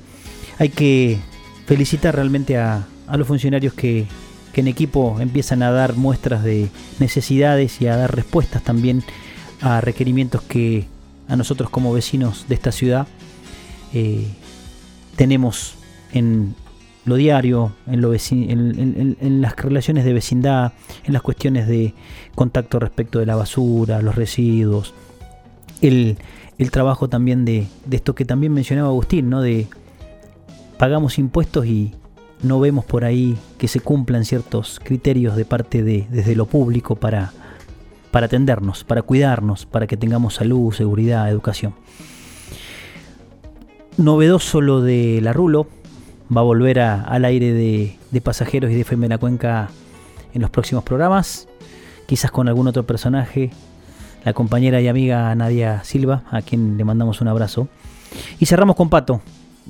Hay que felicitar realmente a, a los funcionarios que, en equipo empiezan a dar muestras de necesidades y a dar respuestas también a requerimientos que a nosotros como vecinos de esta ciudad eh, tenemos en lo diario, en, lo en- en las relaciones de vecindad, en las cuestiones de contacto respecto de la basura, los residuos, el, el trabajo también de, de esto que también mencionaba Agustín, ¿no? De pagamos impuestos y no vemos por ahí que se cumplan ciertos criterios de parte de desde lo público para, para atendernos, para cuidarnos, para que tengamos salud, seguridad, educación. Novedoso lo de la Rulo, va a volver al aire de, de pasajeros y de FM de la Cuenca en los próximos programas, quizás con algún otro personaje, la compañera y amiga Nadia Silva, a quien le mandamos un abrazo. Y cerramos con Pato,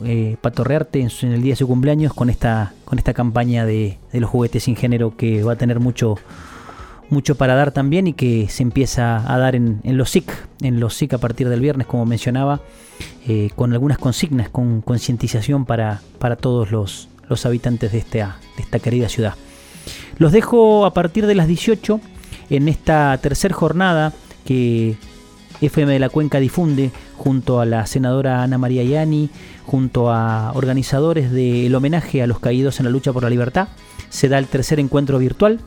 eh, Pato Rearte en, su- en el día de su cumpleaños con esta, con esta campaña de, de los juguetes sin género que va a tener mucho, mucho para dar también y que se empieza a dar en, en los SIC, en los SIC a partir del viernes, como mencionaba, eh, con algunas consignas, con concientización para, para todos los, los habitantes de esta, de esta querida ciudad. Los dejo a partir de las 18 en esta tercera jornada que FM de la Cuenca difunde junto a la senadora Ana María Yani, junto a organizadores del homenaje a los caídos en la lucha por la libertad. Se da el tercer encuentro virtual.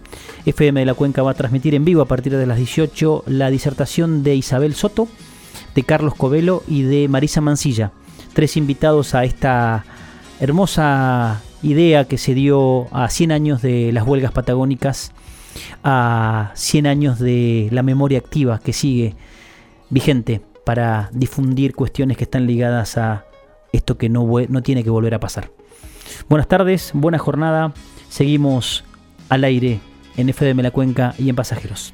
FM de la Cuenca va a transmitir en vivo a partir de las 18 la disertación de Isabel Soto, de Carlos Covelo y de Marisa Mancilla. Tres invitados a esta hermosa idea que se dio a 100 años de las huelgas patagónicas, a 100 años de la memoria activa que sigue vigente para difundir cuestiones que están ligadas a esto que no, no tiene que volver a pasar. Buenas tardes, buena jornada. Seguimos al aire en FDM La Cuenca y en Pasajeros.